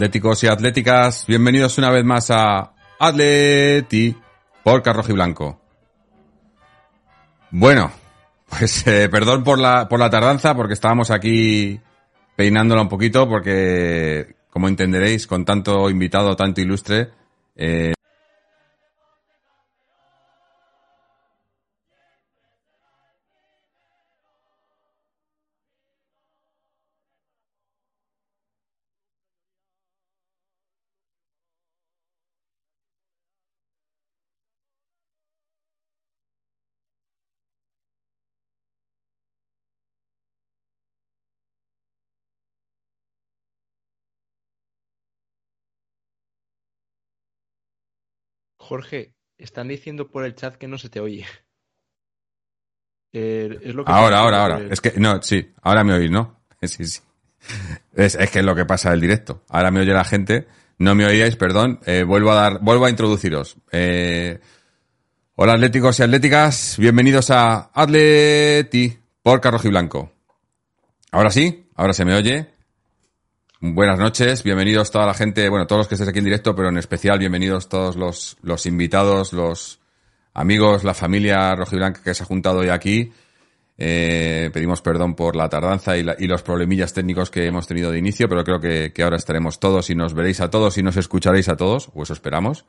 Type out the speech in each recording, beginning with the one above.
Atléticos y atléticas, bienvenidos una vez más a Atleti por Carrojo y Blanco. Bueno, pues eh, perdón por la, por la tardanza, porque estábamos aquí peinándola un poquito, porque, como entenderéis, con tanto invitado, tanto ilustre, eh, Jorge, están diciendo por el chat que no se te oye. Eh, es lo que ahora, ahora, ahora. el- Es que, no, sí, ahora me oís, ¿no? Sí, sí. Es, es que es lo que pasa del directo. Ahora me oye la gente. No me oíais, perdón. Eh, vuelvo a dar, vuelvo a introduciros. Eh, hola atléticos y atléticas. Bienvenidos a Atleti por Carrojo y Blanco. Ahora sí, ahora se me oye. Buenas noches, bienvenidos toda la gente, bueno, todos los que estéis aquí en directo, pero en especial bienvenidos todos los, los invitados, los amigos, la familia rojiblanca que se ha juntado hoy aquí. Eh, pedimos perdón por la tardanza y, la- y los problemillas técnicos que hemos tenido de inicio, pero creo que, que ahora estaremos todos y nos veréis a todos y nos escucharéis a todos, o eso esperamos.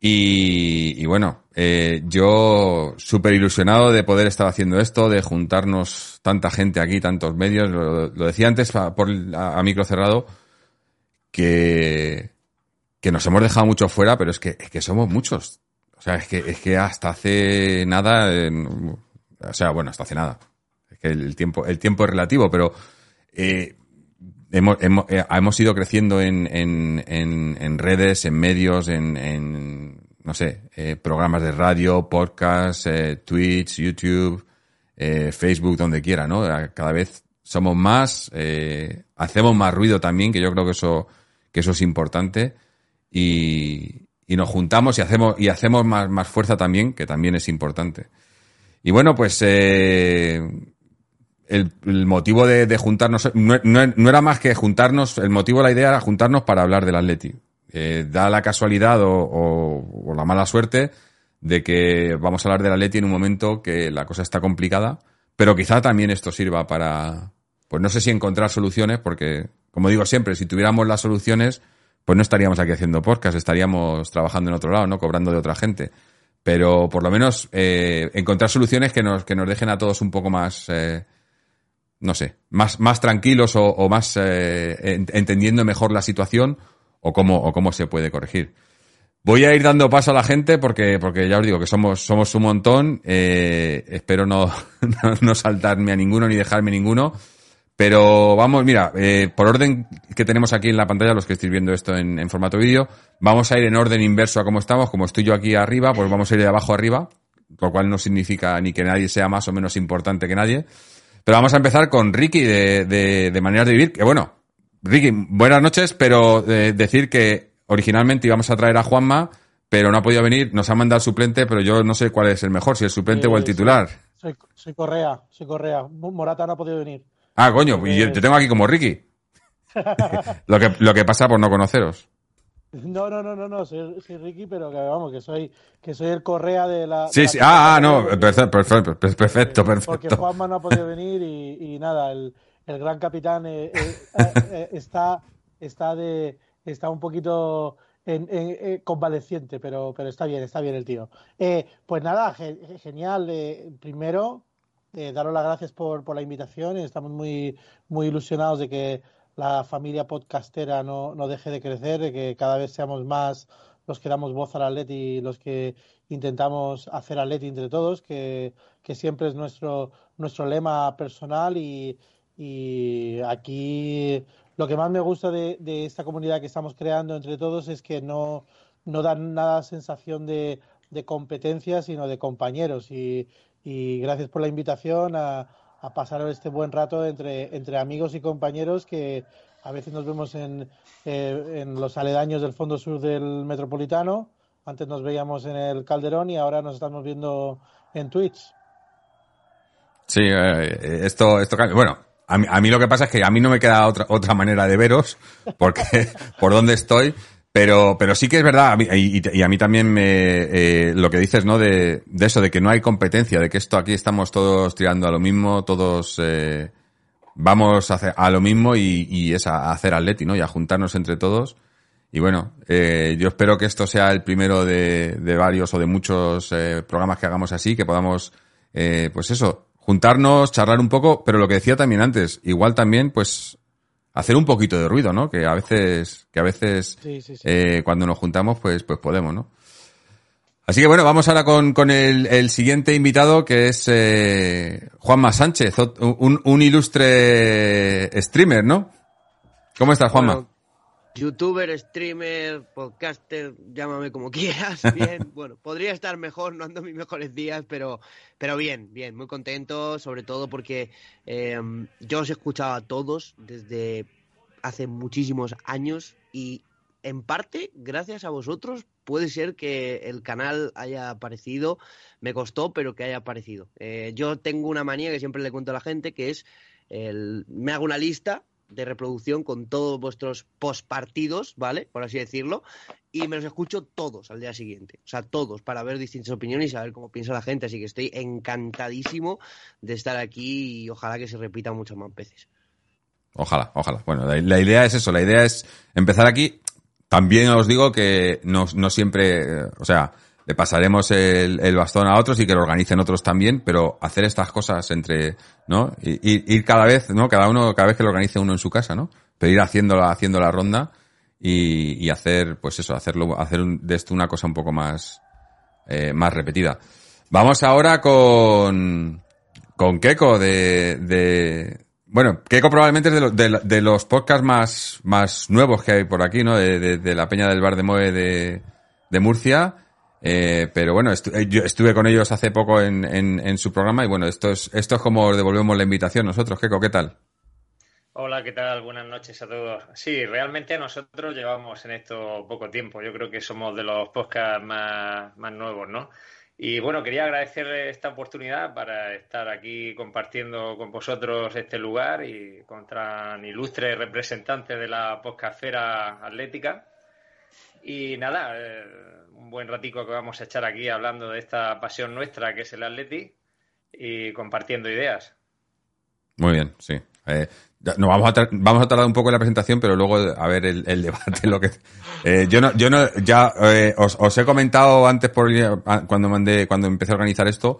Y, bueno, eh, yo súper ilusionado de poder estar haciendo esto, de juntarnos tanta gente aquí, tantos medios. Lo, decía antes a, por, a, micro cerrado, que, que nos hemos dejado mucho fuera, pero es que, es que somos muchos. O sea, es que, es que hasta hace nada, o sea, bueno, hasta hace nada. Es que el tiempo, el tiempo es relativo, pero eh, hemos, hemos, eh, hemos ido creciendo en, en, en, en redes, en medios, en, en no sé, eh, programas de radio, podcast, eh, Twitch, YouTube, eh, Facebook, donde quiera, ¿no? Cada vez somos más, eh, hacemos más ruido también, que yo creo que eso, que eso es importante, y, y nos juntamos y hacemos, y hacemos más, más fuerza también, que también es importante. Y bueno, pues eh, el, motivo de, juntarnos no, no- era más que juntarnos, el motivo, la idea era juntarnos para hablar del Atleti. Eh, da la casualidad o la mala suerte de que vamos a hablar del Atleti en un momento que la cosa está complicada, pero quizá también esto sirva para, pues no sé si encontrar soluciones, porque, como digo siempre, si tuviéramos las soluciones, pues no estaríamos aquí haciendo podcast, estaríamos trabajando en otro lado, ¿no? Cobrando de otra gente. Pero por lo menos eh, encontrar soluciones que nos, que nos dejen a todos un poco más, eh, no sé, más, más tranquilos o, más eh, en- entendiendo mejor la situación o cómo, o cómo se puede corregir. Voy a ir dando paso a la gente porque, porque ya os digo que somos, somos un montón. eh, espero no, no, no saltarme a ninguno ni dejarme ninguno. Pero vamos, mira, eh, por orden que tenemos aquí en la pantalla, los que estéis viendo esto en, en formato vídeo, vamos a ir en orden inverso a cómo estamos. Como estoy yo aquí arriba, pues vamos a ir de abajo arriba, lo cual no significa ni que nadie sea más o menos importante que nadie. Pero vamos a empezar con Ricky de, de, de Maneras de Vivir, que bueno, Ricky, buenas noches, pero eh, decir que originalmente íbamos a traer a Juanma, pero no ha podido venir, nos ha mandado el suplente, pero yo no sé cuál es el mejor, si el suplente o el Sí, titular. Soy, soy Correa, soy Correa. Morata no ha podido venir. Ah, coño, y yo te tengo aquí como Ricky. lo, que, lo que pasa por no conoceros. No, no, no, no, no, soy, soy, Ricky, pero que vamos, que soy, que soy el correa de la. Sí, sí, ah, ah, no, perfecto, perfecto, perfecto, perfecto. Porque Juanma no ha podido venir y, y nada, el, el, gran capitán eh, eh, eh, está, está de, está un poquito en, en, convaleciente, pero, pero está bien, está bien el tío. pues nada, ge genial. primero, daros las gracias por, por la invitación. Estamos muy, muy ilusionados de que la familia podcastera no, no deje de crecer, que cada vez seamos más los que damos voz al Atleti y los que intentamos hacer Atleti entre todos, que, que siempre es nuestro, nuestro lema personal y, y, aquí lo que más me gusta de, de, esta comunidad que estamos creando entre todos es que no, no dan nada sensación de, de competencia, sino de compañeros. Y, y gracias por la invitación a, a pasar este buen rato entre, entre amigos y compañeros que a veces nos vemos en, eh, en los aledaños del fondo sur del metropolitano. Antes nos veíamos en el Calderón y ahora nos estamos viendo en Twitch. Sí, eh, esto, esto Bueno, a mí, a mí, lo que pasa es que a mí no me queda otra, otra manera de veros, porque por donde estoy, pero, pero sí que es verdad, y, a mí también me, eh, lo que dices, ¿no? De, de, eso, de que no hay competencia, de que esto aquí estamos todos tirando a lo mismo, todos eh, vamos a, hacer, a lo mismo y, y es a, hacer atleti, ¿no? Y a juntarnos entre todos. Y bueno, eh, yo espero que esto sea el primero de, de varios o de muchos eh, programas que hagamos así, que podamos, eh, pues eso, juntarnos, charlar un poco, pero lo que decía también antes, igual también, pues hacer un poquito de ruido, ¿no? Que a veces, que a veces sí, sí, sí. Eh, cuando nos juntamos, pues, pues podemos, ¿no? Así que bueno, vamos ahora con, con el, el siguiente invitado que es eh, Juanma Sánchez, un, un, ilustre streamer, ¿no? ¿Cómo estás, Juanma? Bueno, Youtuber, streamer, podcaster, llámame como quieras. Bien, bueno, podría estar mejor, no ando mis mejores días, pero, pero bien, bien, muy contento, sobre todo porque eh, yo os he escuchado a todos desde hace muchísimos años y en parte, gracias a vosotros, puede ser que el canal haya aparecido. Me costó, pero que haya aparecido. Eh, yo tengo una manía que siempre le cuento a la gente, que es el, me hago una lista de reproducción con todos vuestros postpartidos, ¿vale? Por así decirlo, y me los escucho todos al día siguiente, o sea, todos, para ver distintas opiniones y saber cómo piensa la gente, así que estoy encantadísimo de estar aquí y ojalá que se repita muchas más veces. Ojalá, ojalá. Bueno, la, idea es eso, la idea es empezar aquí. También os digo que no, no siempre, o sea, le pasaremos el, el, bastón a otros y que lo organicen otros también, pero hacer estas cosas entre, ¿no? Ir, ir, cada vez, ¿no? Cada uno, cada vez que lo organice uno en su casa, ¿no? Pero ir haciendo, haciendo la ronda y, y hacer, pues eso, hacerlo, hacer un, de esto una cosa un poco más, eh, más repetida. Vamos ahora con, con Keiko de, de, bueno, Keiko probablemente es de, lo, de, de, los podcasts más, más nuevos que hay por aquí, ¿no? De, de, la Peña del Bar de Moe de Murcia. Eh, pero bueno, estu yo estuve con ellos hace poco en, en, en, su programa y bueno, esto es, esto es como devolvemos la invitación nosotros. Keiko, ¿qué tal? Hola, ¿qué tal? Buenas noches a todos. Sí, realmente nosotros llevamos en esto poco tiempo. Yo creo que somos de los podcasts más, más nuevos, ¿no? Y bueno, quería agradecerle esta oportunidad para estar aquí compartiendo con vosotros este lugar y con tan ilustre representante de la podcastfera atlética. Y nada, eh, buen ratico que vamos a echar aquí hablando de esta pasión nuestra que es el Atleti y compartiendo ideas. Muy bien, sí. Eh, no, vamos, a vamos a tardar un poco en la presentación, pero luego a ver el, debate. Lo que eh, yo no, yo no, ya eh, os, os, he comentado antes por cuando mandé, cuando empecé a organizar esto,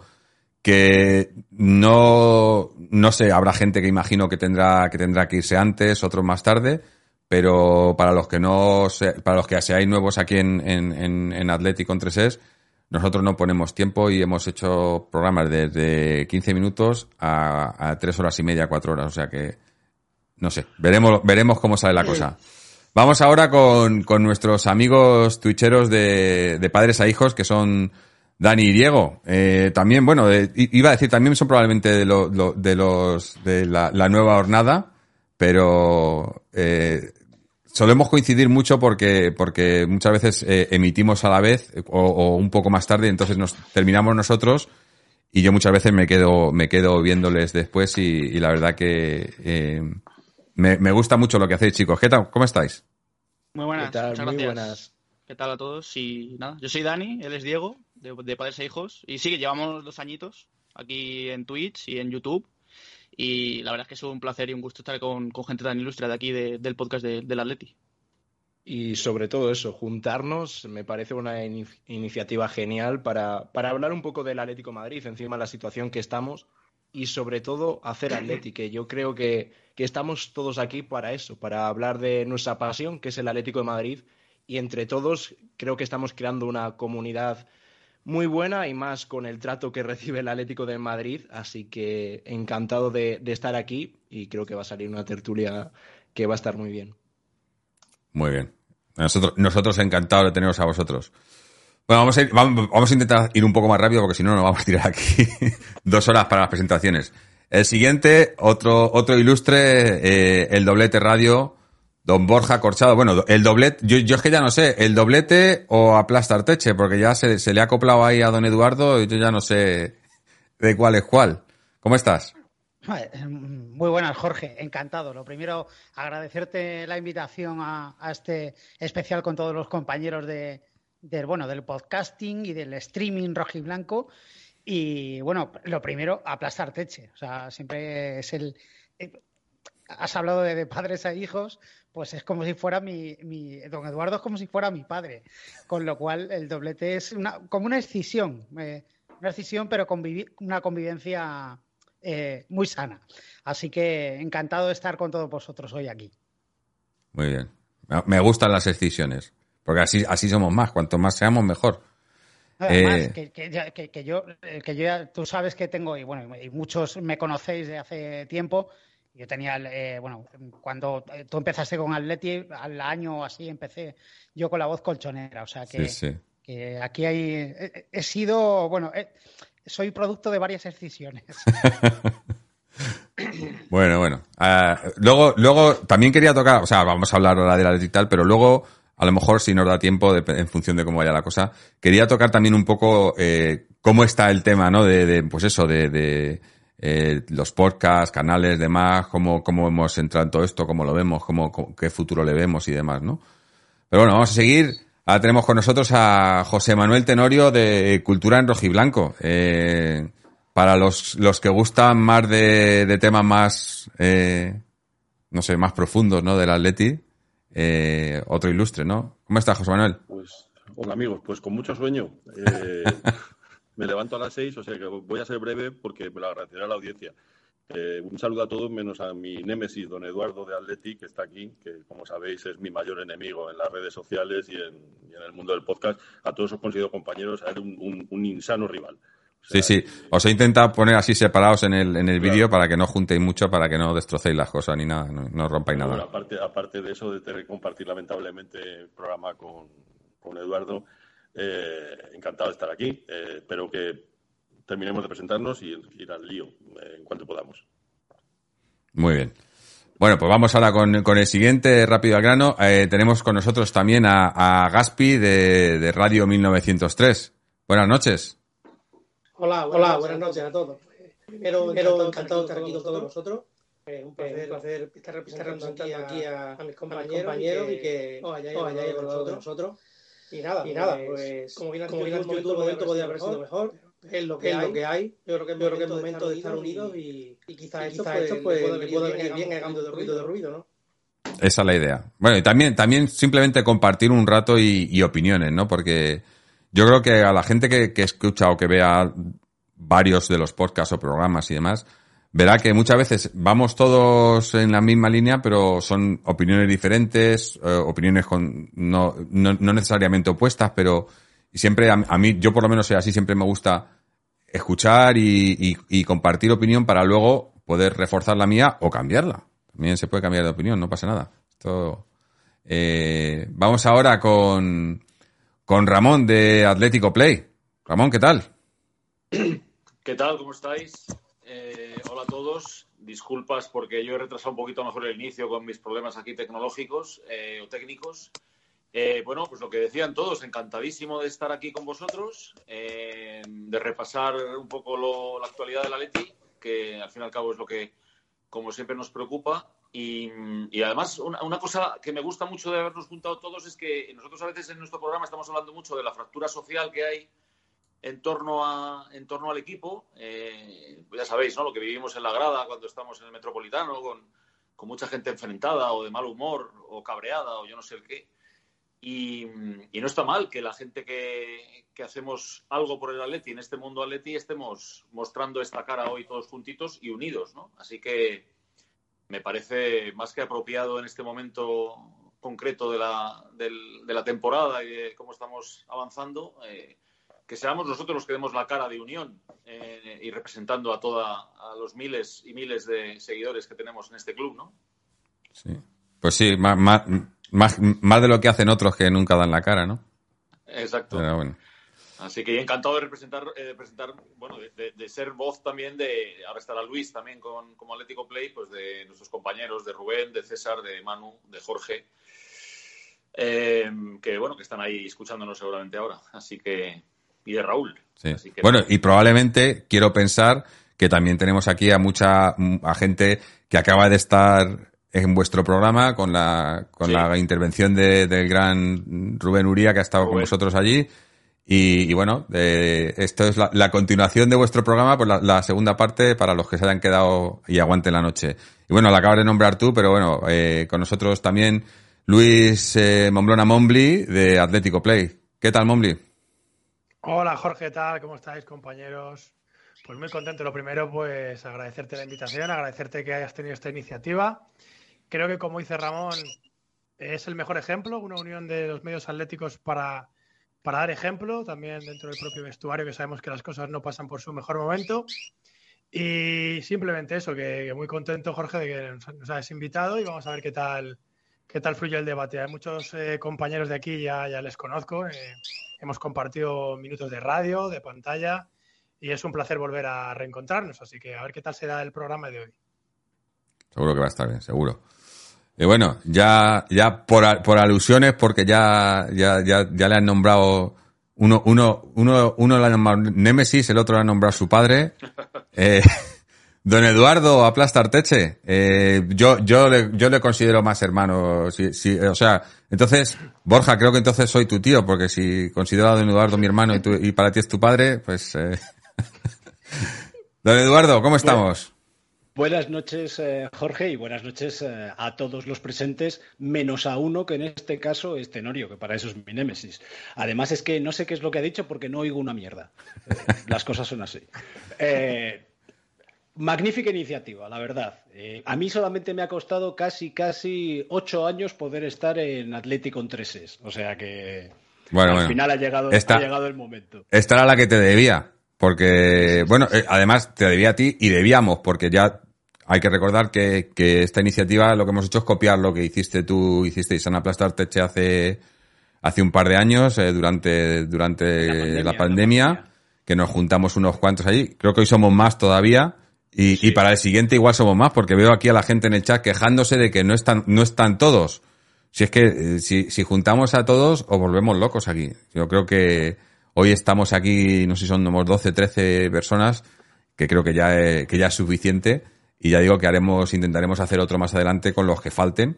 que no, no sé, habrá gente que imagino que tendrá que tendrá que irse antes, otros más tarde pero para los que no se, para los que seáis nuevos aquí en, en, en Atlético en 3 nosotros no ponemos tiempo y hemos hecho programas desde 15 minutos a, a 3 horas y media, 4 horas. O sea que, no sé, veremos, veremos cómo sale la cosa. Vamos ahora con, con nuestros amigos twitcheros de, de padres a hijos, que son Dani y Diego. Eh, también, bueno, de, iba a decir, también son probablemente de, lo, de los, de la, la nueva hornada, pero eh, solemos coincidir mucho porque, porque muchas veces eh, emitimos a la vez o, o, un poco más tarde, entonces nos terminamos nosotros y yo muchas veces me quedo, me quedo viéndoles después y, y la verdad que eh, Me, me gusta mucho lo que hacéis, chicos. ¿Qué tal? ¿Cómo estáis? Muy buenas, ¿Qué tal? muchas Muy gracias. buenas. ¿Qué tal a todos? Y nada, yo soy Dani, él es Diego, de, de Padres e Hijos. Y sí, llevamos dos añitos aquí en Twitch y en YouTube. Y la verdad es que es un placer y un gusto estar con, gente tan ilustre de aquí de- del podcast de- del Atleti. Y sobre todo eso, juntarnos me parece una ini- iniciativa genial para, para hablar un poco del Atlético Madrid, encima de la situación que estamos, y sobre todo hacer Atleti, que yo creo que, que estamos todos aquí para eso, para hablar de nuestra pasión, que es el Atlético de Madrid, y entre todos creo que estamos creando una comunidad muy buena y más con el trato que recibe el Atlético de Madrid, así que encantado de, estar aquí y creo que va a salir una tertulia que va a estar muy bien. Muy bien. Nosotros, nosotros encantados de teneros a vosotros. Bueno, vamos a, ir- vamos, vamos a intentar ir un poco más rápido porque si no nos vamos a tirar aquí dos horas para las presentaciones. El siguiente, otro, otro ilustre, eh, el doblete radio, don Borja Corchado. Bueno, el doblete, yo, yo es que ya no sé, el doblete o aplastar teche, porque ya se, se le ha acoplado ahí a don Eduardo y yo ya no sé de cuál es cuál. ¿Cómo estás? Vale, Muy buenas, Jorge. Encantado. Lo primero, agradecerte la invitación a, este especial con todos los compañeros de, del, bueno, del podcasting y del streaming rojiblanco. Y bueno, lo primero, aplastar teche. O sea, siempre es el. eh, Has hablado de, de padres a hijos, pues es como si fuera mi, mi. Don Eduardo es como si fuera mi padre. Con lo cual, el doblete es una, como una escisión. eh, una escisión, pero convivi- una convivencia eh, muy sana. Así que encantado de estar con todos vosotros hoy aquí. Muy bien. Me- gustan las excisiones, porque así, así somos más. Cuanto más seamos, mejor. Además, Eh, que, que que- que yo, eh, que yo ya- tú sabes que tengo, y bueno, y muchos me conocéis de hace tiempo. Yo tenía, eh, bueno, cuando eh, tú empezaste con Atleti, al año o así empecé yo con la voz colchonera. O sea que, Sí, sí. que aquí hay. He, he sido, bueno, eh, soy producto de varias excisiones. Bueno, bueno. Ah, luego, luego también quería tocar, o sea, vamos a hablar ahora de la y tal, pero luego, a lo mejor, si nos da tiempo, en función de cómo vaya la cosa, quería tocar también un poco eh, cómo está el tema, ¿no? De, de, pues eso, de, de eh, los podcasts, canales, demás, cómo, cómo hemos entrado en todo esto, cómo lo vemos, cómo, cómo- qué futuro le vemos y demás, ¿no? Pero bueno, vamos a seguir. Ahora tenemos con nosotros a José Manuel Tenorio de Cultura en Rojiblanco. Eh, para los, los que gustan más de, de temas más, eh, no sé, más profundos, ¿no? Del Atleti, eh, otro ilustre, ¿no? ¿Cómo estás, José Manuel? Pues, hola amigos, pues con mucho sueño. Me levanto a las seis, o sea que voy a ser breve porque me lo agradecerá la audiencia. Eh, un saludo a todos, menos a mi némesis, don Eduardo de Atleti, que está aquí, que como sabéis es mi mayor enemigo en las redes sociales y en, y en el mundo del podcast. A todos os considero compañeros, a él un, un- un insano rival. O Sí, sea, sí. Os he intentado poner así separados en el, en el Claro. vídeo para que no juntéis mucho, para que no destrocéis las cosas ni nada, no, no rompáis Bueno, nada. aparte, aparte de eso, de tener que compartir lamentablemente el programa con, con Eduardo, eh, encantado de estar aquí. Eh, espero que terminemos de presentarnos y ir al lío eh, en cuanto podamos. Muy bien. Bueno, pues vamos ahora con, con el siguiente, rápido al grano. Eh, tenemos con nosotros también a, a Gaspi de, de Radio 1903. Buenas noches. Hola, Hola, buenas noches a todos. Primero, Primero, encantado, de estar aquí con todos vosotros. Eh, un Eh, placer, un placer estar estar representando, aquí a, a mis compañeros, compañeros y que os hayáis acordado de nosotros. Y nada, Y nada, pues, pues, como bien has como dicho bien el momento podía haber sido mejor. Es lo que Es hay. lo que hay. Yo creo que es Yo creo que es momento de estar unidos y, y, y quizás esto, quizás pues, esto pues, pueda le venir bien, venir bien, hagamos un poquito de ruido, ¿no? Esa es la idea. Bueno, y también, también simplemente compartir un rato y, y opiniones, ¿no? Porque yo creo que a la gente que, que escucha o que vea varios de los podcasts o programas y demás, verá que muchas veces vamos todos en la misma línea, pero son opiniones diferentes, eh, opiniones con, no, no, no necesariamente opuestas, pero siempre a, mí, yo por lo menos soy así, siempre me gusta escuchar y, compartir opinión para luego poder reforzar la mía o cambiarla. También se puede cambiar de opinión, no pasa nada. Eh, vamos ahora con, con Ramón de Atlético Play. Ramón, ¿qué tal? ¿Qué tal? ¿Cómo estáis? Eh, hola a todos. Disculpas porque yo he retrasado un poquito mejor el inicio con mis problemas aquí tecnológicos eh, o técnicos. Eh, bueno, pues lo que decían todos, encantadísimo de estar aquí con vosotros, de repasar un poco la actualidad de la Leti, que al fin y al cabo es lo que como siempre nos preocupa. Y, además, una, cosa que me gusta mucho de habernos juntado todos es que nosotros a veces en nuestro programa estamos hablando mucho de la fractura social que hay en torno, a, en torno al equipo. Eh, ya sabéis, ¿no? Lo que vivimos en la grada cuando estamos en el Metropolitano, con, con mucha gente enfrentada o de mal humor o cabreada o yo no sé el qué. Y, y, no está mal que la gente que, que, hacemos algo por el Atleti, en este mundo Atleti, estemos mostrando esta cara hoy todos juntitos y unidos, ¿no? Así que me parece más que apropiado en este momento concreto de la, del, de la temporada y de cómo estamos avanzando, eh, que seamos nosotros los que demos la cara de unión eh, y representando a toda a los miles y miles de seguidores que tenemos en este club, ¿no? Sí. Pues sí, más, más, más, más de lo que hacen otros que nunca dan la cara, ¿no? Exacto. Pero bueno. Así que encantado de representar, eh, presentar, bueno, de, de, de, ser voz también de, ahora estará Luis también con, como Atlético Play, pues de nuestros compañeros, de Rubén, de César, de Manu, de Jorge, eh, que bueno, que están ahí escuchándonos seguramente ahora. Así que, y de Raúl. Sí. Así que, bueno, y probablemente quiero pensar que también tenemos aquí a mucha a gente que acaba de estar en vuestro programa con la con Sí. la intervención de, del gran Rubén Uría que ha estado con vosotros allí y, y bueno eh, esto es la, la continuación de vuestro programa pues la, la segunda parte para los que se hayan quedado y aguanten la noche y bueno la acabas de nombrar tú pero bueno eh, con nosotros también Luis eh, Momblona Mombli de Atlético Play ¿qué tal Mombli? Hola Jorge, ¿qué tal? ¿Cómo estáis compañeros? Pues muy contento. Lo primero, pues agradecerte la invitación, agradecerte que hayas tenido esta iniciativa. Creo que como dice Ramón, es el mejor ejemplo, una unión de los medios atléticos para, para dar ejemplo, también dentro del propio vestuario, que sabemos que las cosas no pasan por su mejor momento. Y simplemente eso, que, muy contento Jorge de que nos, nos hayas invitado y vamos a ver qué tal, qué tal fluye el debate. Hay muchos eh, compañeros de aquí, ya, ya les conozco. Eh, hemos compartido minutos de radio, de pantalla, y es un placer volver a reencontrarnos. Así que a ver qué tal será el programa de hoy. Seguro que va a estar bien, seguro. Y bueno, ya, ya por, por alusiones, porque ya, ya, ya, ya le han nombrado uno, uno, uno, uno le ha nombrado Némesis, el otro le ha nombrado su padre. Eh, don Eduardo Aplastarteche, eh, yo, yo le, yo le considero más hermano, o sea, entonces, Borja, creo que entonces soy tu tío, porque si considero a don Eduardo mi hermano y, tú- y para ti es tu padre, pues, eh. Don Eduardo, ¿cómo estamos? Buenas noches, eh, Jorge, y buenas noches eh, a todos los presentes, menos a uno, que en este caso es Tenorio, que para eso es mi némesis. Además, es que no sé qué es lo que ha dicho porque no oigo una mierda. Eh, las cosas son así. Eh, magnífica iniciativa, la verdad. Eh, a mí solamente me ha costado casi, casi ocho años poder estar en Atlético en treses. O sea que Bueno, al bueno. final ha llegado, Esta- ha llegado el momento. Esta era la que te debía. Porque, bueno, eh, además te debía a ti y debíamos, porque ya hay que recordar que, que esta iniciativa lo que hemos hecho es copiar lo que hiciste tú, hicisteis en Aplastar Teche hace, hace un par de años, eh, durante, durante la pandemia, que nos juntamos unos cuantos allí. Creo que hoy somos más todavía. Y, y para el siguiente igual somos más, porque veo aquí a la gente en el chat quejándose de que no están, no están todos. Si es que, eh, si, si juntamos a todos, os volvemos locos aquí. Yo creo que hoy estamos aquí, no sé si son unos 12, 13 personas, que creo que ya, eh, que ya es suficiente. Y ya digo que haremos, intentaremos hacer otro más adelante con los que falten.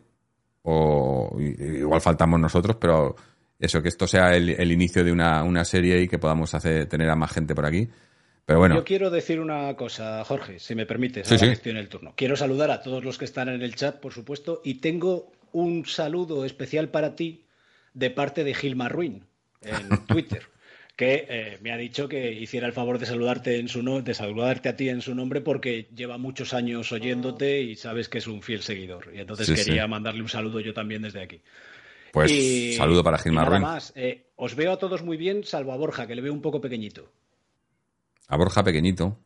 O igual faltamos nosotros, pero eso, que esto sea el, el inicio de una, una serie y que podamos hacer, tener a más gente por aquí. Pero bueno, Yo quiero decir una cosa, Jorge, si me permites, Sí, en el turno. Quiero saludar a todos los que están en el chat, por supuesto, y tengo un saludo especial para ti de parte de Gilma Ruin en Twitter, que eh, me ha dicho que hiciera el favor de saludarte en su no- de saludarte a ti en su nombre porque lleva muchos años oyéndote y sabes que es un fiel seguidor. Y entonces Sí, quería mandarle un saludo yo también desde aquí. pues Y- saludo para y Gilmar nada Ruin. más, eh, os veo a todos muy bien, salvo a Borja, que le veo un poco pequeñito. A Borja pequeñito.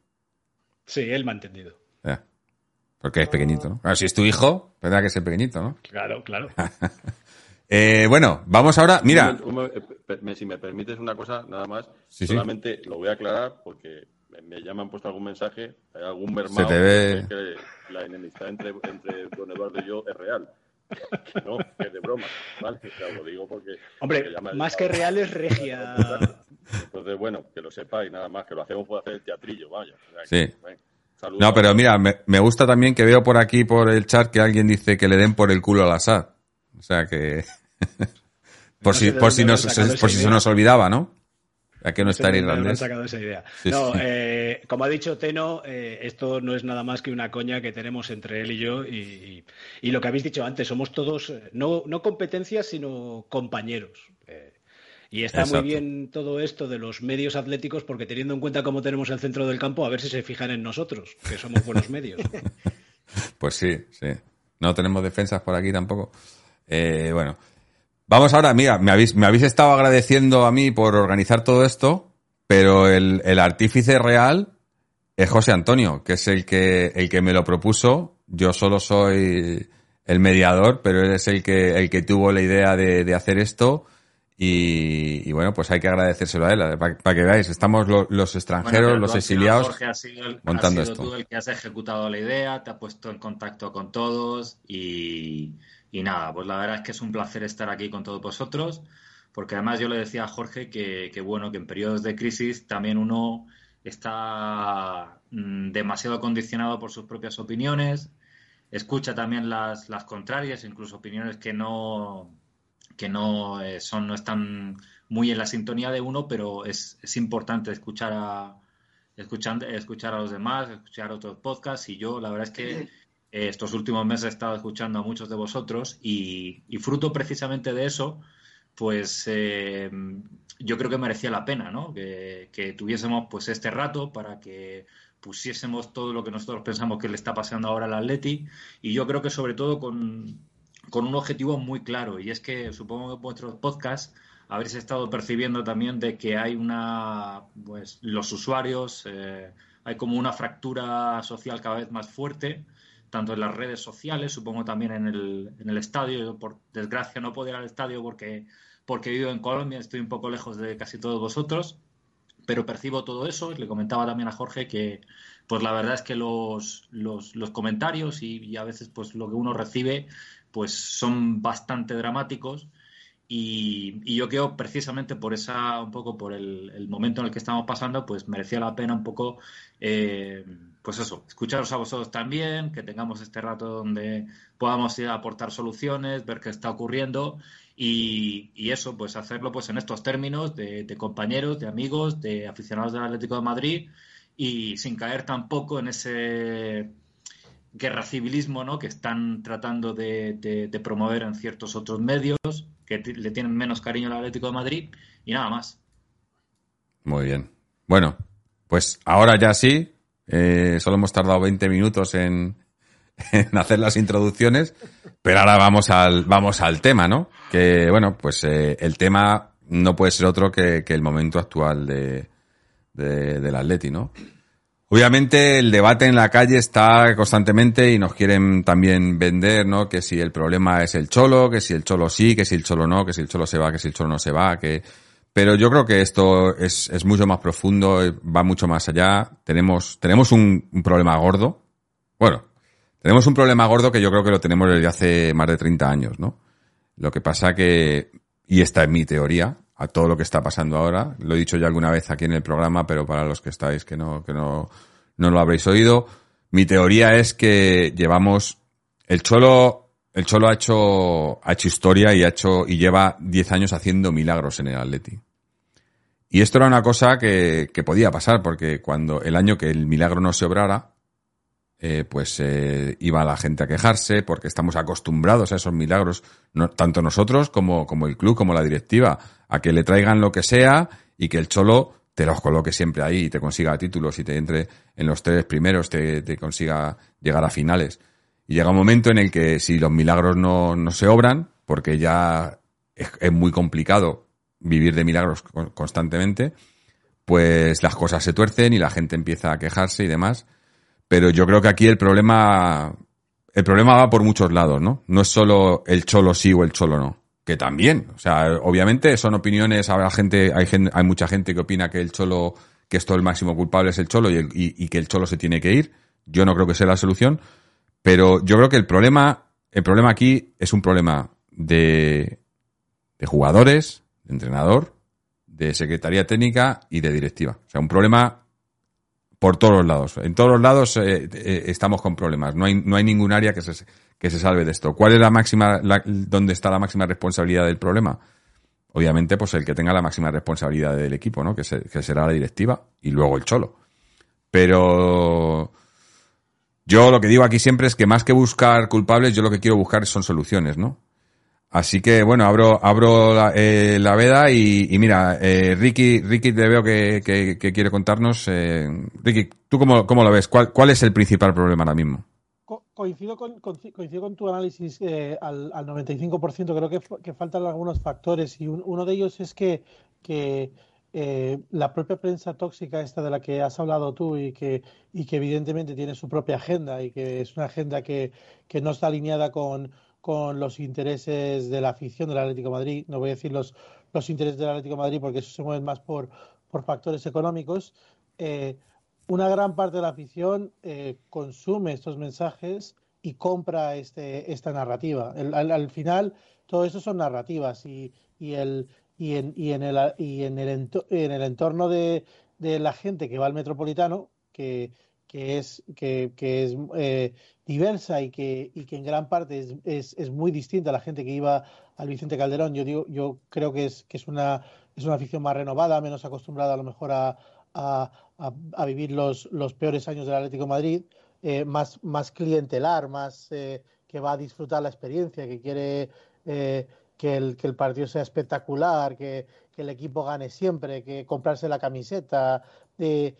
Sí, él me ha entendido. Ya. Porque es pequeñito, ¿no? Claro, si es tu hijo, tendrá que ser pequeñito, ¿no? Claro, claro. Eh, bueno, vamos ahora. Mira, Un momento, un momento, eh, si me permites una cosa, nada más. Sí, sí. solamente lo voy a aclarar porque me, me llaman puesto algún mensaje, hay algún mermado. te ve- que la enemistad entre, entre don Eduardo y yo es real. Que no, que es de broma. ¿vale? O sea, lo digo porque. Hombre, más que real es regia. Entonces, bueno, que lo sepáis, nada más, que lo hacemos por hacer el teatrillo, vaya. O sea, Sí. que, bueno, Saludos. No, pero mira, me, me gusta también que veo por aquí, por el chat, que alguien dice que le den por el culo al Assad. O sea que... por No si, por si, nos, por si se nos olvidaba, ¿no? Ya que no está irlandés. sacado esa idea. Sí, no, sí. eh, como ha dicho Teno, eh, esto no es nada más que una coña que tenemos entre él y yo. Y, y- y lo que habéis dicho antes, somos todos, eh, no, no competencias, sino compañeros. Y está Exacto. muy bien todo esto de los medios atléticos, porque teniendo en cuenta cómo tenemos el centro del campo, a ver si se fijan en nosotros, que somos buenos medios. Pues sí, sí. No tenemos defensas por aquí tampoco. Eh, bueno. Vamos ahora, mira, me habéis, me habéis estado agradeciendo a mí por organizar todo esto, pero el, el artífice real es José Antonio, que es el que, el que me lo propuso. Yo solo soy el mediador, pero él es el que, el que tuvo la idea de, de hacer esto. Y, y bueno, pues hay que agradecérselo a él, para que veáis, estamos lo- los extranjeros, Bueno, los exiliados, Jorge, has sido, el- montando has sido esto. tú el que has ejecutado la idea, te has puesto en contacto con todos y, y nada, pues la verdad es que es un placer estar aquí con todos vosotros, porque además yo le decía a Jorge que, que bueno, que en periodos de crisis también uno está mm, demasiado condicionado por sus propias opiniones, escucha también las, las contrarias, incluso opiniones que no que no eh, son no están muy en la sintonía de uno, pero es, es importante escuchar a escuchar, escuchar a los demás, escuchar otros podcasts. Y yo la verdad es que eh, estos últimos meses he estado escuchando a muchos de vosotros y, y fruto precisamente de eso, pues eh, yo creo que merecía la pena, ¿no? Que, que tuviésemos pues este rato para que pusiésemos todo lo que nosotros pensamos que le está pasando ahora al Atleti. Y yo creo que sobre todo con, con un objetivo muy claro y es que supongo que vuestros podcasts habréis estado percibiendo también de que hay una, pues los usuarios, eh, hay como una fractura social cada vez más fuerte, tanto en las redes sociales, supongo también en el, en el estadio. Yo, por desgracia, no puedo ir al estadio porque, porque vivo en Colombia, estoy un poco lejos de casi todos vosotros, pero percibo todo eso. Le comentaba también a Jorge que, pues la verdad es que los, los, los comentarios y, y a veces pues lo que uno recibe, pues son bastante dramáticos. Y, yo creo precisamente por esa, un poco por el, momento en el que estamos pasando, pues merecía la pena un poco, eh, pues eso, escucharos a vosotros también, que tengamos este rato donde podamos aportar soluciones, ver qué está ocurriendo y, y eso, pues hacerlo pues en estos términos de, de, compañeros, de amigos, de aficionados del Atlético de Madrid y sin caer tampoco en ese guerra civilismo ¿no? que están tratando de, promover en ciertos otros medios que le tienen menos cariño al Atlético de Madrid y nada más. Muy bien. Bueno, pues ahora ya sí. Eh, solo hemos tardado 20 minutos en, hacer las introducciones, pero ahora vamos al, vamos al tema, ¿no? Que, bueno, pues eh, el tema no puede ser otro que, que el momento actual de, de, del Atleti, ¿no? Obviamente el debate en la calle está constantemente y nos quieren también vender, ¿no? Que si el problema es el cholo, que si el cholo sí, que si el cholo no, que si el cholo se va, que si el cholo no se va, que... Pero yo creo que esto es, es mucho más profundo, va mucho más allá. Tenemos, tenemos un, un, problema gordo. Bueno, tenemos un problema gordo que yo creo que lo tenemos desde hace más de 30 años, ¿no? Lo que pasa que, y esta es mi teoría, a todo lo que está pasando ahora. Lo he dicho ya alguna vez aquí en el programa, pero para los que estáis que no, que no, no lo habréis oído, mi teoría es que llevamos, el Cholo, el Cholo ha hecho, ha hecho historia y ha hecho, y lleva 10 años haciendo milagros en el Atleti. Y esto era una cosa que, que podía pasar, porque cuando el año que el milagro no se obrara, eh, pues eh, iba la gente a quejarse porque estamos acostumbrados a esos milagros, tanto nosotros como, como el club, como la directiva, a que le traigan lo que sea y que el cholo te los coloque siempre ahí y te consiga títulos y te entre en los tres primeros, te, te consiga llegar a finales. Y llega un momento en el que si los milagros no, no se obran, porque ya es, es muy complicado vivir de milagros constantemente, pues las cosas se tuercen y la gente empieza a quejarse y demás. Pero yo creo que aquí el problema, el problema va por muchos lados, ¿no? No es solo el cholo sí o el cholo no. Que también, o sea, obviamente son opiniones, habrá gente, hay gente, hay mucha gente que opina que el cholo, que esto el máximo culpable es el cholo y, el, y, y que el cholo se tiene que ir. Yo no creo que sea la solución, pero yo creo que el problema, el problema aquí es un problema de, de jugadores, de entrenador, de secretaría técnica y de directiva. O sea, un problema por todos los lados. En todos los lados eh, eh, estamos con problemas. No hay, no hay ningún área que se, que se salve de esto. ¿Cuál es la máxima, la, dónde está la máxima responsabilidad del problema? Obviamente, pues el que tenga la máxima responsabilidad del equipo, ¿no? Que, se- que será la directiva y luego el cholo. Pero yo lo que digo aquí siempre es que más que buscar culpables, yo lo que quiero buscar son soluciones, ¿no? Así que bueno, abro, abro la, eh, la veda y, y mira, eh, Ricky, Ricky te veo que, que- quiere contarnos. eh, Ricky, ¿tú cómo, cómo lo ves? ¿Cuál, ¿Cuál es el principal problema ahora mismo? Co- Coincido con, coincido con tu análisis eh, al, al 95%. Creo que, que faltan algunos factores y un- uno de ellos es que, que eh, la propia prensa tóxica esta de la que has hablado tú y que, y que evidentemente tiene su propia agenda y que es una agenda que, que no está alineada con, con los intereses de la afición del Atlético Madrid. No voy a decir los, los intereses del Atlético Madrid porque eso se mueve más por, por factores económicos. Eh, una gran parte de la afición eh, consume estos mensajes y compra este, esta narrativa. Al, al final, todo eso son narrativas y, y, el, y, en, y, en, el, y en el entorno de, de la gente que va al metropolitano, que, que es, que, que es eh, diversa y que, y que en gran parte es, es, es muy distinta a la gente que iba al Vicente Calderón. Yo, digo, yo creo que es, que es, una, es una afición más renovada, menos acostumbrada a lo mejor a, a, a- a vivir los, los peores años del Atlético de Madrid, eh, más, más clientelar, más eh, que va a disfrutar la experiencia, que quiere eh, que, el, que el partido sea espectacular, que, que el equipo gane siempre, que comprarse la camiseta. eh,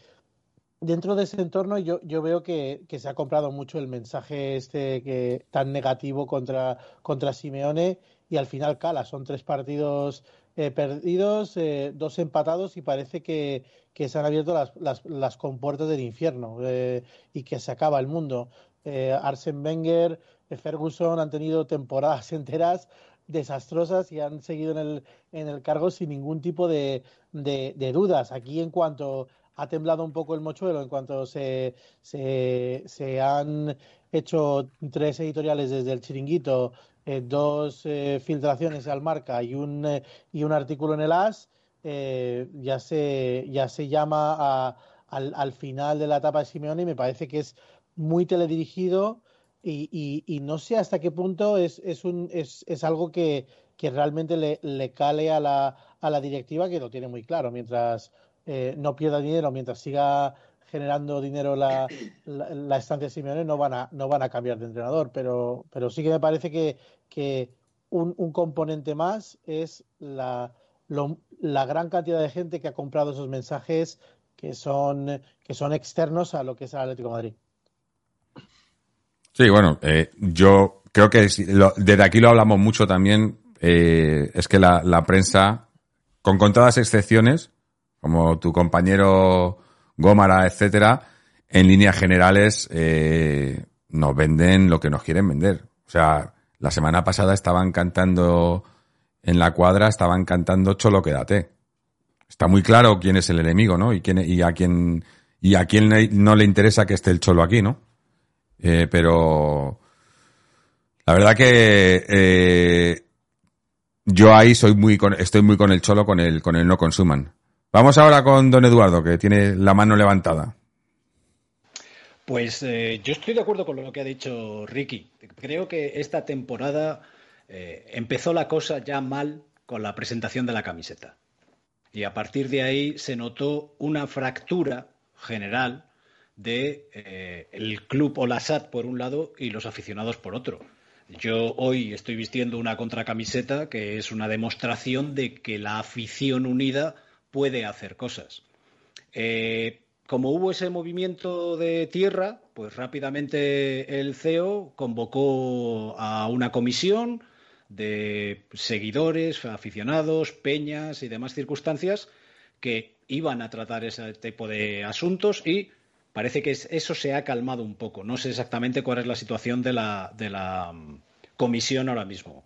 dentro de ese entorno yo, yo veo que, que se ha comprado mucho el mensaje este que tan negativo contra, contra Simeone y al final cala. Son tres partidos eh, perdidos, eh, dos empatados y parece que, que se han abierto las, las, las compuertas del infierno eh, y que se acaba el mundo. Eh, Arsene Wenger, eh, Ferguson han tenido temporadas enteras desastrosas y han seguido en el, en el cargo sin ningún tipo de, de, de dudas. Aquí en cuanto ha temblado un poco el mochuelo, en cuanto se, se, han hecho tres editoriales desde el chiringuito, eh, dos eh, filtraciones al marca y un, eh, y un artículo en el AS, ya, se, ya se llama al, al final de la etapa de Simeone y me parece que es muy teledirigido y, y, y no sé hasta qué punto es, es, un, es, es algo que, que realmente le, le cale a la, a la directiva, que lo tiene muy claro. Mientras eh, no pierda dinero, mientras siga generando dinero la, la, la estancia de Simeone, no van a, no van a cambiar de entrenador. Pero, pero sí que me parece que, que un, un componente más es la, lo- la gran cantidad de gente que ha comprado esos mensajes que son, que son externos a lo que es el Atlético Madrid. Sí, bueno, eh, yo creo que lo- desde aquí lo hablamos mucho también. eh, es que la, la prensa, con contadas excepciones, como tu compañero Gómara, etcétera, en líneas generales eh, nos venden lo que nos quieren vender. O sea, la semana pasada estaban cantando en la cuadra, estaban cantando Cholo quédate. Está muy claro quién es el enemigo, ¿no? Y quién y a quién y a quién no le interesa que esté el Cholo aquí, ¿no? Eh, pero la verdad que eh, yo ahí soy muy estoy muy con el cholo, con el, con el no consuman. Vamos ahora con don Eduardo, que tiene la mano levantada. Pues eh, yo estoy de acuerdo con lo que ha dicho Ricky. Creo que esta temporada eh, empezó la cosa ya mal con la presentación de la camiseta. Y a partir de ahí se notó una fractura general de eh, el club Olasat por un lado y los aficionados por otro. Yo hoy estoy vistiendo una contracamiseta que es una demostración de que la afición unida puede hacer cosas. Eh, como hubo ese movimiento de tierra, pues rápidamente el CEO convocó a una comisión de seguidores, aficionados, peñas y demás circunstancias que iban a tratar ese tipo de asuntos y parece que es- eso se ha calmado un poco. No sé exactamente cuál es la situación de la, de la mm, comisión ahora mismo.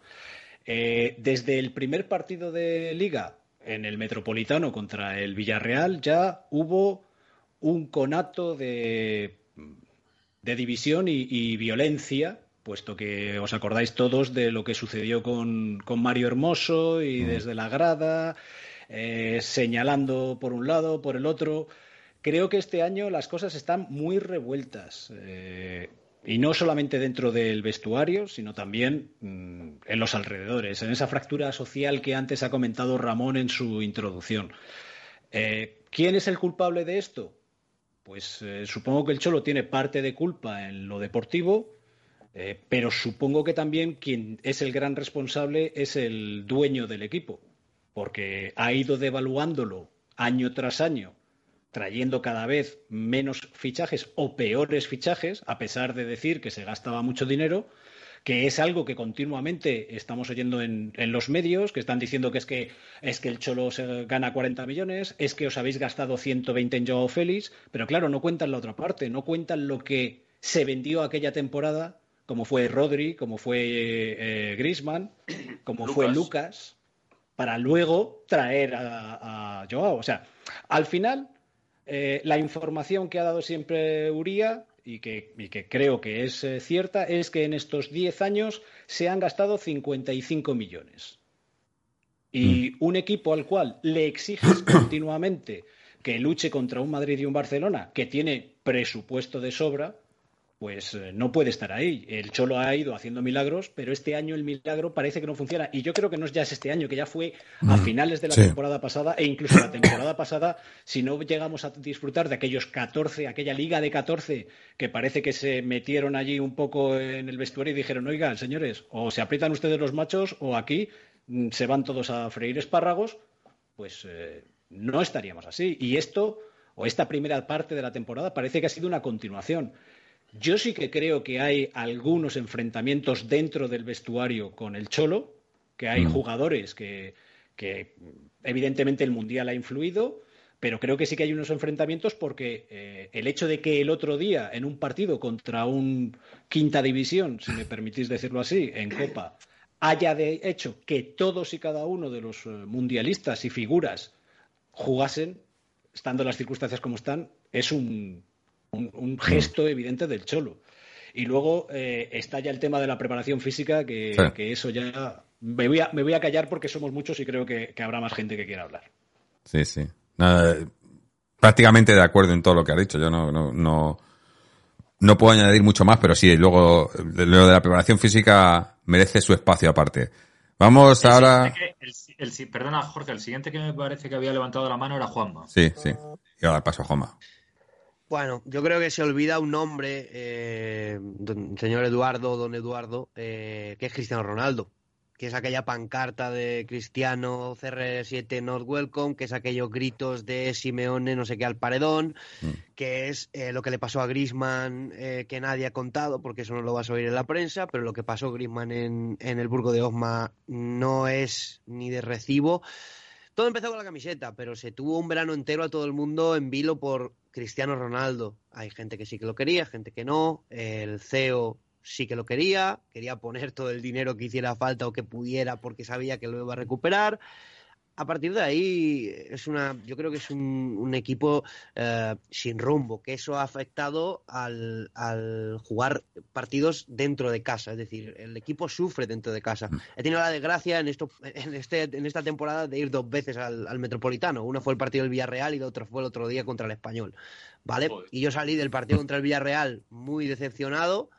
Eh, desde el primer partido de liga en el Metropolitano contra el Villarreal ya hubo un conato de, de división y, y violencia, puesto que os acordáis todos de lo que sucedió con, con Mario Hermoso y desde la grada, eh, señalando por un lado, por el otro. creo que este año las cosas están muy revueltas. Eh, y no solamente dentro del vestuario, sino también mm, en los alrededores, en esa fractura social que antes ha comentado Ramón en su introducción. Eh, ¿Quién es el culpable de esto? Pues eh, supongo que el Cholo tiene parte de culpa en lo deportivo, eh, pero supongo que también quien es el gran responsable es el dueño del equipo, porque ha ido devaluándolo año tras año trayendo cada vez menos fichajes o peores fichajes, a pesar de decir que se gastaba mucho dinero, que es algo que continuamente estamos oyendo en, los medios, que están diciendo que es que es que el Cholo se gana 40 millones, es que os habéis gastado 120 en Joao Félix, pero claro, no cuentan la otra parte, no cuentan lo que se vendió aquella temporada, como fue Rodri, como fue eh, Grisman, como fue Lucas, para luego traer a, a Joao. O sea, al final eh, la información que ha dado siempre Uría y que, creo que es eh, cierta es que en estos 10 años se han gastado 55 millones. Y mm. un equipo al cual le exiges continuamente que luche contra un Madrid y un Barcelona que tiene presupuesto de sobra, pues eh, no puede estar ahí. El Cholo ha ido haciendo milagros, pero este año el milagro parece que no funciona. Y yo creo que no es ya este año, que ya fue a mm, finales de la temporada pasada e incluso la temporada pasada, si no llegamos a disfrutar de aquellos 14, aquella liga de 14 que parece que se metieron allí un poco en el vestuario y dijeron, oigan, señores, o se aprietan ustedes los machos o aquí mm, se van todos a freír espárragos, pues eh, no estaríamos así. Y esto, o esta primera parte de la temporada, parece que ha sido una continuación. Yo sí que creo que hay algunos enfrentamientos dentro del vestuario con el Cholo, que hay mm. jugadores que, evidentemente el Mundial ha influido, pero creo que sí que hay unos enfrentamientos porque eh, el hecho de que el otro día en un partido contra un quinta división, si me permitís decirlo así, en Copa, haya de hecho que todos y cada uno de los eh, mundialistas y figuras jugasen, estando las circunstancias como están, es un, un, gesto evidente del cholo. Y luego eh, está ya el tema de la preparación física, que, eso ya me voy, a, me voy a callar porque somos muchos y creo que, habrá más gente que quiera hablar. Sí, sí. prácticamente de acuerdo en todo lo que ha dicho. Yo no, no, no, puedo añadir mucho más, pero sí, luego lo de la preparación física merece su espacio aparte. Vamos ahora. perdona, Jorge, el siguiente que me parece que había levantado la mano era Juanma. Sí, sí. Y ahora paso a Juanma. Bueno, yo creo que se olvida un nombre, eh, señor Eduardo, don Eduardo, eh, que es Cristiano Ronaldo, que es aquella pancarta de Cristiano CR7 Not Welcome, que es aquellos gritos de Simeone no sé qué al paredón, mm. que es eh, lo que le pasó a Grisman que nadie ha contado, porque eso no lo vas a oír en la prensa, pero lo que pasó a Grisman en, en el Burgo de Osma no es ni de recibo. Todo empezó con la camiseta, pero se tuvo un verano entero a todo el mundo en vilo por Cristiano Ronaldo. Hay gente que sí que lo quería, gente que no. El CEO sí que lo quería, quería poner todo el dinero que hiciera falta o que pudiera porque sabía que lo iba a recuperar a partir de ahí es una, yo creo que es un, equipo eh, sin rumbo, que eso ha afectado al, jugar partidos dentro de casa, es decir, el equipo sufre dentro de casa. Mm. He tenido la desgracia en esto, en este, en esta temporada de ir dos veces al, Metropolitano. Una fue el partido del Villarreal y la otra fue el otro día contra el Español, ¿vale? Y yo salí del partido contra el Villarreal muy decepcionado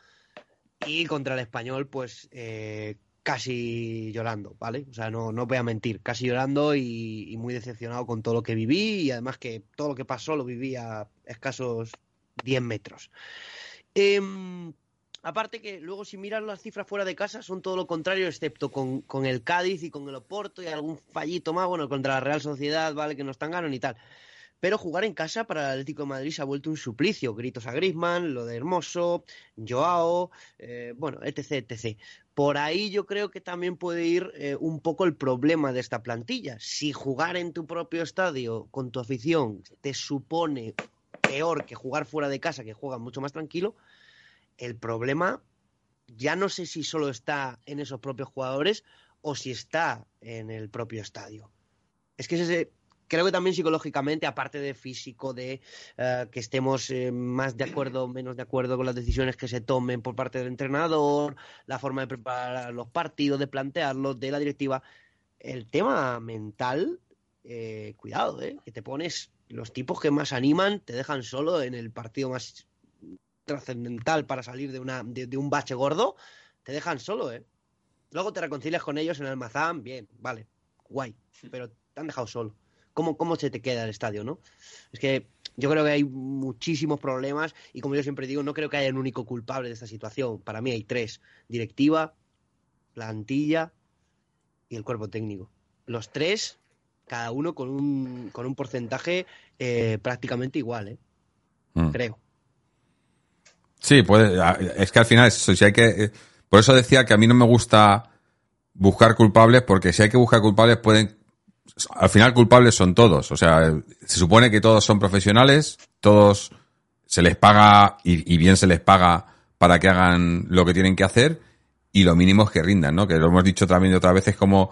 y contra el Español, pues eh, casi llorando, ¿vale? O sea, no, no voy a mentir, casi llorando y, muy decepcionado con todo lo que viví y además que todo lo que pasó lo viví a escasos 10 metros. Em, aparte que luego si miras las cifras fuera de casa son todo lo contrario, excepto con, con, el Cádiz y con el Oporto y algún fallito más, bueno, contra la Real Sociedad, ¿vale? Que no están ganando y tal. Pero jugar en casa para el Atlético de Madrid se ha vuelto un suplicio. Gritos a Grisman, lo de Hermoso, Joao, eh, bueno, etc, etc. Por ahí yo creo que también puede ir eh, un poco el problema de esta plantilla. Si jugar en tu propio estadio con tu afición te supone peor que jugar fuera de casa, que juegan mucho más tranquilo, el problema ya no sé si solo está en esos propios jugadores o si está en el propio estadio. Es que ese, creo que también psicológicamente, aparte de físico, de eh, que estemos eh, más de acuerdo o menos de acuerdo con las decisiones que se tomen por parte del entrenador, la forma de preparar los partidos, de plantearlos, de la directiva, el tema mental, eh, cuidado, que te pones Los tipos que más animan te dejan solo en el partido más trascendental para salir de, una, de, de un bache gordo, te dejan solo, ¿eh? Luego te reconcilias con ellos en el Mazán, bien, vale, guay, pero te han dejado solo. ¿Cómo, ¿Cómo se te queda el estadio, no? Es que yo creo que hay muchísimos problemas y como yo siempre digo, no creo que haya un único culpable de esta situación. Para mí hay tres, directiva, plantilla y el cuerpo técnico. Los tres, cada uno con un, con un porcentaje eh, prácticamente igual, ¿eh? Mm. Creo. Sí, puede, es que al final, eso, si hay que, eh, por eso decía que a mí no me gusta buscar culpables, porque si hay que buscar culpables pueden, al final culpables son todos, o sea, se supone que todos son profesionales, todos se les paga y, bien se les paga para que hagan lo que tienen que hacer y lo mínimo es que rindan, ¿no? Que lo hemos dicho también de otras veces como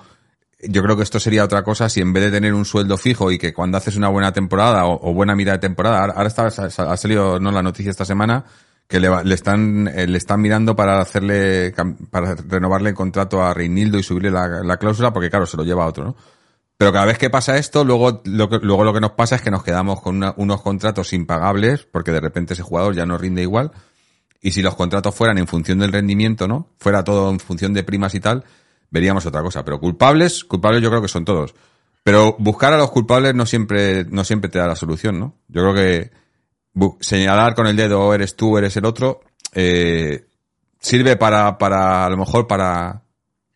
yo creo que esto sería otra cosa si en vez de tener un sueldo fijo y que cuando haces una buena temporada o, buena mitad de temporada, ahora, está, ha salido no la noticia esta semana que le, le están eh, le están mirando para hacerle para renovarle el contrato a Reinildo y subirle la, la cláusula porque claro se lo lleva a otro, ¿no? Pero cada vez que pasa esto, luego lo que, luego lo que nos pasa es que nos quedamos con unos contratos impagables porque de repente ese jugador ya no rinde igual. Y si los contratos fueran en función del rendimiento, ¿no? Fuera todo en función de primas y tal, veríamos otra cosa. Pero culpables, culpables yo creo que son todos. Pero buscar a los culpables no siempre, no siempre te da la solución, ¿no? Yo creo que señalar con el dedo "Oh, eres tú, eres el otro, eh, sirve para, para, a lo mejor para,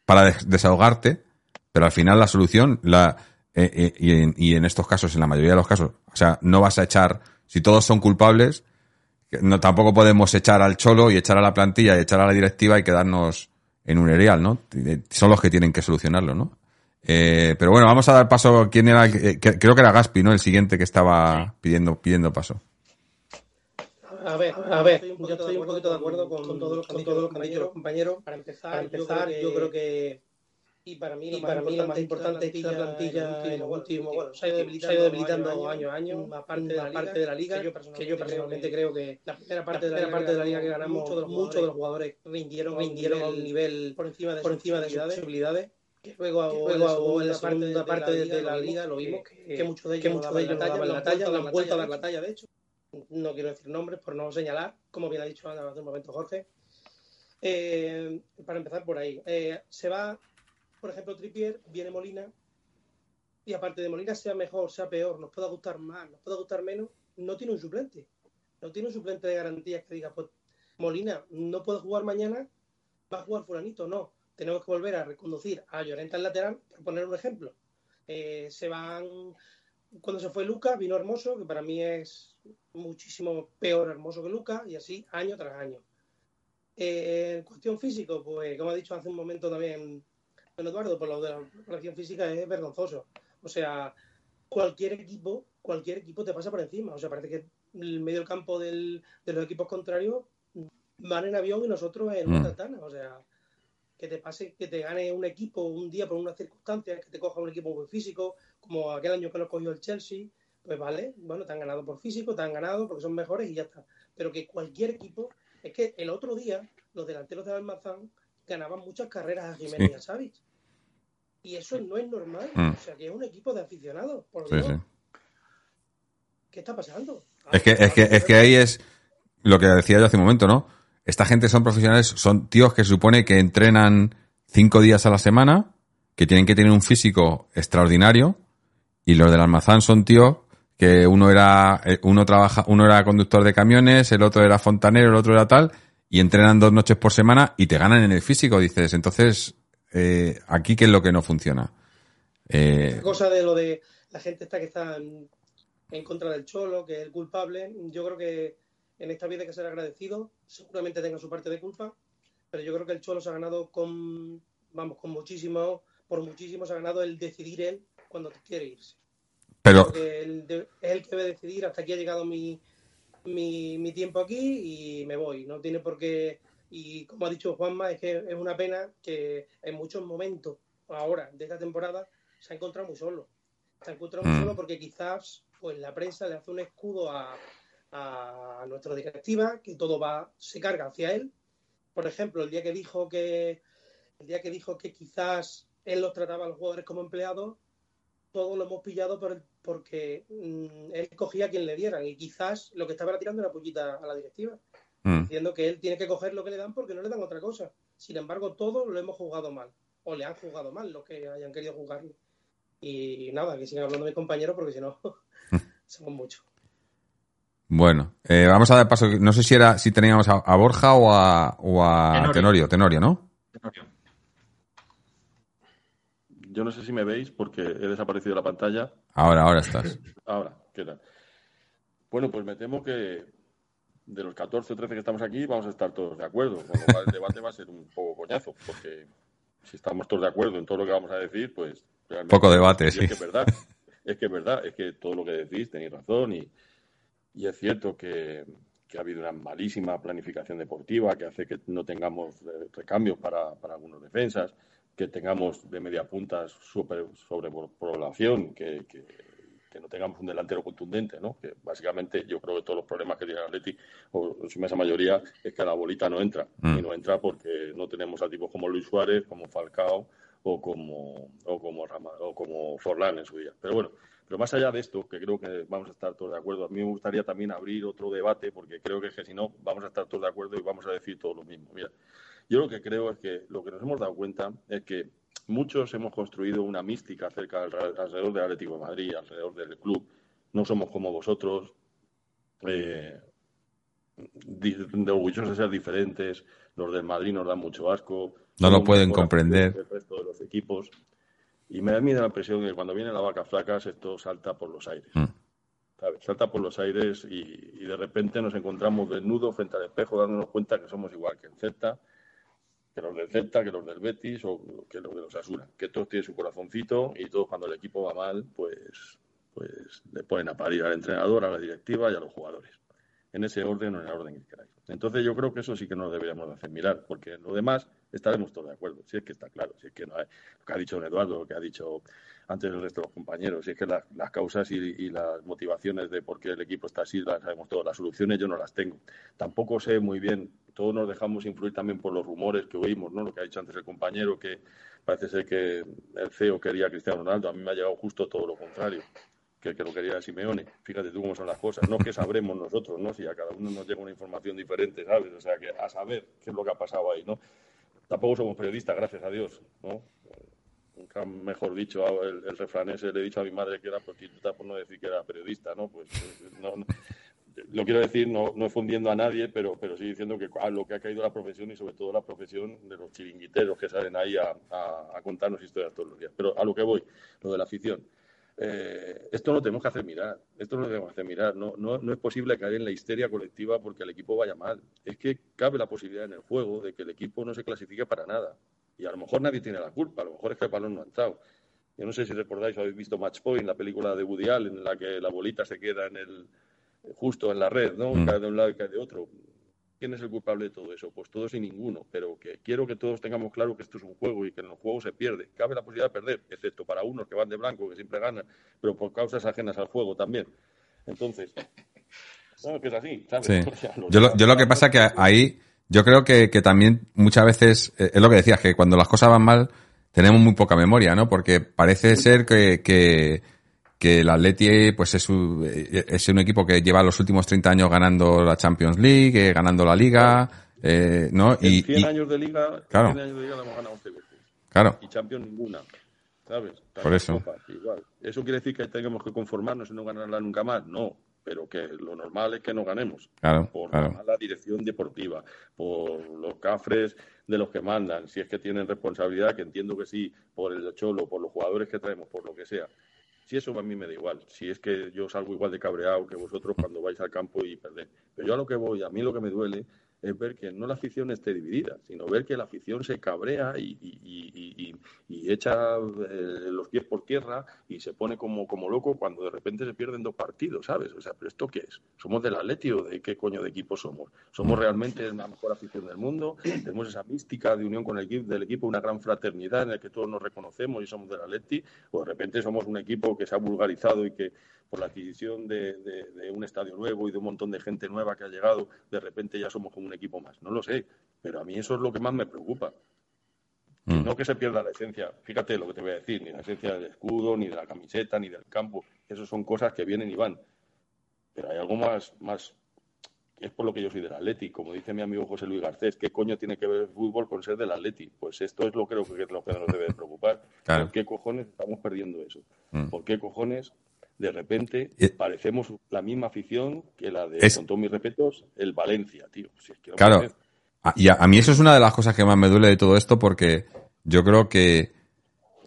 para des- desahogarte, pero al final la solución, la, eh, eh, y, en, y en estos casos, en la mayoría de los casos, o sea, no vas a echar, si todos son culpables, no tampoco podemos echar al cholo y echar a la plantilla y echar a la directiva y quedarnos en un erial, ¿no? Son los que tienen que solucionarlo, ¿no? Eh, pero bueno, vamos a dar paso. ¿Quién era? Eh, que- creo que era Gaspi, ¿no? El siguiente que estaba pidiendo, pidiendo paso. A ver, a ver, yo estoy un poquito de acuerdo con, con todos los, con todos los compañeros, compañeros. Para empezar, para empezar yo creo que y para mí, lo, más, para lo más importante es que la plantilla en los últimos, bueno, se ha ido debilitando, debilitando año a año, aparte de la parte de la liga, que yo personalmente, creo que la primera parte de la, parte de la liga que ganamos, muchos de los jugadores rindieron, rindieron a un nivel por encima de, por encima de sus posibilidades. Que luego, que luego en la segunda parte de, la liga lo vimos que, que muchos de ellos, que muchos de ellos no daban la talla, han vuelto a dar la talla, de hecho. No quiero decir nombres por no señalar, como bien ha dicho hace un momento Jorge. Eh, para empezar por ahí, eh, se va por ejemplo, Trippier, viene Molina, y aparte de Molina, sea mejor, sea peor, nos pueda gustar más, nos pueda gustar menos, no tiene un suplente. No tiene un suplente de garantías que diga, pues Molina no puede jugar mañana, va a jugar fulanito, no. Tenemos que volver a reconducir a Llorente al lateral, por poner un ejemplo. Eh, se van, cuando se fue Luca, vino Hermoso, que para mí es muchísimo peor Hermoso que Luca, y así año tras año. Eh, en cuestión físico, pues como ha dicho hace un momento también Eduardo, por lo de la preparación física es vergonzoso. O sea, cualquier equipo, cualquier equipo te pasa por encima. O sea, parece que el medio del campo del, de los equipos contrarios van en avión y nosotros en una Mm. tartana. O sea, que te pase, que te gane un equipo un día por unas circunstancias, que te coja un equipo muy físico, como aquel año que nos cogió el Chelsea, pues vale, bueno, te han ganado por físico, te han ganado porque son mejores y ya está. Pero que cualquier equipo, es que el otro día los delanteros de Almazán ganaban muchas carreras a Jiménez Sí. y a Savic. Y eso no es normal. Mm. O sea, que es un equipo de aficionados. Por Sí, sí. ¿Qué está pasando? Es que, es que, es que ahí es lo que decía yo hace un momento, ¿no? Esta gente son profesionales, son tíos que se supone que entrenan cinco días a la semana, que tienen que tener un físico extraordinario, y los del almazán son tíos que uno era, eh, uno trabaja, uno era conductor de camiones, el otro era fontanero, el otro era tal, y entrenan dos noches por semana y te ganan en el físico, dices. Entonces, eh, aquí qué es lo que no funciona. Eh, cosa de lo de la gente está que está en, en contra del cholo, que es el culpable, yo creo que en esta vida hay que ser agradecido, seguramente tenga su parte de culpa, pero yo creo que el cholo se ha ganado con, vamos, con muchísimo, por muchísimo se ha ganado el decidir él cuando quiere irse. pero, él es el que debe decidir hasta aquí ha llegado mi, mi, mi tiempo aquí y me voy. No tiene por qué. Y como ha dicho Juanma, es que es una pena que en muchos momentos ahora de esta temporada se ha encontrado muy solo. Se ha encontrado muy Mm. solo porque quizás pues la prensa le hace un escudo a, a nuestra directiva, que todo va, se carga hacia él. Por ejemplo, el día que dijo que el día que dijo que quizás él los trataba a los jugadores como empleados, todos lo hemos pillado por el, porque mm, él cogía a quien le dieran y quizás lo que estaba era tirando una pullita a la directiva, Mm. diciendo que él tiene que coger lo que le dan porque no le dan otra cosa. Sin embargo, todos lo hemos jugado mal, o le han jugado mal los que hayan querido jugarlo. Y nada, que sigan hablando mis compañeros porque si no, somos muchos. Bueno, eh, vamos a dar paso. No sé si era si teníamos a, a Borja o a, o a Tenorio. Tenorio. Tenorio, ¿no? Yo no sé si me veis porque he desaparecido de la pantalla. Ahora, ahora estás. Ahora, ¿qué tal? Bueno, pues me temo que de los 14 o 13 que estamos aquí vamos a estar todos de acuerdo, con lo cual el debate va a ser un poco coñazo, porque si estamos todos de acuerdo en todo lo que vamos a decir, pues... Poco debate, sí. Es que es verdad, es que es verdad, es que todo lo que decís tenéis razón y, y es cierto que, que ha habido una malísima planificación deportiva que hace que no tengamos eh, recambios para, para algunos defensas, que tengamos de media punta super, sobrepoblación, que, que, que no tengamos un delantero contundente, ¿no? Que básicamente yo creo que todos los problemas que tiene el Atleti, o su inmensa mayoría, es que la bolita no entra. Mm. Y no entra porque no tenemos a tipos como Luis Suárez, como Falcao o como, o como, Rama- o como Forlán en su día. Pero bueno, pero más allá de esto, que creo que vamos a estar todos de acuerdo, a mí me gustaría también abrir otro debate, porque creo que, que si no, vamos a estar todos de acuerdo y vamos a decir todo lo mismo. Mira, yo lo que creo es que lo que nos hemos dado cuenta es que muchos hemos construido una mística acerca del, alrededor del Atlético de Madrid, alrededor del club. No somos como vosotros, eh, orgullosos de ser diferentes. Los del Madrid nos dan mucho asco. No lo pueden comprender. El resto de los equipos. Y me da mí la impresión de que cuando vienen las vacas flacas esto salta por los aires. Mm. ¿sabes? Salta por los aires y, y de repente nos encontramos desnudos frente al espejo dándonos cuenta que somos igual que el Celta, que los del Celta, que los del Betis o que los de los Asuna, que todos tienen su corazoncito y todos cuando el equipo va mal, pues, pues le ponen a parir al entrenador, a la directiva y a los jugadores. En ese orden o en el orden que queráis. Entonces yo creo que eso sí que nos deberíamos de hacer mirar, porque en lo demás estaremos todos de acuerdo, si es que está claro, si es que no hay, lo que ha dicho Eduardo, lo que ha dicho antes el resto de los compañeros, si es que la- las causas y, y las motivaciones de por qué el equipo está así las sabemos todas, las soluciones yo no las tengo. Tampoco sé muy bien, todos nos dejamos influir también por los rumores que oímos, ¿no? Lo que ha dicho antes el compañero, que parece ser que el CEO quería a Cristiano Ronaldo, a mí me ha llegado justo todo lo contrario que, que lo quería Simeone. Fíjate tú cómo son las cosas. No que sabremos nosotros, ¿no? Si a cada uno nos llega una información diferente, ¿sabes? O sea, que a saber qué es lo que ha pasado ahí, ¿no? Tampoco somos periodistas, gracias a Dios, ¿no? Mejor dicho, el, el refrán ese le he dicho a mi madre que era prostituta por no decir que era periodista, ¿no? Pues eh, no, lo quiero decir, no, no fundiendo a nadie, pero, pero sí diciendo que a lo que ha caído la profesión y sobre todo la profesión de los chiringuiteros que salen ahí a contarnos historias todos los días. Pero a lo que voy, lo de la afición. Eh, esto lo tenemos que hacer mirar, esto lo tenemos que hacer mirar. No, no, no es posible caer en la histeria colectiva porque el equipo vaya mal. Es que cabe la posibilidad en el juego de que el equipo no se clasifique para nada. Y a lo mejor nadie tiene la culpa, a lo mejor es que el balón no ha entrado. Yo no sé si recordáis o habéis visto Match Point, la película de Woody Allen, en la que la bolita se queda en el, justo en la red, ¿no? Mm. Cae de un lado y cae de otro. ¿Quién es el culpable de todo eso? Pues todos y ninguno, pero que quiero que todos tengamos claro que esto es un juego y que en los juegos se pierde. Cabe la posibilidad de perder, excepto para unos que van de blanco, que siempre ganan, pero por causas ajenas al juego también. Entonces, no, que es así, ¿sabes? Sí. O sea, los Yo lo, yo lo que pasa que ahí, yo creo que, que también muchas veces, eh, es lo que decías, que cuando las cosas van mal, tenemos muy poca memoria, ¿no? Porque parece ser que, que, que el Atleti, pues es un, eh, es un equipo que lleva los últimos 30 años ganando la Champions League, eh, ganando la Liga, eh, ¿no? En Y, 100 y- años de liga, Claro. en 100 años de liga la hemos ganado 11 veces. Claro. Y Champions ninguna. ¿Sabes? Por eso. Copas, igual. ¿Eso quiere decir que tenemos que conformarnos y no ganarla nunca más? No. Pero que lo normal es que no ganemos. Claro, Por claro. la mala dirección deportiva, por los cafres de los que mandan, si es que tienen responsabilidad, que entiendo que sí, por el cholo, por los jugadores que traemos, por lo que sea. Si eso a mí me da igual, si es que yo salgo igual de cabreado que vosotros cuando vais al campo y perdéis. Pero yo a lo que voy, a mí lo que me duele es ver que no la afición esté dividida, sino ver que la afición se cabrea y, y- y- y- echa eh, los pies por tierra y se pone como, como loco cuando de repente se pierden dos partidos, ¿sabes? O sea, ¿pero esto qué es? ¿Somos del Atleti o de qué coño de equipo somos? ¿Somos realmente la mejor afición del mundo? ¿Tenemos esa mística de unión con el equipo, del equipo, una gran fraternidad en la que todos nos reconocemos y somos del Atleti? ¿O de repente somos un equipo que se ha vulgarizado y que por la adquisición de, de- de un estadio nuevo y de un montón de gente nueva que ha llegado, de repente ya somos como un equipo más? No lo sé, pero a mí eso es lo que más me preocupa Mm. No que se pierda la esencia, fíjate lo que te voy a decir, ni la esencia del escudo, ni de la camiseta, ni del campo. Eso son cosas que vienen y van. Pero hay algo más, más es por lo que yo soy del Atleti. Como dice mi amigo José Luis Garcés, ¿qué coño tiene que ver el fútbol con ser del Atleti? Pues esto es lo que creo que es lo que nos debe de preocupar. Claro. ¿Por qué cojones estamos perdiendo eso? Mm. ¿Por qué cojones de repente Eh. parecemos la misma afición que la de, Es- con todos mis respetos, el Valencia, tío? Si es que no Claro. Y a, a mí eso es una de las cosas que más me duele de todo esto porque yo creo que,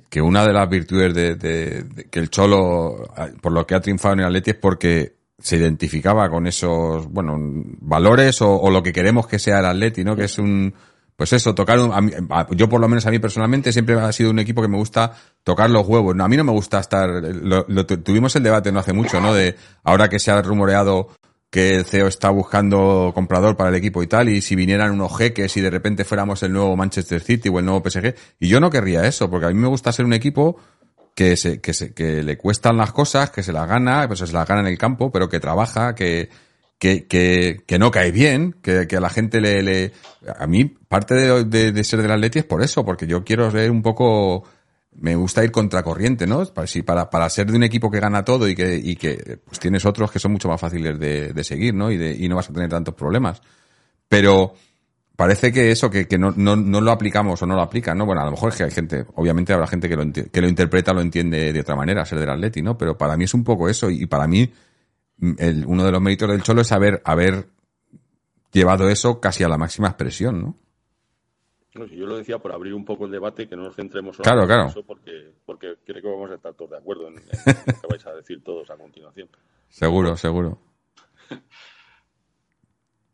que una de las virtudes de, de- de- que el Cholo, por lo que ha triunfado en el Atleti es porque se identificaba con esos, bueno, valores o, o lo que queremos que sea el Atleti, ¿no? Que es un, pues eso, tocar un, a mí- a- yo por lo menos a mí personalmente siempre ha sido un equipo que me gusta tocar los huevos. No, a mí no me gusta estar, lo, lo tu- tuvimos el debate no hace mucho, ¿no? De ahora que se ha rumoreado que el CEO está buscando comprador para el equipo y tal, y si vinieran unos jeques y de repente fuéramos el nuevo Manchester City o el nuevo PSG. Y yo no querría eso, porque a mí me gusta ser un equipo que se, que se, que le cuestan las cosas, que se las gana, pues se las gana en el campo, pero que trabaja, que, que, no cae bien, que, a la gente le, a mí parte de, de, de ser del Atleti es por eso, porque yo quiero ser un poco, me gusta ir contracorriente, ¿no? Para, para, para ser de un equipo que gana todo y que, y que pues tienes otros que son mucho más fáciles de, de seguir, ¿no? Y, de, y no vas a tener tantos problemas. Pero parece que eso, que, que no, no, no lo aplicamos o no lo aplican, ¿no? Bueno, a lo mejor es que hay gente, obviamente habrá gente que lo, que lo interpreta, lo entiende de otra manera, ser del Atleti, ¿no? Pero para mí es un poco eso y para mí el, uno de los méritos del Cholo es haber, haber llevado eso casi a la máxima expresión, ¿no? No, si yo lo decía por abrir un poco el debate, que no nos centremos Claro, en claro. eso, porque, porque creo que vamos a estar todos de acuerdo en, en lo que vais a decir todos a continuación. Seguro, seguro.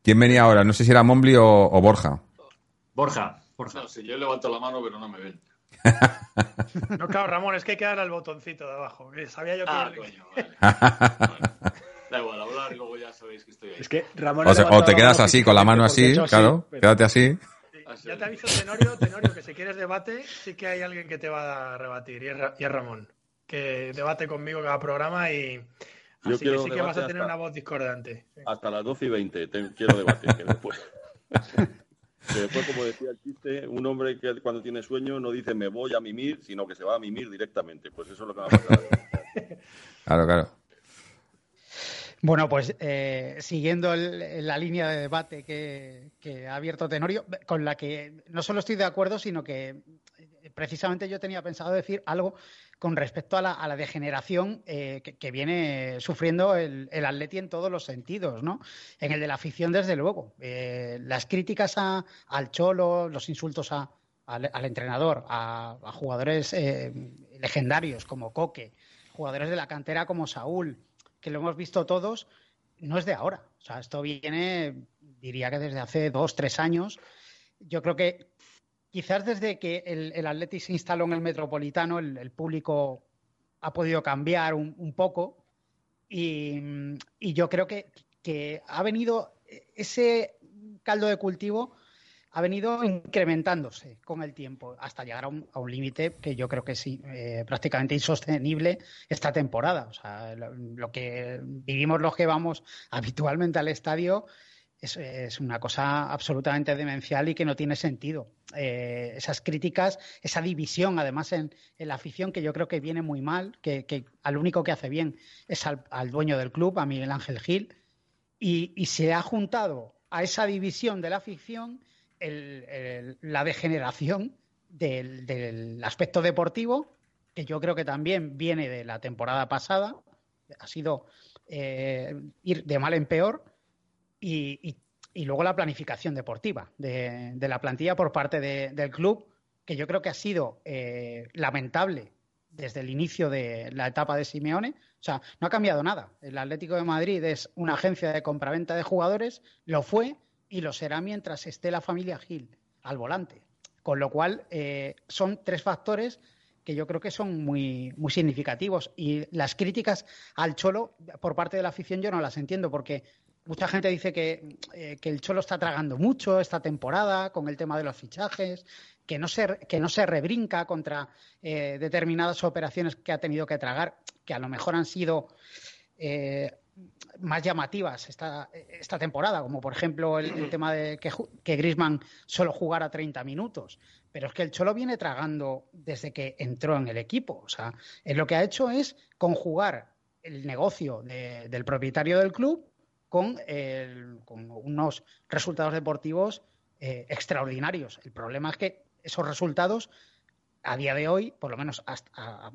¿Quién venía ahora? No sé si era Mombli o, o Borja. Borja, Borja. No sé, yo levanto la mano, pero no me ven. No, claro, Ramón, es que hay que darle al botoncito de abajo. Sabía yo que. Ah, coño, vale. Da igual, hablar y luego ya sabéis que estoy ahí. Es que Ramón O, se- o te quedas así, con la mano así, claro, pero- quédate así. Ya te aviso, Tenorio, Tenorio, que si quieres debate, sí que hay alguien que te va a rebatir, y es, Ra- y es Ramón. Que debate conmigo cada programa y. Yo Así que sí que vas a tener hasta- una voz discordante. Hasta las 12 y 20 te- quiero debatir, que después... que después, como decía el chiste, un hombre que cuando tiene sueño no dice me voy a mimir, sino que se va a mimir directamente. Pues eso es lo que va a pasar. Claro, claro. Bueno, pues eh, siguiendo el- la línea de debate que, ha abierto Tenorio, con la que no solo estoy de acuerdo, sino que eh, precisamente yo tenía pensado decir algo con respecto a la, a la degeneración eh, que, viene sufriendo el, el Atleti en todos los sentidos, ¿no? En el de la afición, desde luego. Eh, las críticas a- al Cholo, los insultos al, al entrenador, a, a jugadores eh, legendarios como Coque, jugadores de la cantera como Saúl, que lo hemos visto todos, no es de ahora. O sea, esto viene, diría que desde hace dos, tres años. Yo creo que quizás desde que el, el Atleti se instaló en el Metropolitano, el, el público ha podido cambiar un, un poco y, y yo creo que, que ha venido ese caldo de cultivo ha venido incrementándose con el tiempo hasta llegar a un, límite que yo creo que es eh, prácticamente insostenible esta temporada. O sea, lo, que vivimos los que vamos habitualmente al estadio es, una cosa absolutamente demencial y que no tiene sentido. Eh, esas críticas, esa división, además, en, la afición, que yo creo que viene muy mal, que, al único que hace bien es al, al, dueño del club, a Miguel Ángel Gil, y, y se ha juntado a esa división de la afición el, el, la degeneración del, del aspecto deportivo, que yo creo que también viene de la temporada pasada, ha sido eh, ir de mal en peor, y, luego la planificación deportiva de, de la plantilla por parte de, del club, que yo creo que ha sido eh, lamentable desde el inicio de la etapa de Simeone. O sea, no ha cambiado nada. El Atlético de Madrid es una agencia de compraventa de jugadores, lo fue y lo será mientras esté la familia Gil al volante. Con lo cual, eh, son tres factores que yo creo que son muy, muy significativos. Y las críticas al Cholo por parte de la afición yo no las entiendo porque mucha gente dice que, eh, que, el Cholo está tragando mucho esta temporada con el tema de los fichajes, que no se, que no se rebrinca contra eh, determinadas operaciones que ha tenido que tragar, que a lo mejor han sido más llamativas esta, esta, temporada, como por ejemplo el, tema de que, que Grisman solo jugara 30 minutos. pero es que el Cholo viene tragando desde que entró en el equipo. O sea, él lo que ha hecho es conjugar el negocio de- del propietario del club con, el- con unos resultados deportivos eh, extraordinarios. El problema es que esos resultados a día de hoy, por lo menos hasta,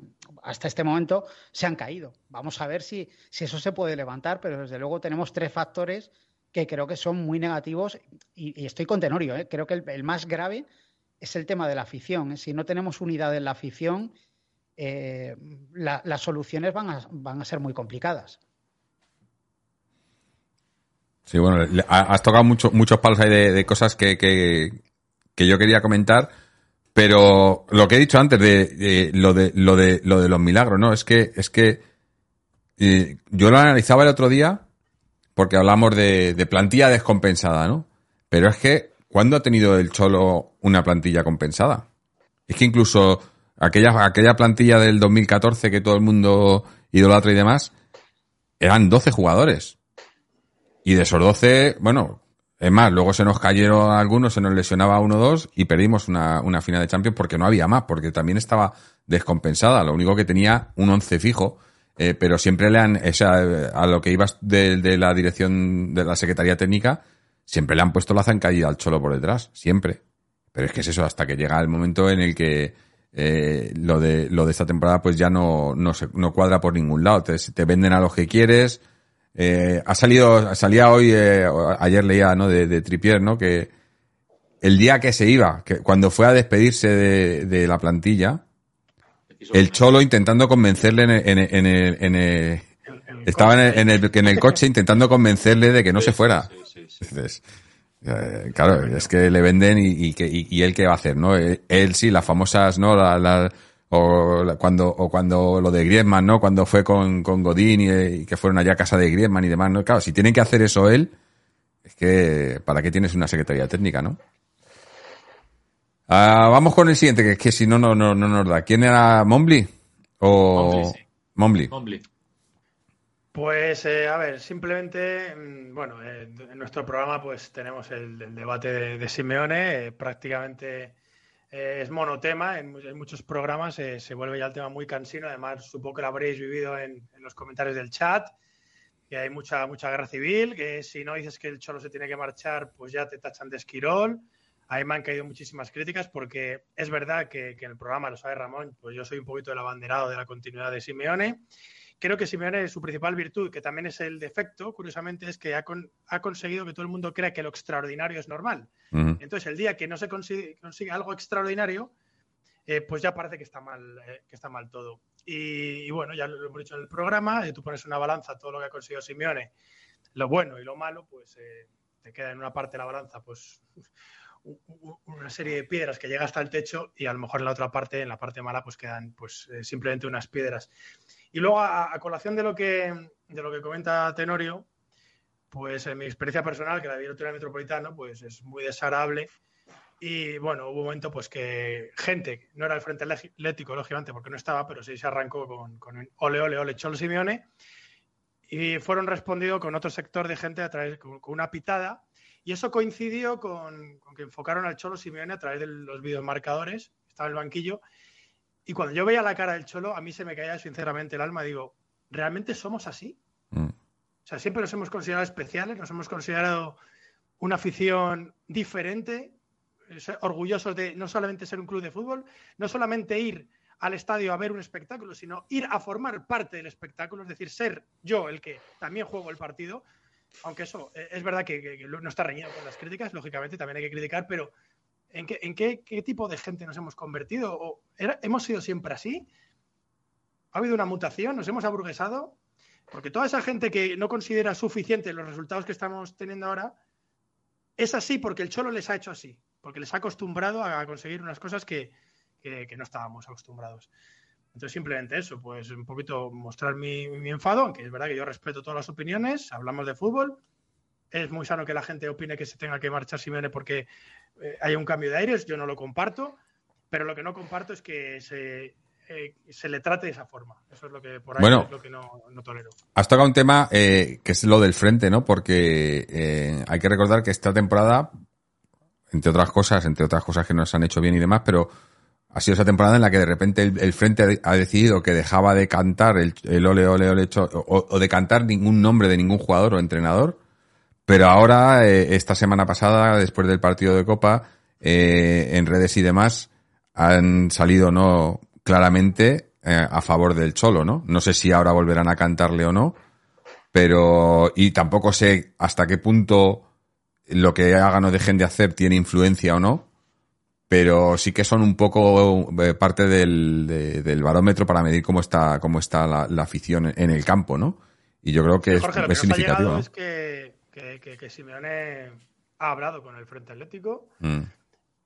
este momento, se han caído. Vamos a ver si, eso se puede levantar, pero desde luego tenemos tres factores que creo que son muy negativos y, estoy con Tenorio. ¿eh? Creo que el, más grave es el tema de la afición. ¿eh? Si no tenemos unidad en la afición, eh, la- las soluciones van a, ser muy complicadas. Sí, bueno, has tocado mucho, muchos palos ahí de, cosas que yo quería comentar, pero lo que he dicho antes de, lo de lo de lo de los milagros, ¿no? Es que es que eh, yo lo analizaba el otro día porque hablamos de, de plantilla descompensada, ¿no? Pero es que ¿cuándo ha tenido el Cholo una plantilla compensada? Es que incluso aquella aquella plantilla del 2014 que todo el mundo idolatra y demás eran 12 jugadores. Y de esos 12, bueno, es más, luego se nos cayeron algunos, se nos lesionaba uno o dos y perdimos una, una final de Champions porque no había más, porque también estaba descompensada. Lo único que tenía un 11 fijo, eh, pero siempre le han, o sea, a lo que ibas de, de la dirección de la Secretaría Técnica, siempre le han puesto la zancadilla al cholo por detrás, siempre. Pero es que es eso, hasta que llega el momento en el que eh, lo de lo de esta temporada pues ya no, no, se, no cuadra por ningún lado. Te, te venden a los que quieres. Eh, ha salido, salía hoy, eh, ayer leía, ¿no? De, de Tripier, ¿no? Que el día que se iba, que cuando fue a despedirse de, de la plantilla, el cholo intentando convencerle en el, en el- en el- en el- estaba en el, en coche intentando convencerle de que no se fuera. Dices, eh, claro, es que le venden y, y, que, y, él qué va a hacer, ¿no? Él, él sí, las famosas, ¿no? La, la- o la- cuando, o cuando lo de Griezmann, ¿no? Cuando fue con, con Godín y, y que fueron allá a casa de Griezmann y demás, ¿no? Claro, si tienen que hacer eso él, es que, ¿para qué tienes una secretaría técnica, no? Ah, vamos con el siguiente, que es que si no, no, no, no nos da. ¿Quién era Mombly? O Mombly, sí. Mombly. Mombly. Pues, eh, a ver, simplemente, mm, bueno, eh, en nuestro programa pues tenemos el, el debate de, de Simeone, eh, prácticamente eh, es monotema, en, mu- en muchos programas eh, se vuelve ya el tema muy cansino, además supongo que lo habréis vivido en, en los comentarios del chat, que hay mucha, mucha guerra civil, que si no dices que el Cholo se tiene que marchar, pues ya te tachan de esquirol. Ahí me han caído muchísimas críticas porque es verdad que, que en el programa, lo sabe Ramón, pues yo soy un poquito el abanderado de la continuidad de Simeone. Creo que Simeone, su principal virtud, que también es el defecto, curiosamente, es que ha, con- ha conseguido que todo el mundo crea que lo extraordinario es normal. Entonces, el día que no se consigue, consigue algo extraordinario, eh, pues ya parece que está mal, eh, que está mal todo. Y, y bueno, ya lo, hemos dicho en el programa, eh, tú pones una balanza todo lo que ha conseguido Simeone, lo bueno y lo malo, pues te queda en una parte de la balanza, pues una serie de piedras que llega hasta el techo y a lo mejor en la otra parte, en la parte mala, pues quedan pues eh, simplemente unas piedras. Y luego, a, a colación de lo que de lo que comenta Tenorio, pues en mi experiencia personal, que la vi el otro día en el Metropolitano, pues es muy desagradable. Y bueno, hubo un momento pues que gente, no era el Frente Atlético, lógicamente, porque no estaba, pero sí se arrancó con, con un ole, ole, ole, Cholo Simeone. Y fueron respondidos con otro sector de gente a través con, con una pitada. Y eso coincidió con, con que enfocaron al Cholo Simeone a través de los videomarcadores, estaba en el banquillo. Y cuando yo veía la cara del Cholo, a mí se me caía sinceramente el alma. Digo, ¿realmente somos así? Mm. O sea, siempre nos hemos considerado especiales, nos hemos considerado una afición diferente, eh, orgullosos de no solamente ser un club de fútbol, no solamente ir al estadio a ver un espectáculo, sino ir a formar parte del espectáculo, es decir, ser yo el que también juego el partido, aunque eso eh, es verdad que, no está reñido con las críticas, lógicamente también hay que criticar, pero ¿en qué, tipo de gente nos hemos convertido? ¿O ¿Hemos sido siempre así? ¿Ha habido una mutación? ¿Nos hemos aburguesado? Porque toda esa gente que no considera suficiente los resultados que estamos teniendo ahora, es así porque el Cholo les ha hecho así, porque les ha acostumbrado a conseguir unas cosas que no estábamos acostumbrados. Entonces, simplemente eso, pues un poquito mostrar mi, mi enfado, aunque es verdad que yo respeto todas las opiniones, hablamos de fútbol, es muy sano que la gente opine que se tenga que marchar Simeone porque eh, haya un cambio de aires, yo no lo comparto, pero lo que no comparto es que se, eh, se le trate de esa forma. Eso es lo que por ahí Bueno. es lo que no, no tolero. Has tocado un tema eh, que es lo del frente, ¿no? Porque hay que recordar que esta temporada entre otras cosas, entre otras cosas que nos han hecho bien y demás, pero ha sido esa temporada en la que de repente el, frente ha decidido que dejaba de cantar el, ole ole ole o, de cantar ningún nombre de ningún jugador o entrenador, pero ahora eh, esta semana pasada, después del partido de Copa, eh, en redes y demás han salido no claramente eh, a favor del Cholo, ¿no? No sé si ahora volverán a cantarle o no, pero y tampoco sé hasta qué punto lo que hagan o dejen de hacer tiene influencia o no, pero sí que son un poco eh, parte del, del barómetro para medir cómo está, cómo está la, afición en el campo, ¿no? Y yo creo que es, Jorge, lo que significativo. ¿no? es que, que, que, Simeone ha hablado con el Frente Atlético mm.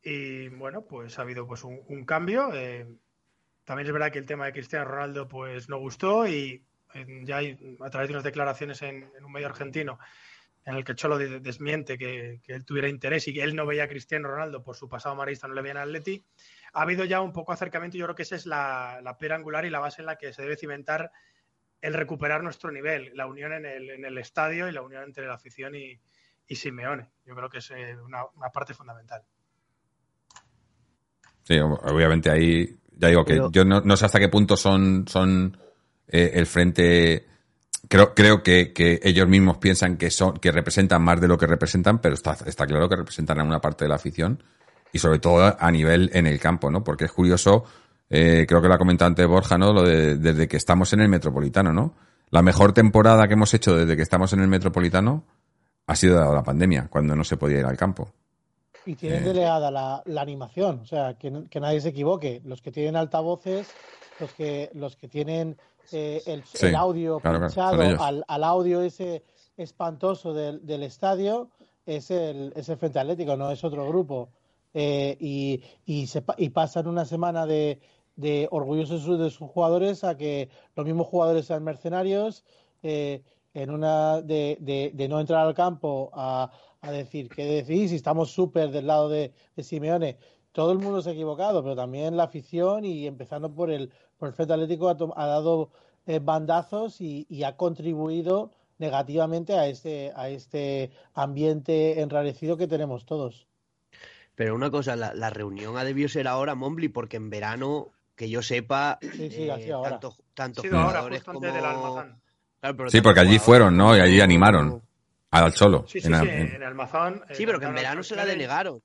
y bueno, pues ha habido pues un, cambio. Eh, también es verdad que el tema de Cristiano Ronaldo pues no gustó y eh, ya hay, a través de unas declaraciones en un medio argentino en el que Cholo desmiente que, él tuviera interés y que él no veía a Cristiano Ronaldo por su pasado marista, no le veía a Atleti, ha habido ya un poco acercamiento. Yo creo que esa es la, la piedra angular y la base en la que se debe cimentar el recuperar nuestro nivel, la unión en el, en el estadio y la unión entre la afición y, y Simeone. Yo creo que es eh, una, parte fundamental. Sí, obviamente ahí, ya digo que yo no, no, sé hasta qué punto son, son eh, el frente creo, creo que, que, ellos mismos piensan que son, que representan más de lo que representan, pero está, está claro que representan a una parte de la afición y sobre todo a nivel en el campo, ¿no? Porque es curioso, eh, creo que lo ha comentado antes Borja, ¿no? Lo de, desde que estamos en el Metropolitano, ¿no? La mejor temporada que hemos hecho desde que estamos en el Metropolitano ha sido dado la pandemia, cuando no se podía ir al campo. Y tienen eh. delegada la, la, animación, o sea, que, que nadie se equivoque. Los que tienen altavoces, los que, los que tienen eh, el, audio pinchado al, al, audio ese espantoso del, del estadio es el, es el, Frente Atlético, no es otro grupo. Eh, y, y, se, y pasan una semana de, de orgullosos de sus jugadores a que los mismos jugadores sean mercenarios, eh, en una de, de, de, no entrar al campo a, a decir qué decís, si estamos súper del lado de, de Simeone. Todo el mundo se ha equivocado, pero también la afición y empezando por el, el Frente Atlético ha, dado eh, bandazos y, ha contribuido negativamente a este, a este ambiente enrarecido que tenemos todos. Pero una cosa, la, reunión ha debido ser ahora, Mombly, porque en verano, que yo sepa, sí, sí, eh, ahora. tanto, tanto jugadores como... sí, porque allí fueron, ¿no? Y allí animaron al solo. Sí, sí, en, sí, en, Almazán. Sí, pero que en verano se la denegaron.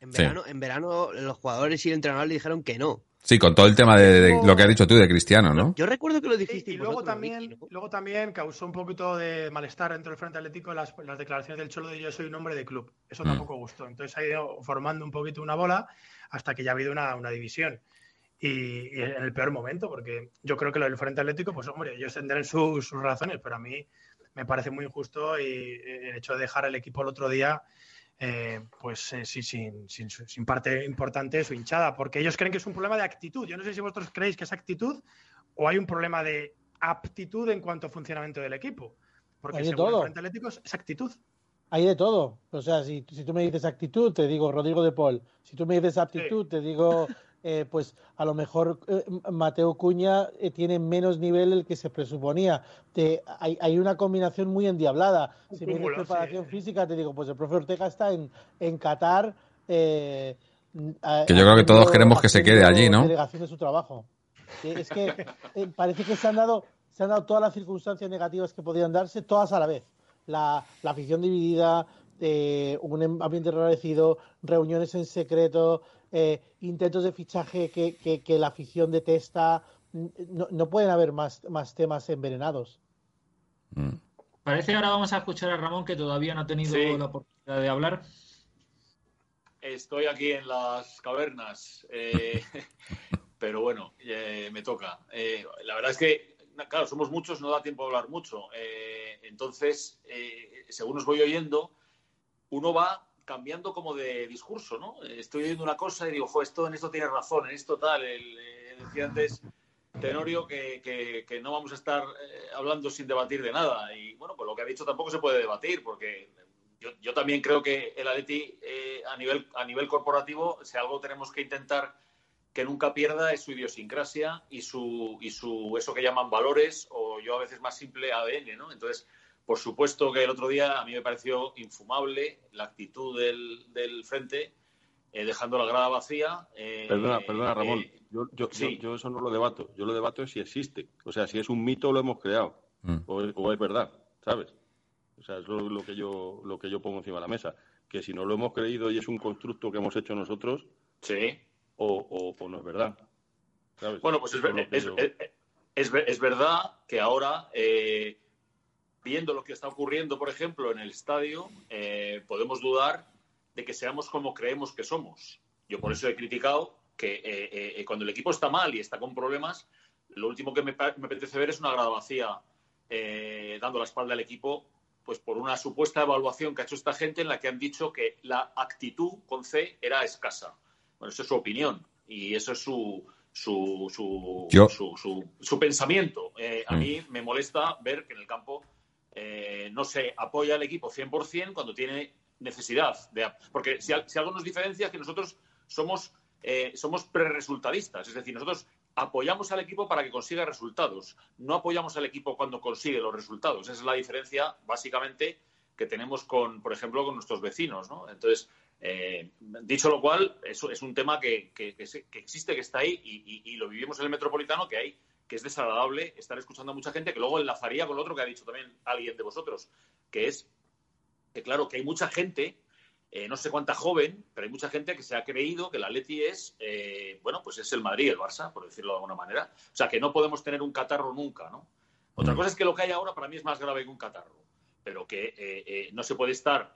En verano, en verano los jugadores y el entrenador le dijeron que no. Sí, con todo el tema de, lo que has dicho tú de Cristiano, ¿no? Yo recuerdo que lo dijiste. y luego también, luego también causó un poquito de malestar dentro del Frente Atlético las, las declaraciones del Cholo de yo soy un hombre de club. Eso mm. tampoco gustó. Entonces ha ido formando un poquito una bola hasta que ya ha habido una, una división. Y, en el peor momento, porque yo creo que lo del Frente Atlético, pues hombre, ellos tendrán sus, sus razones, pero a mí me parece muy injusto y el hecho de dejar el equipo el otro día eh, pues eh, sí, sin, sin, parte importante de su hinchada, porque ellos creen que es un problema de actitud. Yo no sé si vosotros creéis que es actitud o hay un problema de aptitud en cuanto a funcionamiento del equipo. Porque hay de todo. el Atlético es, actitud. Hay de todo. O sea, si, si, tú me dices actitud, te digo Rodrigo de Paul. Si tú me dices aptitud, te digo eh, pues a lo mejor eh, Mateo Cuña eh, tiene menos nivel del que se presuponía. hay, hay, una combinación muy endiablada. Si me dices preparación física, te digo, pues el profe Ortega está en, en Qatar. que yo creo que todos queremos que se quede allí, ¿no? Delegación de su trabajo. Es que parece que se han dado se han dado todas las circunstancias negativas que podían darse, todas a la vez. La, la afición dividida, un ambiente enrarecido, reuniones en secreto, eh, intentos de fichaje que, que, la afición detesta. No, no, pueden haber más, más temas envenenados. Mm. Parece que ahora vamos a escuchar a Ramón, que todavía no ha tenido la oportunidad de hablar. Estoy aquí en las cavernas, eh, pero bueno, eh, me toca. la verdad es que, claro, somos muchos, no da tiempo a hablar mucho. entonces, según os voy oyendo, uno va cambiando como de discurso, ¿no? Estoy oyendo una cosa y digo, jo, esto, en esto tiene razón, en esto tal. El, eh, decía antes Tenorio que, que, no vamos a estar eh, hablando sin debatir de nada. Y bueno, pues lo que ha dicho tampoco se puede debatir, porque yo, yo también creo que el Atleti eh, a, nivel, a nivel corporativo, si algo tenemos que intentar que nunca pierda es su idiosincrasia y su, y su eso que llaman valores, o yo a veces más simple ADN, ¿no? Entonces, Por supuesto que el otro día a mí me pareció infumable la actitud del, del frente, eh, dejando la grada vacía. eh, Perdona, perdona, Ramón. eh, Yo, yo, sí. yo, yo eso no lo debato. Yo lo debato es si existe. O sea, si es un mito lo hemos creado. Mm. O, es, o es verdad, ¿sabes? O sea, eso es lo que yo lo que yo pongo encima de la mesa. Que si no lo hemos creído y es un constructo que hemos hecho nosotros, sí. o, o, o no es verdad. ¿sabes? Bueno, pues es, ver- es- es- es ver- es verdad que ahora, eh, viendo lo que está ocurriendo, por ejemplo, en el estadio, eh, podemos dudar de que seamos como creemos que somos. Yo por eso he criticado que eh, eh, cuando el equipo está mal y está con problemas, lo último que me, me apetece ver es una grada vacía eh, dando la espalda al equipo, pues por una supuesta evaluación que ha hecho esta gente en la que han dicho que la actitud con C era escasa. Bueno, eso es su opinión y eso es su, su, su, su- su pensamiento. Eh, a Mm. mí me molesta ver que en el campo eh, no se apoya al equipo 100% cuando tiene necesidad. De, porque si, al- si algo nos diferencia es que nosotros somos, eh, somos preresultadistas, es decir, nosotros apoyamos al equipo para que consiga resultados, no apoyamos al equipo cuando consigue los resultados. Esa es la diferencia, básicamente, que tenemos con, por ejemplo, con nuestros vecinos. ¿no? Entonces, eh, dicho lo cual, eso es un tema que, que- que existe, que está ahí y- y lo vivimos en el metropolitano, que hay que es desagradable estar escuchando a mucha gente que luego enlazaría con lo otro que ha dicho también alguien de vosotros, que es que claro, que hay mucha gente, eh, no sé cuánta joven, pero hay mucha gente que se ha creído que el Atleti es, eh, bueno, pues es el Madrid el Barça, por decirlo de alguna manera. O sea, que no podemos tener un catarro nunca, ¿no? Otra cosa es que lo que hay ahora para mí es más grave que un catarro, pero que eh, no se puede estar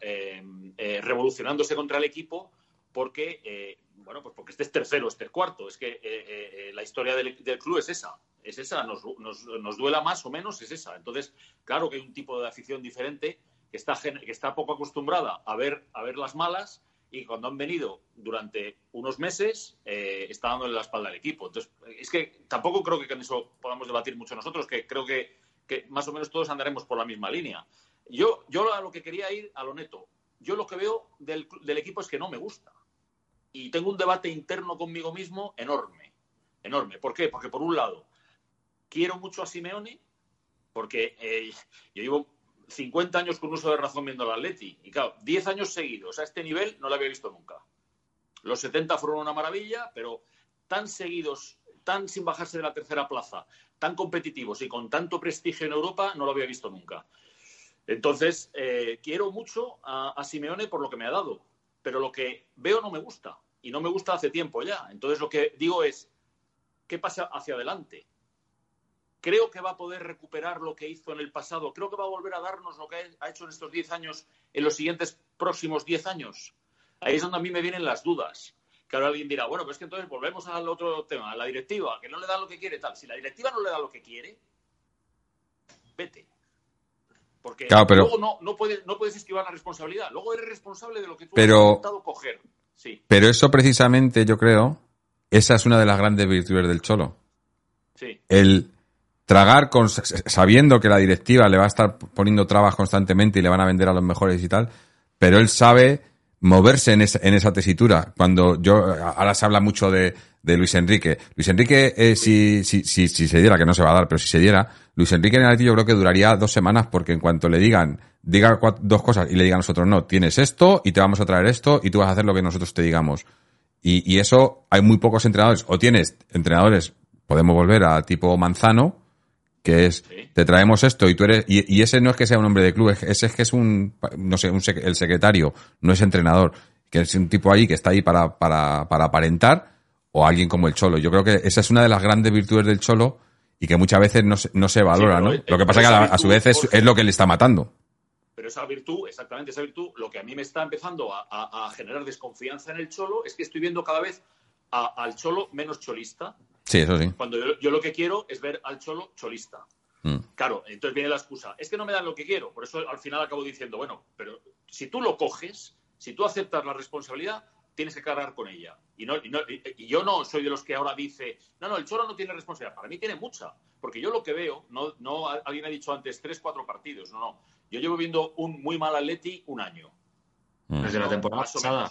revolucionándose contra el equipo porque, bueno, pues porque estés tercero, estés cuarto. Es que la historia del, del club es esa, es esa, nos, nos, nos duela más o menos, es esa. Entonces, claro que hay un tipo de afición diferente que está, que está poco acostumbrada a ver, a ver las malas y cuando han venido durante unos meses eh, está dándole la espalda al equipo. Entonces, es que tampoco creo que con eso podamos debatir mucho nosotros, que creo que, que más o menos todos andaremos por la misma línea. Yo, yo a lo que quería ir, a lo neto, yo lo que veo del, del equipo es que no me gusta. Y tengo un debate interno conmigo mismo enorme, enorme. ¿Por qué? Porque por un lado, quiero mucho a Simeone, porque eh, yo llevo 50 años con uso de razón viendo al Atleti. Y claro, 10 años seguidos a este nivel no lo había visto nunca. Los 70 fueron una maravilla, pero tan seguidos, tan sin bajarse de la tercera plaza, tan competitivos y con tanto prestigio en Europa, no lo había visto nunca. Entonces, eh, quiero mucho a, a Simeone por lo que me ha dado, pero lo que veo no me gusta. Y no me gusta hace tiempo ya. Entonces, lo que digo es, ¿qué pasa hacia adelante? Creo que va a poder recuperar lo que hizo en el pasado. Creo que va a volver a darnos lo que ha hecho en estos 10 años, en los siguientes próximos 10 años. Ahí es donde a mí me vienen las dudas. Que ahora alguien dirá, bueno, pues que entonces volvemos al otro tema, a la directiva, que no le da lo que quiere, tal. Si la directiva no le da lo que quiere, vete. Porque Claro, pero- luego no, no, puedes, no puedes esquivar la responsabilidad. Luego eres responsable de lo que tú Pero- has intentado coger. Sí, Pero eso precisamente, yo creo, esa es una de las grandes virtudes del Cholo. sí. El tragar con, sabiendo que la directiva le va a estar poniendo trabas constantemente y le van a vender a los mejores y tal, pero él sabe moverse en esa, en esa tesitura. Cuando yo, ahora se habla mucho de, de Luis Enrique. Luis Enrique, eh, si, si, si, si se diera, que no se va a dar, pero si se diera, Luis Enrique en el yo creo que duraría dos semanas porque en cuanto le digan, diga cua- dos cosas y le digan a nosotros, no, tienes esto y te vamos a traer esto y tú vas a hacer lo que nosotros te digamos. Y, y eso hay muy pocos entrenadores. O tienes entrenadores, podemos volver a tipo Manzano, que es, te traemos esto y tú eres, y, y ese no es que sea un hombre de club, es- ese es que es un, no sé, un sec- el secretario, no es entrenador, que es un tipo ahí que está ahí para, para, para aparentar, o alguien como el Cholo. Yo creo que esa es una de las grandes virtudes del Cholo y que muchas veces no se, no se valora, ¿no? Lo que pasa es que a, a su vez es, Jorge, es lo que le está matando. Pero esa virtud, exactamente esa virtud, lo que a mí me está empezando a, a- a generar desconfianza en el cholo es que estoy viendo cada vez al cholo menos cholista, Sí, eso sí. cuando yo, yo lo que quiero es ver al cholo cholista. Mm. Claro, entonces viene la excusa. Es que no me dan lo que quiero. Por eso al final acabo diciendo, bueno, pero si tú lo coges, si tú aceptas la responsabilidad, tienes que cargar con ella. Y, no, y, no- y- yo no soy de los que ahora dice, no, no, el Cholo no tiene responsabilidad. Para mí tiene mucha. Porque yo lo que veo, no, no alguien ha dicho antes tres, cuatro partidos. No, no. Yo llevo viendo un muy mal Atleti un año. Mm. Desde la temporada pasada.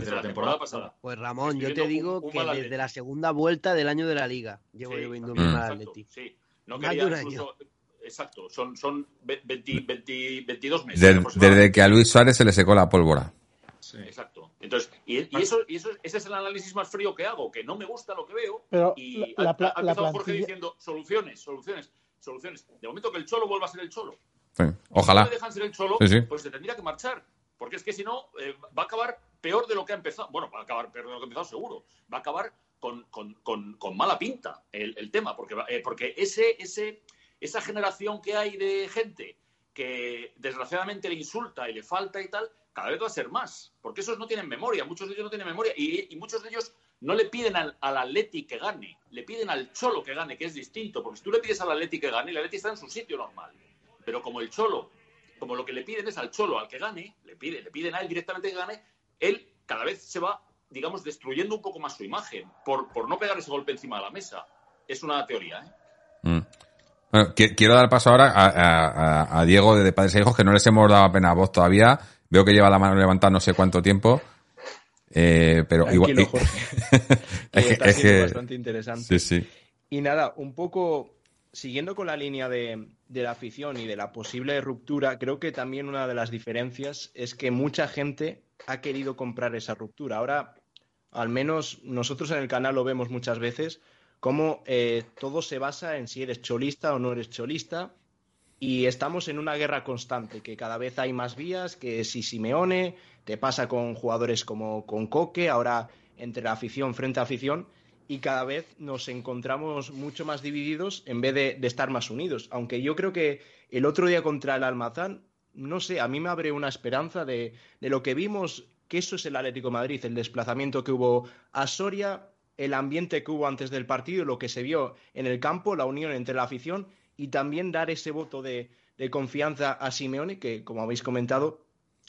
Desde la temporada pasada. Pues Ramón, yo te digo un- un que desde Atleti. la segunda vuelta del año de la liga llevo Sí, yo viendo mi mal Atleti. Sí. No Más quería de un incluso exacto, son, son 20, 20, 22 meses. Desde, desde que a Luis Suárez se le secó la pólvora. Sí. Exacto. Entonces, y, y eso, y eso, ese es el análisis más frío que hago, que no me gusta lo que veo. Pero y la- ha, la- ha la empezado Jorge diciendo soluciones, soluciones, soluciones. De momento que el Cholo vuelva a ser el Cholo. Sí, Si Ojalá. no le dejan ser el Cholo, Sí, sí. pues se tendría que marchar. Porque es que si no, eh, va a acabar peor de lo que ha empezado. Bueno, va a acabar peor de lo que ha empezado seguro. Va a acabar con, con- con- con mala pinta el, el tema. Porque, eh, porque ese, ese, esa generación que hay de gente que desgraciadamente le insulta y le falta y tal, cada vez va a ser más. Porque esos no tienen memoria. Muchos de ellos no tienen memoria. Y, y muchos de ellos no le piden al, al Atleti que gane. Le piden al Cholo que gane, que es distinto. Porque si tú le pides al Atleti que gane, el Atleti está en su sitio normal. Pero como el Cholo como lo que le piden es al Cholo, al que gane, le, pide, le piden a él directamente que gane, él cada vez se va, digamos, destruyendo un poco más su imagen por, por no pegar ese golpe encima de la mesa. Es una teoría, ¿eh? Mm. Bueno, qui- quiero dar paso ahora a, a- a- a Diego de Padres e Hijos, que no les hemos dado apenas voz todavía. Veo que lleva la mano levantada no sé cuánto tiempo. Eh, pero Tranquilo, igual. Jorge. es que, está es que- bastante interesante. Sí, sí. Y nada, un poco siguiendo con la línea de, de la afición y de la posible ruptura, creo que también una de las diferencias es que mucha gente ha querido comprar esa ruptura. Ahora, al menos nosotros en el canal lo vemos muchas veces, cómo eh, todo se basa en si eres cholista o no eres cholista. Y estamos en una guerra constante, que cada vez hay más vías, que si Simeone, te pasa con jugadores como con Coque, ahora entre la afición frente a afición, y cada vez nos encontramos mucho más divididos en vez de, de estar más unidos. Aunque yo creo que el otro día contra el Almazán, no sé, a mí me abre una esperanza de, de lo que vimos, que eso es el Atlético Madrid, el desplazamiento que hubo a Soria, el ambiente que hubo antes del partido, lo que se vio en el campo, la unión entre la afición y también dar ese voto de, de confianza a Simeone, que como habéis comentado,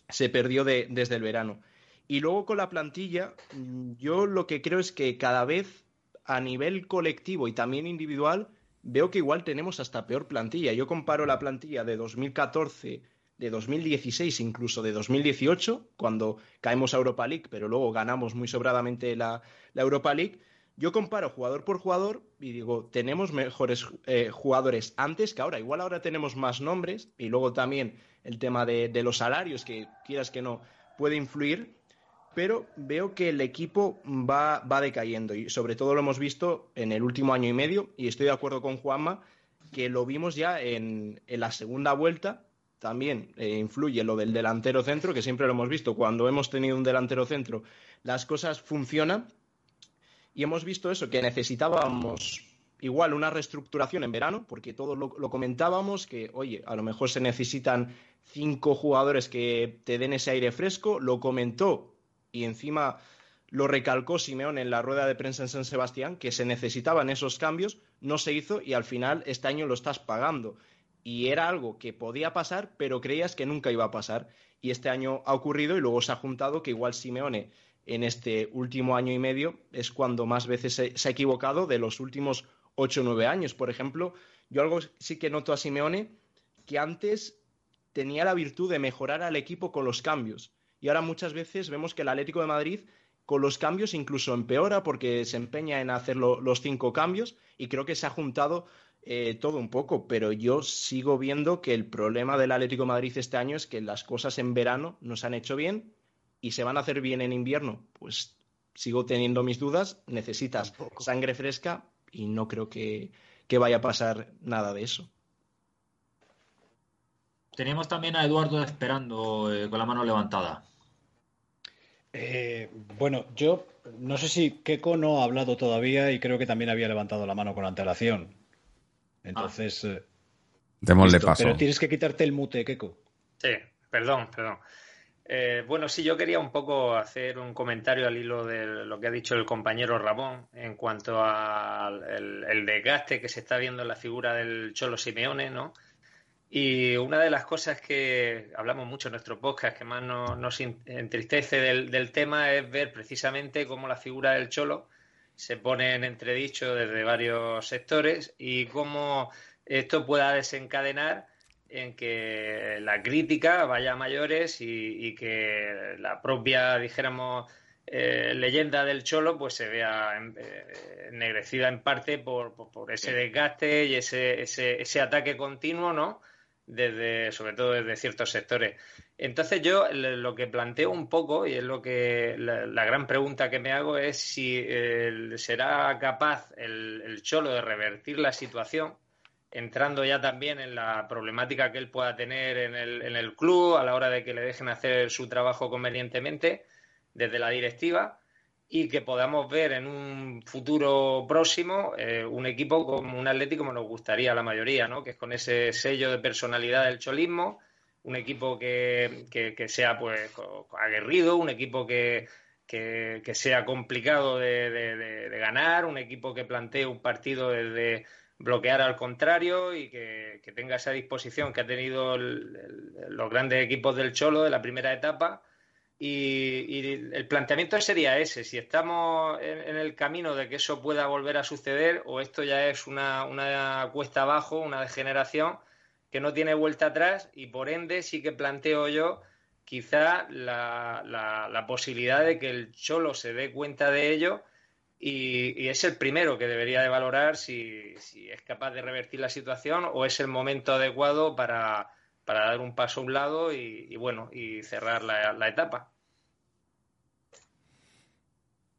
se perdió de- desde el verano. Y luego con la plantilla, mm, yo lo que creo es que cada vez a nivel colectivo y también individual, veo que igual tenemos hasta peor plantilla. Yo comparo la plantilla de 2014, de 2016, incluso de 2018, cuando caemos a Europa League, pero luego ganamos muy sobradamente la, la Europa League. Yo comparo jugador por jugador y digo, tenemos mejores eh, jugadores antes que ahora. Igual ahora tenemos más nombres y luego también el tema de, de los salarios, que quieras que no, puede influir, pero veo que el equipo va, va decayendo y sobre todo lo hemos visto en el último año y medio y estoy de acuerdo con Juanma que lo vimos ya en, en la segunda vuelta. También eh, influye lo del delantero centro, que siempre lo hemos visto. Cuando hemos tenido un delantero centro, las cosas funcionan. Y hemos visto eso, que necesitábamos igual una reestructuración en verano, porque todos lo, lo comentábamos, que oye, a lo mejor se necesitan cinco jugadores que te den ese aire fresco. Lo comentó y encima lo recalcó Simeón en la rueda de prensa en San Sebastián, que se necesitaban esos cambios, no se hizo y al final este año lo estás pagando. Y era algo que podía pasar, pero creías que nunca iba a pasar. Y este año ha ocurrido y luego se ha juntado que igual Simeone en este último año y medio es cuando más veces se, ha equivocado de los últimos ocho o nueve años. Por ejemplo, yo algo sí que noto a Simeone que antes tenía la virtud de mejorar al equipo con los cambios. Y ahora muchas veces vemos que el Atlético de Madrid con los cambios incluso empeora porque se empeña en hacer lo- los cinco cambios y creo que se ha juntado eh, todo un poco, pero yo sigo viendo que el problema del Atlético de Madrid este año es que las cosas en verano no se han hecho bien y se van a hacer bien en invierno. Pues sigo teniendo mis dudas, necesitas sangre fresca y no creo que, que vaya a pasar nada de eso. Teníamos también a Eduardo esperando eh, con la mano levantada. Eh, bueno, yo no sé si Keiko no ha hablado todavía y creo que también había levantado la mano con antelación. Entonces. eh, Démosle paso. Pero tienes que quitarte el mute, Keiko. Sí, perdón, perdón. Eh, bueno, sí, yo quería un poco hacer un comentario al hilo de lo que ha dicho el compañero Ramón en cuanto al el, el desgaste que se está viendo en la figura del Cholo Simeone, ¿no? Y una de las cosas que hablamos mucho en nuestro podcast, que más nos, nos entristece del, del tema, es ver precisamente cómo la figura del Cholo se pone en entredicho desde varios sectores y cómo esto pueda desencadenar en que la crítica vaya a mayores y, y que la propia, dijéramos, eh, leyenda del Cholo pues se vea eh, ennegrecida en parte por, por, ese desgaste y ese, ese, ese, ataque continuo, ¿no? Desde, sobre todo desde ciertos sectores. Entonces yo lo que planteo un poco, y es lo que la, gran pregunta que me hago, es si será capaz el, el, Cholo de revertir la situación, entrando ya también en la problemática que él pueda tener en el, en el club a la hora de que le dejen hacer su trabajo convenientemente desde la directiva y que podamos ver en un futuro próximo eh, un equipo como un Atlético como nos gustaría a la mayoría, ¿no? que es con ese sello de personalidad del cholismo, un equipo que, que, sea pues aguerrido, un equipo que, que, sea complicado de, ganar, un equipo que plantee un partido desde bloquear al contrario y que, tenga esa disposición que ha tenido los grandes equipos del Cholo de la primera etapa y, el planteamiento sería ese, si estamos en, el camino de que eso pueda volver a suceder o esto ya es una, una cuesta abajo, una degeneración que no tiene vuelta atrás y por ende sí que planteo yo quizá la, la, posibilidad de que el Cholo se dé cuenta de ello y, es el primero que debería de valorar si, si, es capaz de revertir la situación o es el momento adecuado para, para dar un paso a un lado y, bueno, y cerrar la, etapa.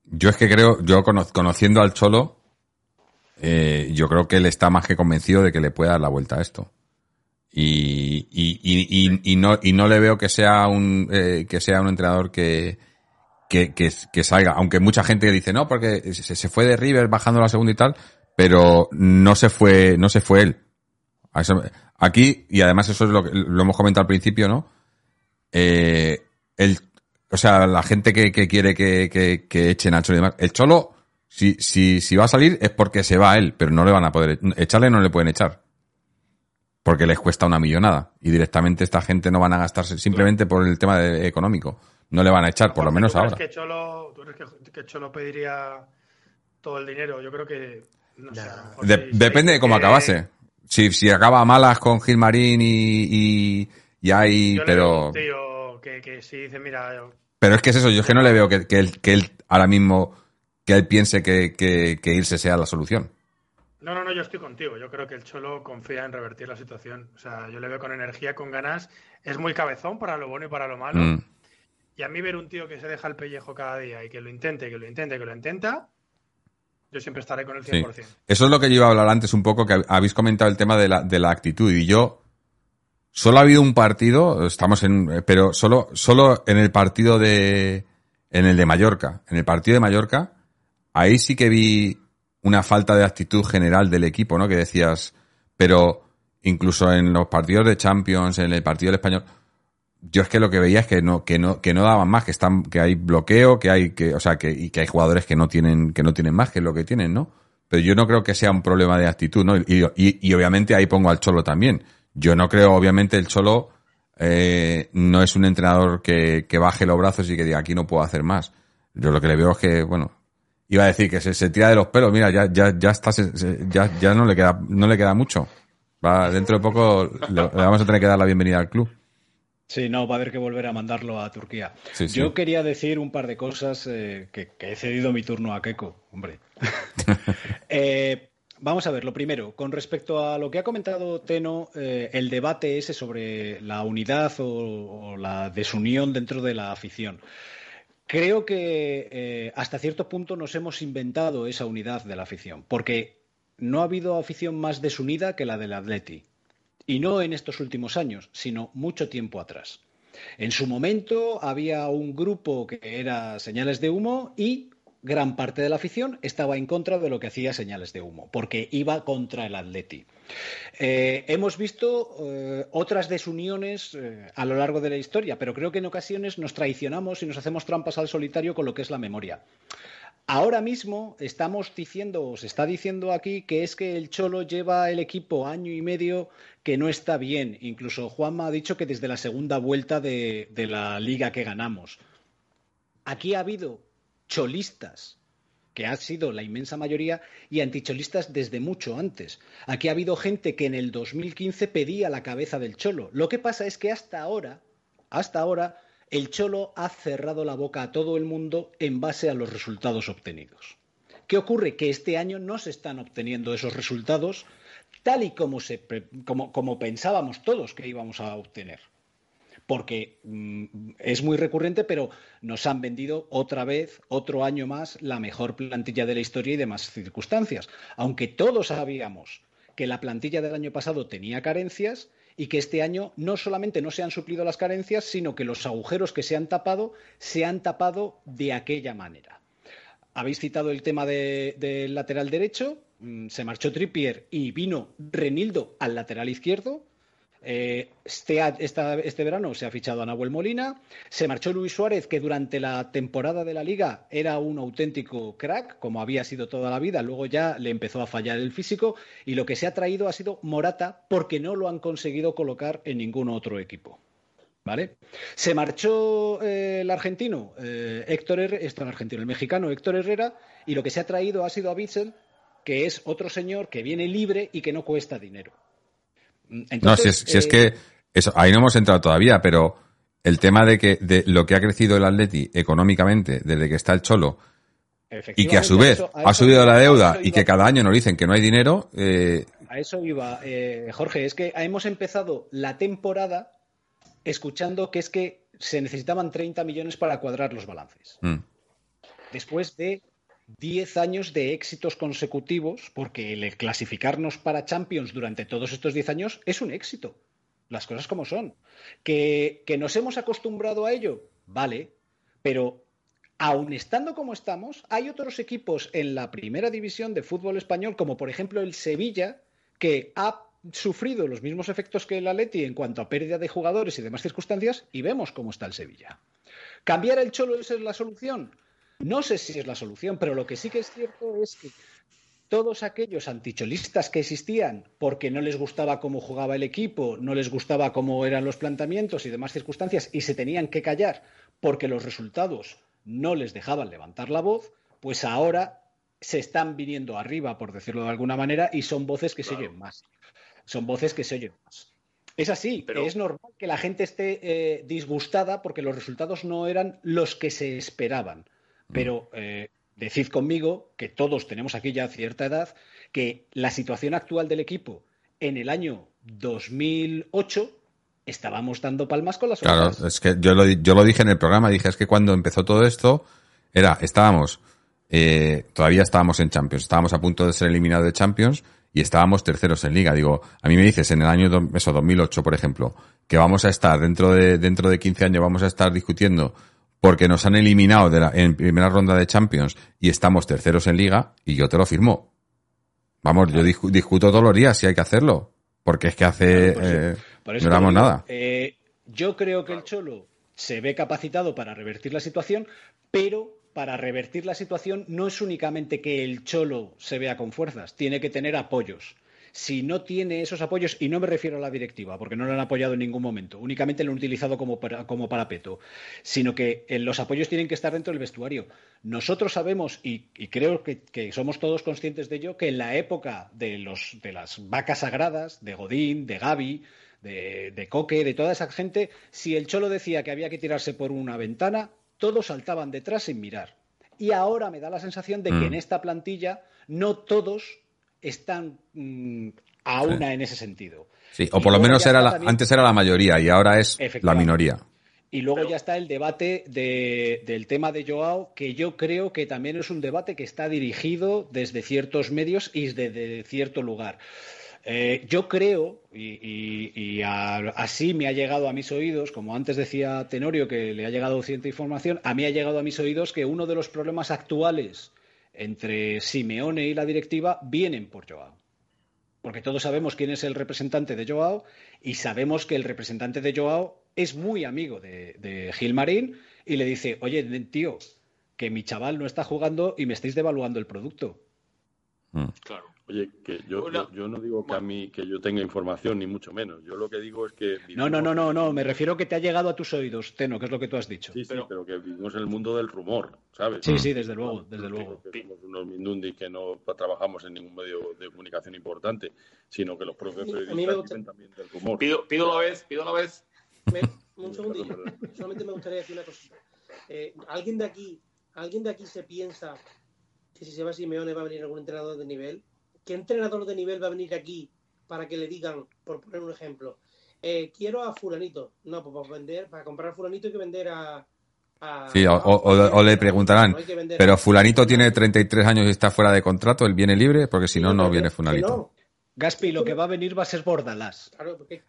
Yo es que creo, yo conociendo al Cholo, eh, yo creo que él está más que convencido de que le puede dar la vuelta a esto. Y, y, no, y no le veo que sea un, eh, que sea un entrenador que, que, que, salga. Aunque mucha gente dice, no, porque se, se, fue de River bajando la segunda y tal, pero no se fue, no se fue él. Aquí, y además eso es lo que lo hemos comentado al principio, ¿no? Eh, el, o sea, la gente que, quiere que, que, echen al Cholo y demás. El Cholo, si, si, si va a salir es porque se va a él, pero no le van a poder echarle, no le pueden echar. Porque les cuesta una millonada. Y directamente esta gente no van a gastarse simplemente por el tema de, económico. No le van a echar, por lo menos ahora. Que Cholo, ¿Tú crees que, Cholo pediría todo el dinero? Yo creo que. depende de cómo acabase. Si, si acaba malas con Gilmarín y, y, hay, pero... que, si dice, mira... Pero es que es eso, yo es que no le veo que, que, él, que él ahora mismo, que él piense que, que, irse sea la solución. No, no, no, yo estoy contigo. Yo creo que el Cholo confía en revertir la situación. O sea, yo le veo con energía, con ganas. Es muy cabezón para lo bueno y para lo malo. Mm. Y a mí ver un tío que se deja el pellejo cada día y que lo intente, que lo intente, que lo intenta, yo siempre estaré con el 100%. Eso es lo que yo iba a hablar antes un poco, que habéis comentado el tema de la, de la actitud. Y yo, solo ha habido un partido, estamos en, pero solo, solo en el partido de, en el de Mallorca. En el partido de Mallorca, ahí sí que vi una falta de actitud general del equipo, ¿no? Que decías, pero incluso en los partidos de Champions, en el partido del Español, yo es que lo que veía es que no, que no, que no daban más, que están, que hay bloqueo, que hay, que, o sea, que, y que hay jugadores que no tienen, que no tienen más que lo que tienen, ¿no? Pero yo no creo que sea un problema de actitud, ¿no? Y, y, obviamente ahí pongo al Cholo también. Yo no creo, obviamente, el Cholo eh, no es un entrenador que, que baje los brazos y que diga aquí no puedo hacer más. Yo lo que le veo es que, bueno, iba a decir que se, se tira de los pelos, mira, ya, ya, ya está, ya, ya no le queda, no le queda mucho. Va, dentro de poco le vamos a tener que dar la bienvenida al club. Sí, no, va a haber que volver a mandarlo a Turquía. Yo quería decir un par de cosas eh, que, he cedido mi turno a Keiko, hombre. Eh, vamos a ver, lo primero, con respecto a lo que ha comentado Teno, eh, el debate ese sobre la unidad o, la desunión dentro de la afición. Creo que hasta cierto punto nos hemos inventado esa unidad de la afición, porque no ha habido afición más desunida que la del Atleti. Y no en estos últimos años, sino mucho tiempo atrás. En su momento había un grupo que era señales de humo y gran parte de la afición estaba en contra de lo que hacía señales de humo, porque iba contra el Atleti. Eh, hemos visto eh, otras desuniones eh, a lo largo de la historia, pero creo que en ocasiones nos traicionamos y nos hacemos trampas al solitario con lo que es la memoria. Ahora mismo estamos diciendo, o se está diciendo aquí, que es que el Cholo lleva el equipo año y medio que no está bien. Incluso Juanma ha dicho que desde la segunda vuelta de, la liga que ganamos. Aquí ha habido cholistas, que ha sido la inmensa mayoría, y anticholistas desde mucho antes. Aquí ha habido gente que en el 2015 pedía la cabeza del Cholo. Lo que pasa es que hasta ahora, hasta ahora, el Cholo ha cerrado la boca a todo el mundo en base a los resultados obtenidos. ¿Qué ocurre? Que este año no se están obteniendo esos resultados tal y como, se, como, como pensábamos todos que íbamos a obtener. Porque mm, es muy recurrente, pero nos han vendido otra vez, otro año más, la mejor plantilla de la historia y demás circunstancias. Aunque todos sabíamos que la plantilla del año pasado tenía carencias y que este año no solamente no se han suplido las carencias, sino que los agujeros que se han tapado se han tapado de aquella manera. Habéis citado el tema del lateral derecho, mm, se marchó Trippier y vino Renildo al lateral izquierdo. Eh, este, este, verano se ha fichado a Nahuel Molina. Se marchó Luis Suárez, que durante la temporada de la liga era un auténtico crack, como había sido toda la vida. Luego ya le empezó a fallar el físico. Y lo que se ha traído ha sido Morata, porque no lo han conseguido colocar en ningún otro equipo. ¿Vale? Se marchó eh, el argentino, eh, Héctor Herrera, argentino, el mexicano Héctor Herrera, y lo que se ha traído ha sido a Bitzel, que es otro señor que viene libre y que no cuesta dinero. No, si es, eh, que eso, ahí no hemos entrado todavía, pero el tema de que de lo que ha crecido el Atleti económicamente desde que está el Cholo y que a su vez ha subido la deuda y que cada año nos dicen que no hay dinero. A eso iba, Jorge, es que hemos empezado la temporada escuchando que es que se necesitaban 30 millones para cuadrar los balances. Mm. Después de 10 años de éxitos consecutivos, porque el clasificarnos para Champions durante todos estos 10 años es un éxito. Las cosas como son. ¿Que, nos hemos acostumbrado a ello, vale, pero aun estando como estamos, hay otros equipos en la primera división de fútbol español, como por ejemplo el Sevilla, que ha sufrido los mismos efectos que el Atleti en cuanto a pérdida de jugadores y demás circunstancias y vemos cómo está el Sevilla. ¿Cambiar el Cholo es la solución? No sé si es la solución, pero lo que sí que es cierto es que todos aquellos anticholistas que existían porque no les gustaba cómo jugaba el equipo, no les gustaba cómo eran los planteamientos y demás circunstancias y se tenían que callar porque los resultados no les dejaban levantar la voz, pues ahora se están viniendo arriba, por decirlo de alguna manera, y son voces que se oyen más son voces que se oyen más. Es así, pero... es normal que la gente esté eh, disgustada porque los resultados no eran los que se esperaban. Mm. Pero eh, decid conmigo, que todos tenemos aquí ya cierta edad, que la situación actual del equipo en el año 2008 estábamos dando palmas con las Claro, es que yo lo, yo lo dije en el programa, dije, es que cuando empezó todo esto, era, estábamos, eh, todavía estábamos en Champions, estábamos a punto de ser eliminados de Champions y estábamos terceros en liga. Digo, a mí me dices en el año eso, 2008, por ejemplo, que vamos a estar dentro de, dentro de 15 años, vamos a estar discutiendo porque nos han eliminado de la, en primera ronda de Champions y estamos terceros en liga y yo te lo firmo. Vamos, yo discuto todos los días si hay que hacerlo, porque es que hace, eh, no damos nada. Eh, yo creo que el Cholo se ve capacitado para revertir la situación, pero para revertir la situación no es únicamente que el cholo se vea con fuerzas, tiene que tener apoyos. Si no tiene esos apoyos, y no me refiero a la directiva, porque no lo han apoyado en ningún momento, únicamente lo han utilizado como, como parapeto, sino que eh, los apoyos tienen que estar dentro del vestuario. Nosotros sabemos, y, creo que, somos todos conscientes de ello, que en la época de, los, de las vacas sagradas, de Godín, de Gaby, de, de Coque, de toda esa gente, si el Cholo decía que había que tirarse por una ventana, todos saltaban detrás sin mirar. Y ahora me da la sensación de que mm. en esta plantilla no todos están mm, a una en ese sentido. Sí, o por lo menos era antes era la mayoría y ahora es la minoría. Y luego ya está el debate del tema de Joao, que yo creo que también es un debate que está dirigido desde ciertos medios y desde cierto lugar. Eh, yo creo, y, así me ha llegado a mis oídos, como antes decía Tenorio que le ha llegado cierta información, a mí ha llegado a mis oídos que uno de los problemas actuales entre Simeone y la directiva vienen por Joao. Porque todos sabemos quién es el representante de Joao y sabemos que el representante de Joao es muy amigo de, de Gilmarín y le dice, oye, tío, que mi chaval no está jugando y me estáis devaluando el producto. Mm. Claro. Oye, que yo, yo, no digo que a mí que yo tenga información, ni mucho menos. Yo lo que digo es que... No, no, no, no, no. Me refiero que te ha llegado a tus oídos, Teno, que es lo que tú has dicho. Sí, sí, pero, que vivimos en el mundo del rumor, ¿sabes? Sí, sí, desde luego, desde luego. Que somos unos mindundi que no trabajamos en ningún medio de comunicación importante, sino que los propios periodistas también del rumor. Pido, pido la vez, pido la vez un segundillo. Solamente me gustaría decir una cosa. Eh, ¿Alguien de aquí, alguien de aquí se piensa que si se va Simeone va a venir algún entrenador de nivel? ¿Qué entrenador de nivel va a venir aquí para que le digan, por poner un ejemplo, eh, quiero a fulanito? No, pues para vender, para comprar a fulanito hay que vender a, Sí, o, le preguntarán, pero fulanito tiene 33 años y está fuera de contrato, él viene libre, porque si no, no viene fulanito. Gaspi, lo que va a venir va a ser Bordalás.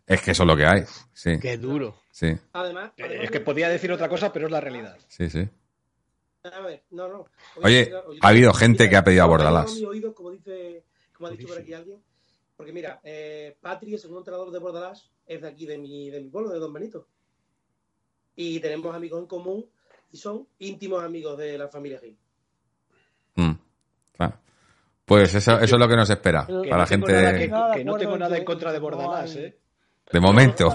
Es que eso es lo que hay, sí. Qué duro. Sí. Además, es que podía decir otra cosa, pero es la realidad. Sí, sí. A ver, no, no. Oye, ha habido gente que ha pedido a Bordalás. como, dice, como ha dicho por aquí alguien. Porque mira, eh, Patri, el segundo entrenador de Bordalás, es de aquí, de mi, de mi pueblo, de Don Benito. Y tenemos amigos en común y son íntimos amigos de la familia Gil. Mm, pues eso, eso, es lo que nos espera. para la gente. que, no tengo nada en contra de Bordalás, ¿eh? De momento.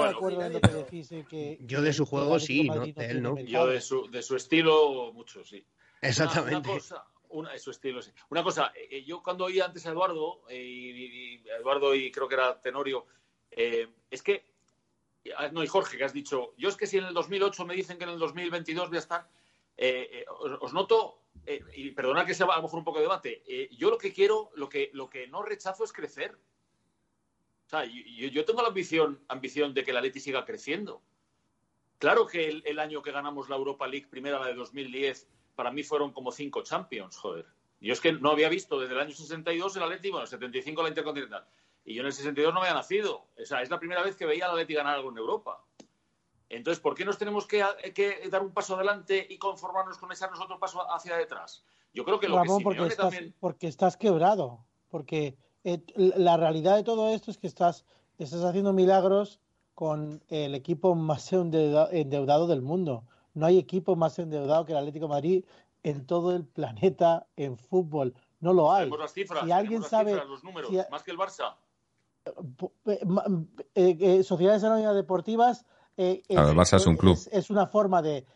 Yo de su juego sí, ¿no? De él no. Yo de su, de su estilo, mucho, sí. Exactamente. Una, cosa, una, su estilo. Una cosa, eh, eh, yo cuando oí antes a Eduardo, eh, y, Eduardo y creo que era Tenorio, es que Ah, no, y Jorge, que has dicho, yo es que si en el 2008 me dicen que en el 2022 voy a estar, os, noto, y perdona que sea a lo mejor un poco de debate, yo lo que quiero, lo que, lo que no rechazo es crecer. O sea, yo, tengo la ambición, ambición de que la Leti siga creciendo. Claro que el, año que ganamos la Europa League, primera la de 2010, para mí fueron como cinco Champions, joder. Yo es que no había visto desde el año 62 el Atleti, bueno, 75 la Intercontinental. Y yo en el 62 no había nacido. O sea, es la primera vez que veía a la Leti ganar algo en Europa. Entonces, ¿por qué nos tenemos que, dar un paso adelante y conformarnos con ese nosotros paso hacia detrás? Yo creo que lo que porque estás, también... porque estás quebrado. Porque eh, la realidad de todo esto es que estás, estás haciendo milagros con el equipo más endeudado del mundo. No hay equipo más endeudado que el Atlético de Madrid en todo el planeta en fútbol. No lo hay. Las cifras, si alguien sabe los números, más que el Barça. Eh, eh, eh, sociedades anónimas deportivas eh, es, un club. Es, una forma de,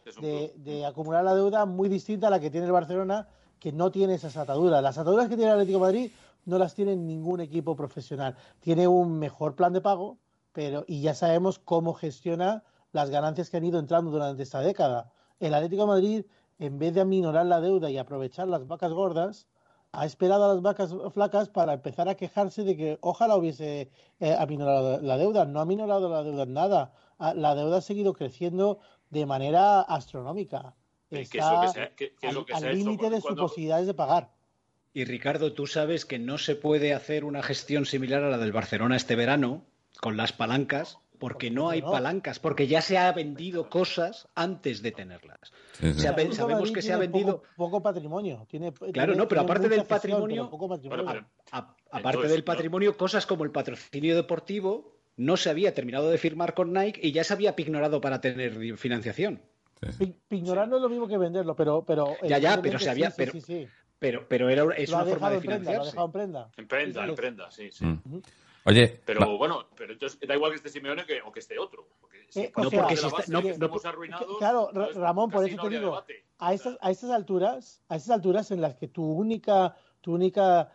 acumular la deuda muy distinta a la que tiene el Barcelona, que no tiene esas ataduras. Las ataduras que tiene el Atlético de Madrid no las tiene ningún equipo profesional. Tiene un mejor plan de pago, pero y ya sabemos cómo gestiona las ganancias que han ido entrando durante esta década. El Atlético de Madrid, en vez de aminorar la deuda y aprovechar las vacas gordas, ha esperado a las vacas flacas para empezar a quejarse de que ojalá hubiese eh, aminorado la deuda. No ha aminorado la deuda en nada. Ah, la deuda ha seguido creciendo de manera astronómica. Está al límite de sus posibilidades de pagar. Y Ricardo, tú sabes que no se puede hacer una gestión similar a la del Barcelona este verano con las palancas porque no hay palancas, porque ya se ha vendido cosas antes de tenerlas. sabemos que se ha vendido poco, patrimonio. Tiene, claro, no, pero aparte del patrimonio, aparte del patrimonio, cosas como el patrocinio deportivo no se había terminado de firmar con Nike y ya se había pignorado para tener financiación. Pignorar no es lo mismo que venderlo, pero, pero ya, ya, pero se había, pero, pero, pero, era es una forma de financiarse. en prenda. En prenda, en prenda, sí, sí. Oye, pero bueno, pero entonces da igual que esté Simeone que, o que esté otro. Eh, no, porque si está, no, claro, Ramón, por eso te digo, a estas, a estas alturas, a estas alturas en las que tu única, tu única,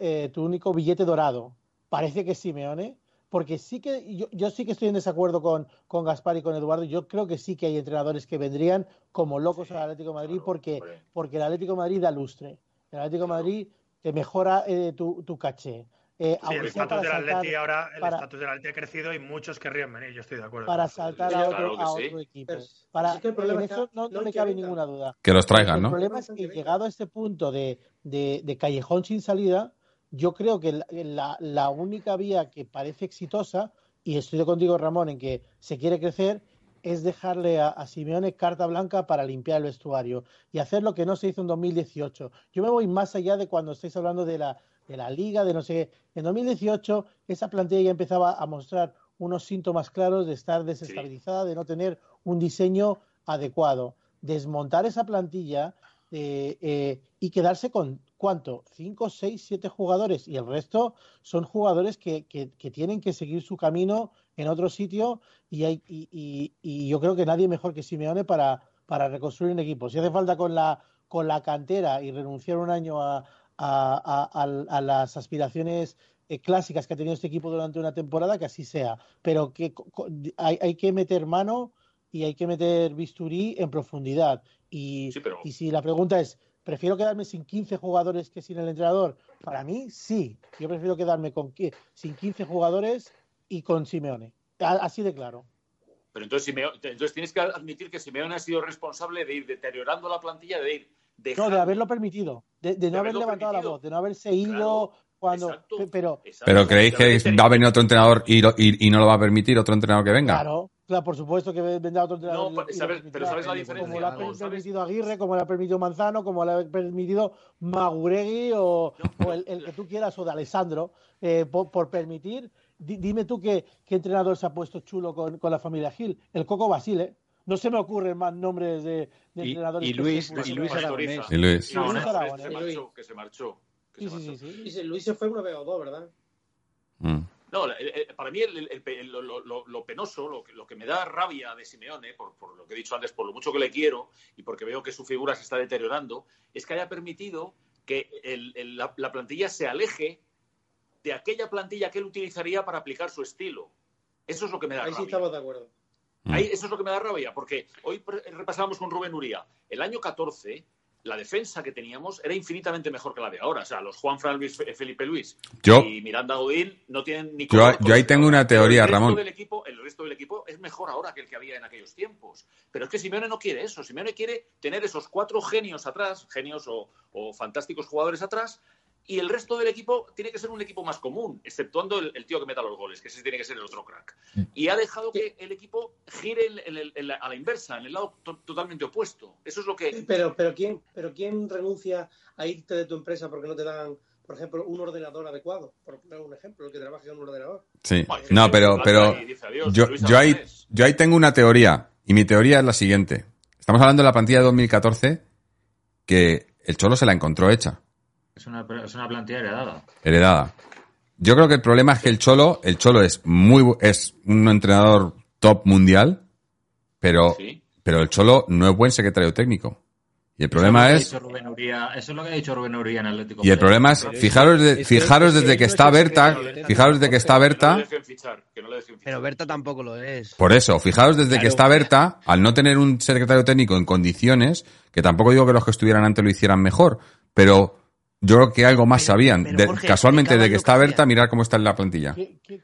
eh, tu único billete dorado parece que es Simeone, porque sí que yo, yo, sí que estoy en desacuerdo con, con Gaspar y con Eduardo. Yo creo que sí que hay entrenadores que vendrían como locos al Atlético de Madrid porque, porque el Atlético de Madrid da lustre. El Atlético de Madrid te mejora eh, tu, tu caché. Eh, el estatus del Atleti ahora, el estatus del Atleti ha crecido y muchos querrían venir, yo estoy de acuerdo. Para saltar a, otro, equipo. para, en eso no, me cabe ninguna duda. Que los traigan, ¿no? El problema es que llegado a este punto de, de, callejón sin salida, yo creo que la, la, única vía que parece exitosa, y estoy contigo Ramón en que se quiere crecer, es dejarle a, a, Simeone carta blanca para limpiar el vestuario y hacer lo que no se hizo en 2018. Yo me voy más allá de cuando estáis hablando de la, de la liga, de no sé En 2018 esa plantilla ya empezaba a mostrar unos síntomas claros de estar desestabilizada, de no tener un diseño adecuado. Desmontar esa plantilla eh, eh, y quedarse con, ¿cuánto? Cinco, seis, siete jugadores y el resto son jugadores que, tienen que seguir su camino en otro sitio y, hay, y, yo creo que nadie mejor que Simeone para, para reconstruir un equipo. Si hace falta con la, con la cantera y renunciar un año a, a, las aspiraciones eh, clásicas que ha tenido este equipo durante una temporada, que así sea. Pero que hay, hay que meter mano y hay que meter bisturí en profundidad. Y, y si la pregunta es, ¿prefiero quedarme sin 15 jugadores que sin el entrenador? Para mí, sí. Yo prefiero quedarme con, sin 15 jugadores y con Simeone. Así de claro. Pero entonces, entonces tienes que admitir que Simeone ha sido responsable de ir deteriorando la plantilla, de ir No, de haberlo permitido, de, no haber levantado la voz, de no haberse ido cuando... pero, pero ¿creéis que va a venir otro entrenador y, y, no lo va a permitir otro entrenador que venga? Claro, claro por supuesto que vendrá otro entrenador. No, pero ¿sabes la diferencia? Como lo ha permitido Aguirre, como lo ha permitido Manzano, como lo ha permitido Maguregui o, el, que tú quieras, o de Alessandro, eh, por permitir dime tú qué, entrenador se ha puesto chulo con, la familia Gil. El Coco Basile. No se me ocurren más nombres de, entrenadores. Y, Luis, y Luis Aragonés. Y Luis. Que se marchó. Sí, sí, sí, Luis se fue una vez o dos, ¿verdad? Mm. No, para mí lo, penoso, lo que, lo que me da rabia de Simeone, por, por, lo que he dicho antes, por lo mucho que le quiero y porque veo que su figura se está deteriorando, es que haya permitido que la, plantilla se aleje de aquella plantilla que él utilizaría para aplicar su estilo. Eso es lo que me da Ahí rabia. sí estamos de acuerdo. Ahí, eso es lo que me da rabia, porque hoy repasábamos con Rubén Uría. El año 14, la defensa que teníamos era infinitamente mejor que la de ahora. O sea, los Juan Fran Luis, Felipe Luis y Miranda Godín no tienen ni Yo, yo ahí tengo una teoría, el Ramón. Del equipo, el resto del equipo es mejor ahora que el que había en aquellos tiempos. Pero es que Simeone no quiere eso. Simeone quiere tener esos cuatro genios atrás, genios o, o fantásticos jugadores atrás, y el resto del equipo tiene que ser un equipo más común, exceptuando el, tío que meta los goles, que ese tiene que ser el otro crack. Y ha dejado que el equipo gire a la inversa, en el lado totalmente opuesto. Eso es lo que... Pero, pero, ¿quién, pero ¿quién renuncia a irte de tu empresa porque no te dan, por ejemplo, un ordenador adecuado? Por poner un ejemplo, el que trabaja en un ordenador. Sí, no, pero, pero yo, yo, ahí, yo ahí tengo una teoría, y mi teoría es la siguiente. Estamos hablando de la plantilla de 2014, que el Cholo se la encontró hecha. Es una, es una plantilla heredada. Heredada. Yo creo que el problema es que el Cholo, el Cholo es muy es un entrenador top mundial, pero, pero el Cholo no es buen secretario técnico. Y el problema es. eso es lo que ha dicho Rubén Uría en Atlético. Y el problema es, fijaros, fijaros desde que está Berta, fijaros desde que está Berta. Pero Berta tampoco lo es. Por eso, fijaros desde que está Berta, al no tener un secretario técnico en condiciones, que tampoco digo que los que estuvieran antes lo hicieran mejor, pero yo creo que algo más sabían. casualmente, de que está Berta, mirar cómo está en la plantilla.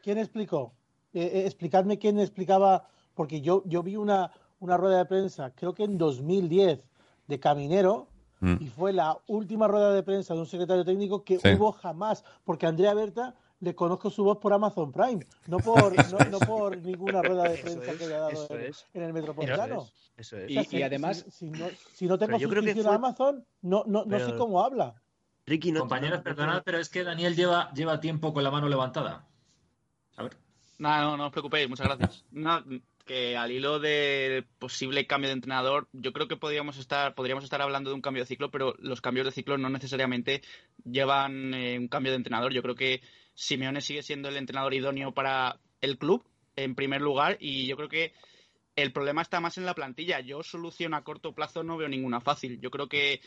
¿Quién explicó? Eh, eh, explicadme quién explicaba, porque yo, yo vi una, una rueda de prensa, creo que en 2010, de Caminero, mm. y fue la última rueda de prensa de un secretario técnico que hubo jamás, porque Andrea Berta le conozco su voz por Amazon Prime, no por, no, por ninguna rueda de prensa que haya dado en, el Metropolitano. Eso es. y, además, si, no, si no tengo suscripción a Amazon, no, no, no sé cómo habla. Ricky, no Compañeros, perdonad, pero es que Daniel lleva, lleva tiempo con la mano levantada. A ver. No, no, no os preocupéis, muchas gracias. que al hilo del posible cambio de entrenador, yo creo que podríamos estar, podríamos estar hablando de un cambio de ciclo, pero los cambios de ciclo no necesariamente llevan eh, un cambio de entrenador. Yo creo que Simeone sigue siendo el entrenador idóneo para el club, en primer lugar, y yo creo que el problema está más en la plantilla. Yo solución a corto plazo no veo ninguna fácil. Yo creo que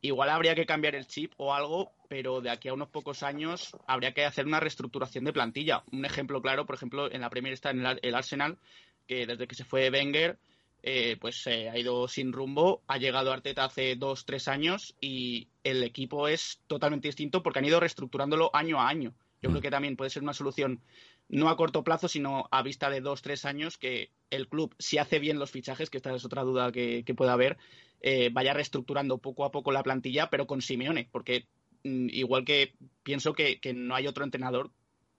igual habría que cambiar el chip o algo, pero de aquí a unos pocos años habría que hacer una reestructuración de plantilla. Un ejemplo claro, por ejemplo, en la Premier está en el Arsenal, que desde que se fue Wenger, eh, pues se ha ido sin rumbo, ha llegado Arteta hace dos, tres años y el equipo es totalmente distinto porque han ido reestructurándolo año a año. Yo creo mm. que también puede ser una solución no a corto plazo, sino a vista de dos, tres años, que el club, si hace bien los fichajes, que esta es otra duda que, que pueda haber, eh, vaya reestructurando poco a poco la plantilla, pero con Simeone, porque mm, igual que pienso que, no hay otro entrenador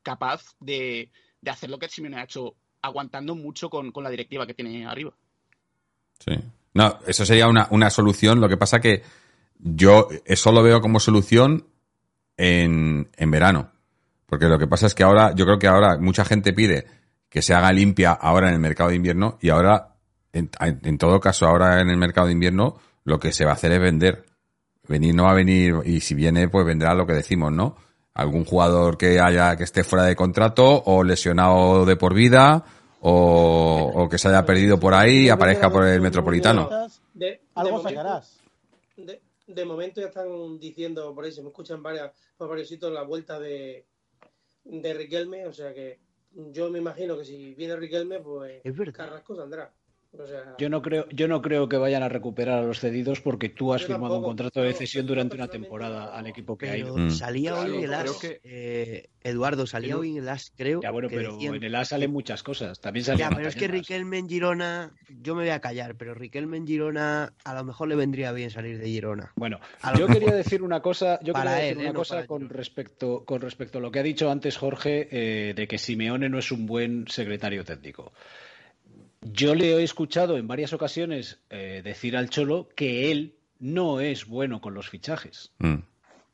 capaz de, hacer lo que Simeone ha hecho, aguantando mucho con, la directiva que tiene arriba. Sí. No, eso sería una, una solución. Lo que pasa que yo eso lo veo como solución en, en verano. Porque lo que pasa es que ahora, yo creo que ahora mucha gente pide que se haga limpia ahora en el mercado de invierno y ahora en, todo caso, ahora en el mercado de invierno, lo que se va a hacer es vender. Venir no va a venir, y si viene, pues vendrá lo que decimos, ¿no? Algún jugador que haya, que esté fuera de contrato, o lesionado de por vida, o, que se haya perdido por ahí y aparezca por el metropolitano. De, Algo sacarás. De, momento ya están diciendo, por ahí se me escuchan varias, por varios sitios la vuelta de, de Riquelme, o sea que yo me imagino que si viene Riquelme, pues Es verdad. Carrasco saldrá. O sea, Yo no creo, yo no creo que vayan a recuperar a los cedidos porque tú has firmado un contrato de cesión durante una temporada al equipo que ha Pero ido. Mm. salía Claro, hoy en el AS, que- eh, Eduardo, salía Creo- hoy en el AS, creo. Ya bueno, que pero decían- en el A salen muchas cosas. También salen Ya, pero es que. Riquelme en Girona, yo me voy a callar, pero Riquelme en Girona a lo mejor le vendría bien salir de Girona. Bueno, yo mejor. quería decir una cosa, yo Para quería decir él, una ¿eh? No cosa con respecto, con respecto a lo que ha dicho antes Jorge eh, de que Simeone no es un buen secretario técnico. Yo le he escuchado en varias ocasiones eh, decir al Cholo que él no es bueno con los fichajes. Mm.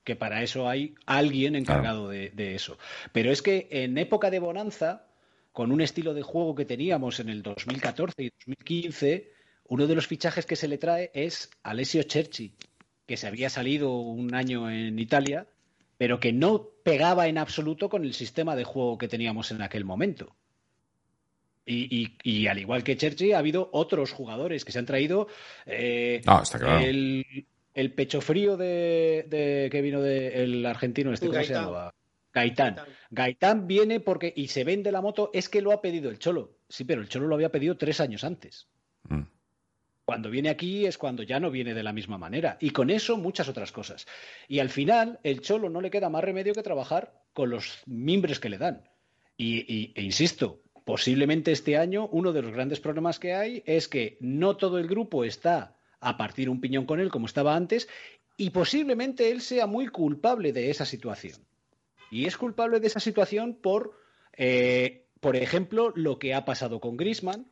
que para eso hay alguien encargado de, de eso. Pero es que en época de bonanza, con un estilo de juego que teníamos en el 2014 y 2015, uno de los fichajes que se le trae es Alessio Cerci, que se había salido un año en Italia, pero que no pegaba en absoluto con el sistema de juego que teníamos en aquel momento. Y, y- y al igual que Cerci, ha habido otros jugadores que se han traído. eh, Ah, está claro. el, el pecho frío de, de- que vino del argentino, este, ¿cómo se Gaitán. Gaitán. Gaitán viene porque, y se vende la moto, es que lo ha pedido el Cholo. Sí, pero el Cholo lo había pedido tres años antes. Mm. Cuando viene aquí es cuando ya no viene de la misma manera. Y con eso muchas otras cosas. Y al final, el Cholo no le queda más remedio que trabajar con los mimbres que le dan. Y, y- e insisto, posiblemente este año uno de los grandes problemas que hay es que no todo el grupo está a partir un piñón con él como estaba antes y posiblemente él sea muy culpable de esa situación. Y es culpable de esa situación por, eh, por ejemplo, lo que ha pasado con Grisman,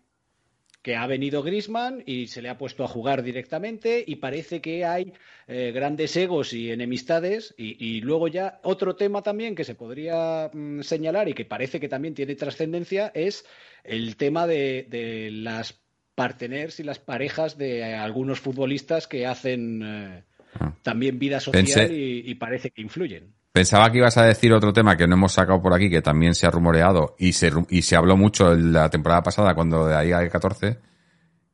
que ha venido Grisman y se le ha puesto a jugar directamente y parece que hay eh, grandes egos y enemistades y, y luego ya otro tema también que se podría mm, señalar y que parece que también tiene trascendencia es el tema de, de las parteners y las parejas de algunos futbolistas que hacen eh, también vida social Pensé- y, y parece que influyen. Pensaba que ibas a decir otro tema que no hemos sacado por aquí, que también se ha rumoreado y se, y se habló mucho en la temporada pasada cuando de ahí al 14,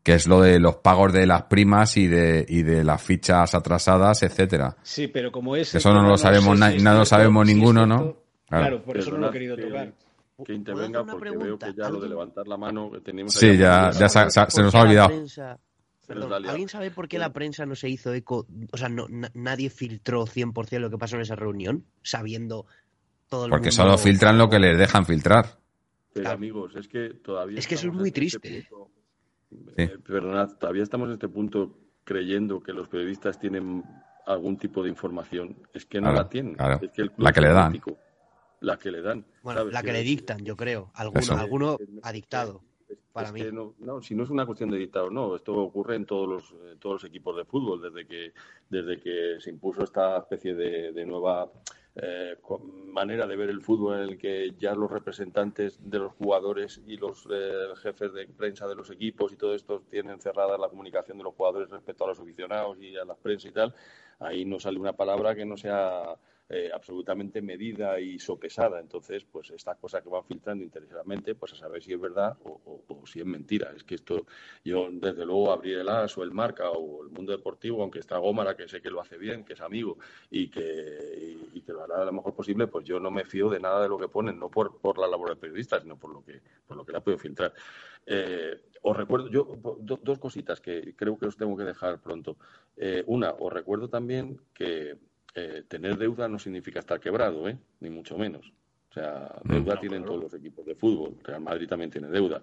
que es lo de los pagos de las primas y de, y de las fichas atrasadas, etcétera. Sí, pero como es. Eso no lo sabemos sé na- si es no lo sabemos si ninguno. ¿no? Claro, por eso no lo he querido que- tocar. Que intervenga porque pregunta? veo que ya lo de ¿Alguien- levantar la mano que teníamos Sí, ya, se, nos ha ¿Por qué la olvidado. Perdón. ¿Alguien sabe por qué la prensa no se hizo eco? O sea, no, na- nadie filtró 100% lo que pasó en esa reunión, sabiendo todo el Porque mundo. solo filtran lo que les dejan filtrar. Pero amigos, es que todavía Es que eso es estamos muy en este triste. punto- eh, perdonad, todavía estamos en este punto creyendo que los periodistas tienen algún tipo de información. Es que no Claro, la tienen. claro. Es que el club La que le dan. político. La que le dan. Bueno, ¿sabes? la que le dictan, yo creo. Alguno, alguno ha dictado. Para es mí. que no, no, si no es una cuestión de dictado, no. Esto ocurre en todos los, en todos los equipos de fútbol, desde que, desde que se impuso esta especie de, de nueva eh, manera de ver el fútbol en el que ya los representantes de los jugadores y los eh, jefes de prensa de los equipos y todo esto tienen cerrada la comunicación de los jugadores respecto a los aficionados y a las prensa y tal. Ahí no sale una palabra que no sea eh, absolutamente medida y sopesada. Entonces, pues estas cosas que van filtrando interesadamente, pues a saber si es verdad o, si es mentira. Es que esto, yo desde luego abrir el AS o el Marca o el Mundo Deportivo, aunque está Gómara, que sé que lo hace bien, que es amigo y que, lo hará lo mejor posible, pues yo no me fío de nada de lo que ponen, no por, por la labor del periodista, sino por lo que, por lo que le ha podido filtrar. Eh, os recuerdo, yo, do- dos cositas que creo que os tengo que dejar pronto. Eh, una, os recuerdo también que eh, tener deuda no significa estar quebrado, ¿eh? ni mucho menos. O sea, deuda No, tienen claro. todos los equipos de fútbol. Real Madrid también tiene deuda.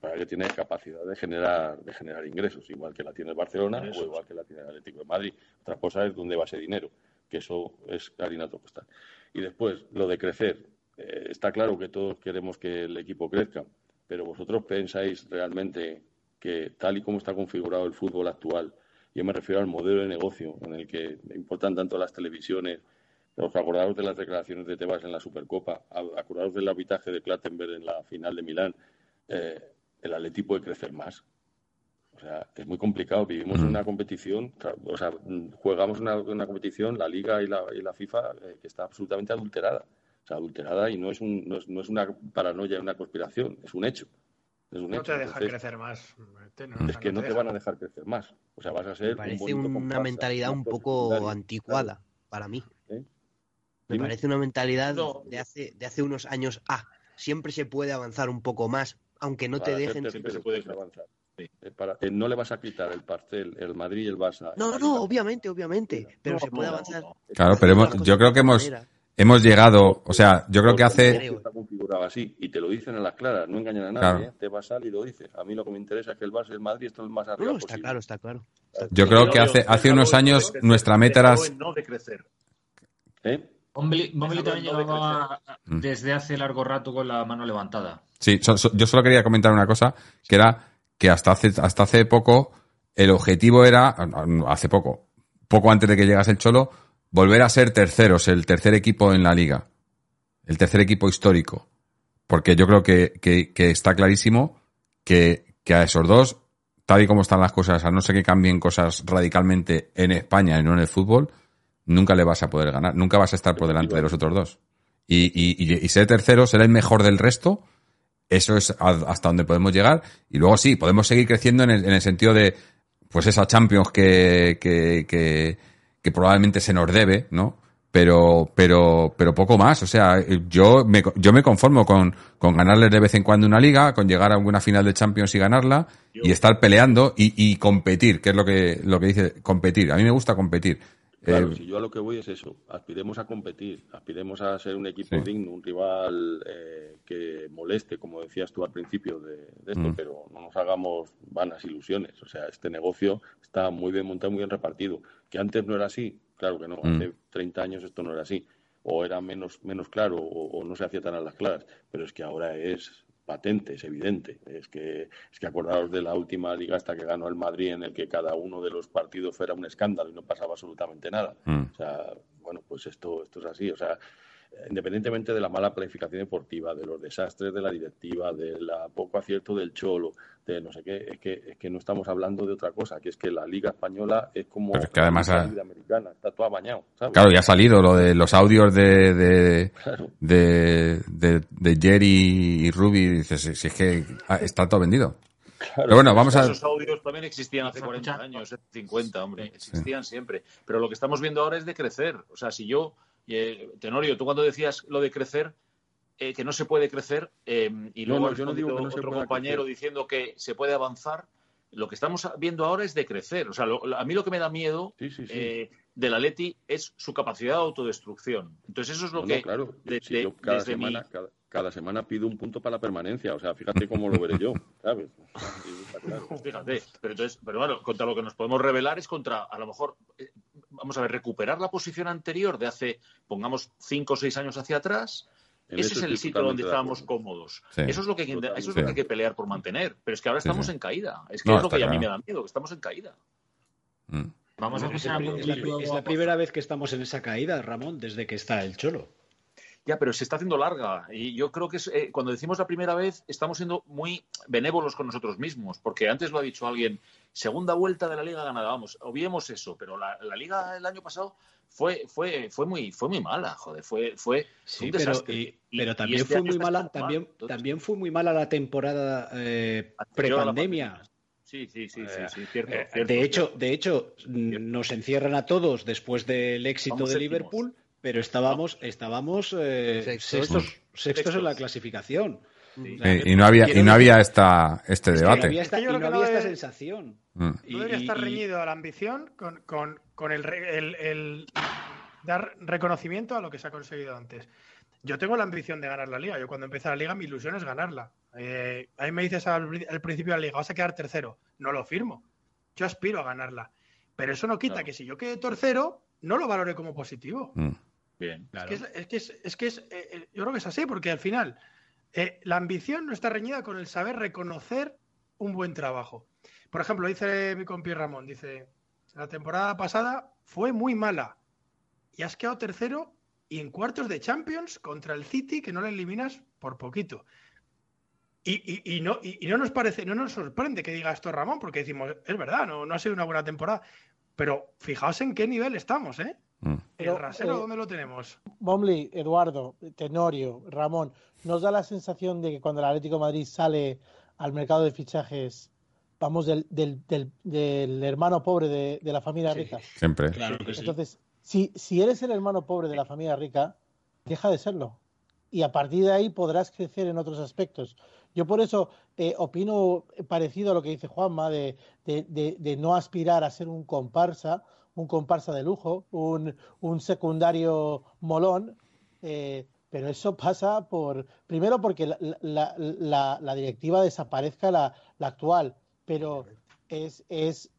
Para que tiene capacidad de generar, de generar ingresos, igual que la tiene el Barcelona Ingresos. o igual que la tiene el Atlético de Madrid. Otra cosa es dónde va ese dinero, que eso es harina costal. Y después, lo de crecer. Eh, está claro que todos queremos que el equipo crezca, pero vosotros pensáis realmente que tal y como está configurado el fútbol actual, yo me refiero al modelo de negocio en el que importan tanto las televisiones, os acordaros de las declaraciones de Tebas en la Supercopa, a- acordaros del arbitraje de Plattenberg en la final de Milán, eh, el Atleti puede crecer más. O sea, es muy complicado. Vivimos en una competición, o sea, mm, jugamos una, una competición, la Liga y la, y la FIFA, eh, que está absolutamente adulterada. O sea, adulterada y no es, un, no es, no es una paranoia, una conspiración, es un hecho. Es un No te hecho. deja Entonces, crecer más. Te- no, es que no te van a dejar crecer más. O sea, vas a ser Me parece una comparsa, mentalidad un poco anticuada para mí. ¿eh? Me Dime. parece una mentalidad No. de, hace, de hace unos años. Ah, siempre se puede avanzar un poco más, aunque no te Para dejen. tercero se puede avanzar. Eh, para- eh, no le vas a quitar el parcel, el Madrid y el Barça. No, no, obviamente, obviamente. Pero No, se puede no, avanzar. no. Claro, pero hemos- yo creo que hemos, manera. Hemos llegado, o sea, yo creo que hace, está configurado así y te lo dicen a las claras, no engañan a nadie. Claro. ¿eh? Te vas a salir y lo dices. A mí lo que me interesa es que el Barça y el Madrid estén más arriba no, está posible. claro, está claro. yo creo que hace, hace unos años nuestra meta era, en no de crecer. ¿Eh? También de llevaba Mm. desde hace largo rato con la mano levantada. sí, so- so- yo solo quería comentar una cosa, que era que hasta hace, hasta hace poco el objetivo era, hace poco, poco antes de que llegase el Cholo, volver a ser terceros, el tercer equipo en la liga, el tercer equipo histórico, porque yo creo que, que- está clarísimo que, que a esos dos, tal y como están las cosas, a no ser que cambien cosas radicalmente en España y no en el fútbol, nunca le vas a poder ganar, nunca vas a estar por delante de los otros dos. Y, y, y- y ser tercero, ser el mejor del resto, eso es hasta donde podemos llegar. Y luego sí, podemos seguir creciendo en el, en el sentido de, pues esa Champions que, que, que probablemente se nos debe, ¿no? Pero, pero, pero poco más. O sea, yo me, yo me conformo con, con ganarles de vez en cuando una liga, con llegar a alguna final de Champions y ganarla, y estar peleando y, y competir, que es lo que, lo que dice, competir. A mí me gusta competir. Claro, Eh, si yo a lo que voy es eso, aspiremos a competir, aspiremos a ser un equipo Sí. digno, un rival eh, que moleste, como decías tú al principio de, de esto, Mm. pero no nos hagamos vanas ilusiones. O sea, este negocio está muy bien montado, muy bien repartido. Que antes no era así, claro que no, Mm. hace 30 años esto no era así. O era menos, menos claro o, o no se hacía tan a las claras, pero es que ahora es patente, es evidente. Es que, es que acordaros de la última liga hasta que ganó el Madrid, en el que cada uno de los partidos fuera un escándalo y no pasaba absolutamente nada. Mm. O sea, bueno, pues esto, esto es así. O sea, independientemente de la mala planificación deportiva, de los desastres de la directiva, de la poco acierto del cholo, de no sé qué, es que, es que no estamos hablando de otra cosa, que es que la liga española es como Pero es que además la ha- liga americana, está toda bañado, ¿sabes? Claro, ya ha salido lo de los audios de, de, Claro. de, de, de Jerry y Ruby. Dices, si, si es que está todo vendido. Pero bueno, vamos a. Esos audios también existían hace 40 años, hace 50, hombre. Existían siempre. Pero lo que estamos viendo ahora es de crecer. O sea, si yo, eh, Tenorio, tú cuando decías lo de crecer, eh, que no se puede crecer, eh, y luego no, yo no ha digo que no otro compañero crecer. diciendo que se puede avanzar, lo que estamos viendo ahora es de crecer. O sea, lo- a mí lo que me da miedo eh, del Atleti es su capacidad de autodestrucción. Entonces eso es lo que... no, claro. de- de- yo cada desde mi- semana, cada, cada semana pido un punto para la permanencia. O sea, fíjate cómo lo veré yo, ¿sabes? Sí, claro. Fíjate, pero entonces, pero bueno, contra lo que nos podemos revelar es contra, a lo mejor, vamos a ver, recuperar la posición anterior de hace, pongamos, cinco o seis años hacia atrás. En Ese eso es el sitio donde estábamos cómodos. Sí. Eso es lo que hay que- eso es lo que hay que pelear por mantener. Pero es que ahora estamos sí. en caída. Es que No, es lo que a mí me da miedo, que estamos en caída. Mm. Vamos a Es la, es la primera vez que estamos en esa caída, Ramón, desde que está el Cholo. Ya, pero se está haciendo larga. Y yo creo que es, eh, cuando decimos la primera vez, estamos siendo muy benévolos con nosotros mismos. Porque antes lo ha dicho alguien, segunda vuelta de la Liga ganada. Vamos, obviemos eso. Pero la, la Liga el año pasado fue, fue, fue, muy, fue muy mala, joder. Fue, fue Sí, un pero, desastre. y- Y- pero y también este fue muy mala, también, Entonces, también fue muy mala la temporada eh, prepandemia. Sí, sí, sí, sí, sí, cierto, eh, cierto, de hecho, de hecho, nos encierran a todos después del éxito Vamos de. Liverpool, pero estábamos, estábamos eh, Sextos. sextos, sextos en la clasificación. Sí. O sea, Y, y no había, y no había esta, este es que no había debate. esta, y no había esta sensación. Mm. Y- No debería estar reñido a la ambición con, con- con el, re- el- el dar reconocimiento a lo que se ha conseguido antes. Yo tengo la ambición de ganar la liga. Yo cuando empecé la liga mi ilusión es ganarla. Eh, ahí me dices al, pri- al principio de la liga, vas a quedar tercero. No lo firmo. Yo aspiro a ganarla. Pero eso no quita Claro. que si yo quede tercero, no lo valore como positivo. Mm. Bien. Es que es, es que es, es que es, eh, eh, yo creo que es así, porque al final eh, la ambición no está reñida con el saber reconocer un buen trabajo. Por ejemplo, dice mi compi Ramón, dice, la temporada pasada fue muy mala y has quedado tercero y en cuartos de Champions contra el City que no le eliminas por poquito. Y, y- y no, y, y no nos parece, no nos sorprende que diga esto Ramón, porque decimos, es verdad, no, no ha sido una buena temporada. Pero fijaos en qué nivel estamos, ¿eh? Mm. Pero, el rasero, eh, ¿dónde lo tenemos? Momli, Eduardo, Tenorio, Ramón, ¿nos da la sensación de que cuando el Atlético de Madrid sale al mercado de fichajes, vamos del, del, del- del hermano pobre de, de la familia rica? Siempre. Claro que sí. Entonces, si, si eres el hermano pobre de la familia rica, deja de serlo. Y a partir de ahí podrás crecer en otros aspectos. Yo por eso eh, opino parecido a lo que dice Juanma, de, de, de, de, no aspirar a ser un comparsa, un comparsa de lujo, un, un secundario molón, eh, pero eso pasa por, primero porque la, la, la, directiva desaparezca la, actual, pero es, es,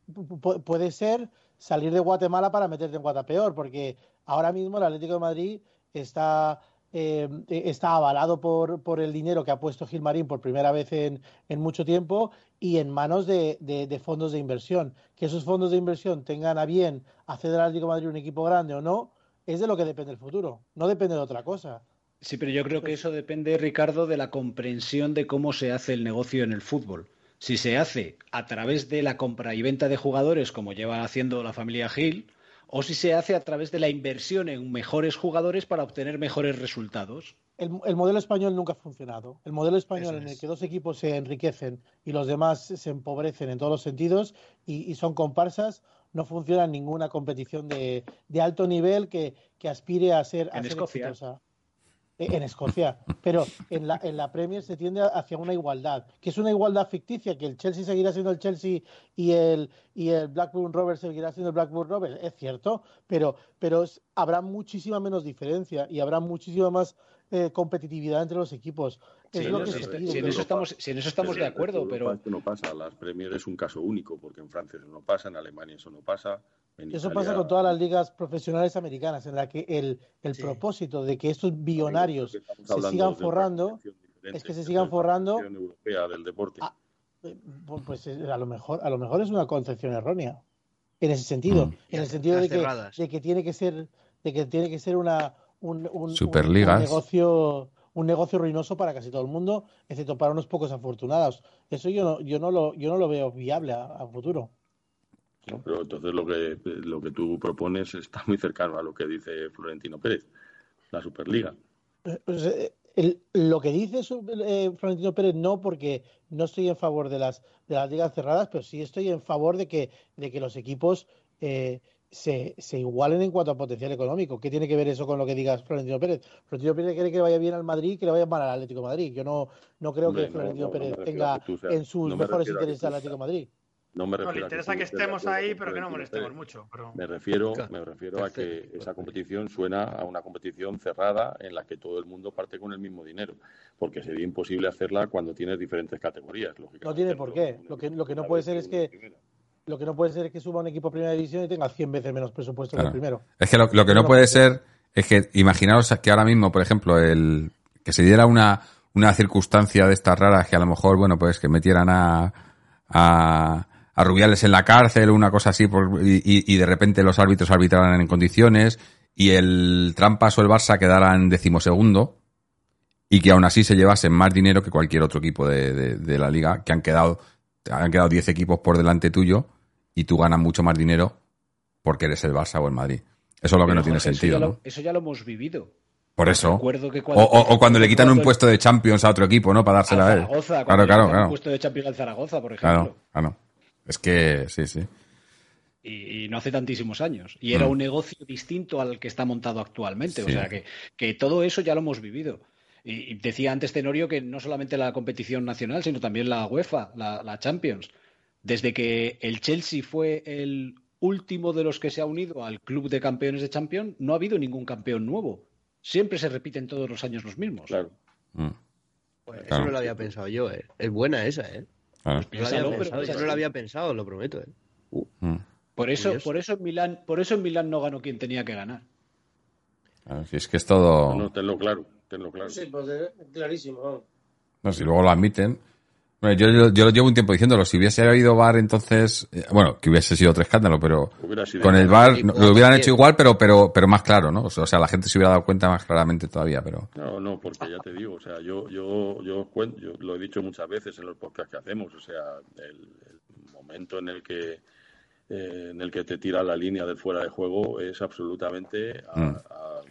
puede ser salir de Guatemala para meterte en Guatapeor, porque ahora mismo el Atlético de Madrid está eh, está avalado por, por, el dinero que ha puesto Gilmarín por primera vez en, en mucho tiempo y en manos de, fondos de inversión. Que esos fondos de inversión tengan a bien hacer del Atlético Madrid un equipo grande o no, es de lo que depende el futuro, no depende de otra cosa. Sí, pero yo creo que eso depende, Ricardo, de la comprensión de cómo se hace el negocio en el fútbol. Si se hace a través de la compra y venta de jugadores, como lleva haciendo la familia Gil, o si se hace a través de la inversión en mejores jugadores para obtener mejores resultados. El, el modelo español nunca ha funcionado. El modelo español en el que dos equipos se enriquecen y los demás se empobrecen en todos los sentidos y, y son comparsas no funciona en ninguna competición de, de alto nivel que, que, aspire a ser, a en ser exitosa en Escocia, pero en la, en la Premier se tiende hacia una igualdad, que es una igualdad ficticia, que el Chelsea seguirá siendo el Chelsea y el, y el Blackburn Rovers seguirá siendo el Blackburn Rovers, es cierto, pero, pero habrá muchísima menos diferencia y habrá muchísima más eh, competitividad entre los equipos. Es Sí, lo que sí, se sí, pide. en eso estamos, si en eso estamos de acuerdo, pero Esto no pasa, las Premier es un caso único, porque en Francia eso no pasa, en Alemania eso no pasa. En Eso Italia- pasa con todas las ligas profesionales americanas, en la que el, el propósito de que estos billonarios se sigan forrando es que se sigan forrando europea del deporte. Eh, pu- pues eh, a lo mejor a lo mejor es una concepción errónea en ese sentido Mm. en el sentido de que, de que tiene que ser de que tiene que ser una un, un- un- Superligas. un negocio un negocio ruinoso para casi todo el mundo excepto para unos pocos afortunados eso yo no yo no lo yo no lo veo viable a, a futuro ¿no? Pero entonces lo que, lo que tú propones está muy cercano a lo que dice Florentino Pérez, la Superliga. Pues, eh, el- lo que dice eh, Florentino Pérez no, porque no estoy en favor de las, de las ligas cerradas, pero sí estoy en favor de que, de que los equipos eh, se, se igualen en cuanto a potencial económico. ¿Qué tiene que ver eso con lo que diga Florentino Pérez? Florentino Pérez quiere que le vaya bien al Madrid y que le vaya mal al Atlético de Madrid. Yo no, no creo que no, Florentino no, no me Pérez tenga a en sus no me mejores a intereses al Atlético de Madrid. No me No, refiero le a que interesa tú que estemos ahí, pero que no molestemos Pérez. mucho. Pero... Me refiero, me refiero a que esa competición suena a una competición cerrada en la que todo el mundo parte con el mismo dinero, porque sería imposible hacerla cuando tienes diferentes categorías. Lógicamente. No tiene por qué. Lo que, lo que no puede ser es que lo que no puede ser es que suba un equipo a primera división y tenga 100 veces menos presupuesto que el primero. Es que lo, lo que no puede ser es que imaginaos que ahora mismo, por ejemplo, el que se diera una, una circunstancia de estas raras que a lo mejor, bueno, pues que metieran a, a, a Rubiales en la cárcel o una cosa así por- y, y- y de repente los árbitros arbitraran en condiciones y el Trampas o el Barça quedaran decimosegundo y que aún así se llevasen más dinero que cualquier otro equipo de, de- de la liga, que han quedado, han quedado 10 equipos por delante tuyo y tú ganas mucho más dinero porque eres el Barça o el Madrid. Eso es lo que Pero, no tiene sentido, Eso ya, ¿no? lo, eso ya lo hemos vivido. Por eso. Que O, cuando- o- o cuando le quitan un puesto de Champions a otro equipo, ¿no? Para dársela a él. Zaragoza, Claro, claro, claro. un puesto de Champions al Zaragoza, por ejemplo. Claro, claro. Es que, sí, sí. y, y no hace tantísimos años. Y era Mm. un negocio distinto al que está montado actualmente. O sea que, que todo eso ya lo hemos vivido. Y, y decía antes Tenorio que no solamente la competición nacional, sino también la UEFA, la, la Champions. Desde que el Chelsea fue el último de los que se ha unido al club de campeones de Champions, no ha habido ningún campeón nuevo. Siempre se repiten todos los años los mismos. Claro. Mm. Pues Claro. Eso no lo había pensado yo, ¿eh? Es buena esa, ¿eh? Claro. No lo había pero pensado, no lo había pensado, lo prometo, ¿eh? Mm. Por eso, Curioso. por eso en Milán, por eso en Milán no ganó quien tenía que ganar. Claro, si es que es todo. No, tenlo claro, tenlo claro. Sí, pues eh, clarísimo. No, si luego lo admiten. Bueno, yo, yo, yo lo llevo un tiempo diciéndolo. Si hubiese habido VAR, entonces. eh, bueno, que hubiese sido otro escándalo, pero. Con el no- lo hubieran hecho igual, pero, pero, pero más claro, ¿no? O sea, la gente se hubiera dado cuenta más claramente todavía, pero. No, no, porque ya te digo, o sea, yo, yo, yo, cuento, yo lo he dicho muchas veces en los podcasts que hacemos, o sea, el, el momento en el que eh, en el que te tira la línea del fuera de juego es absolutamente a- Mm. a-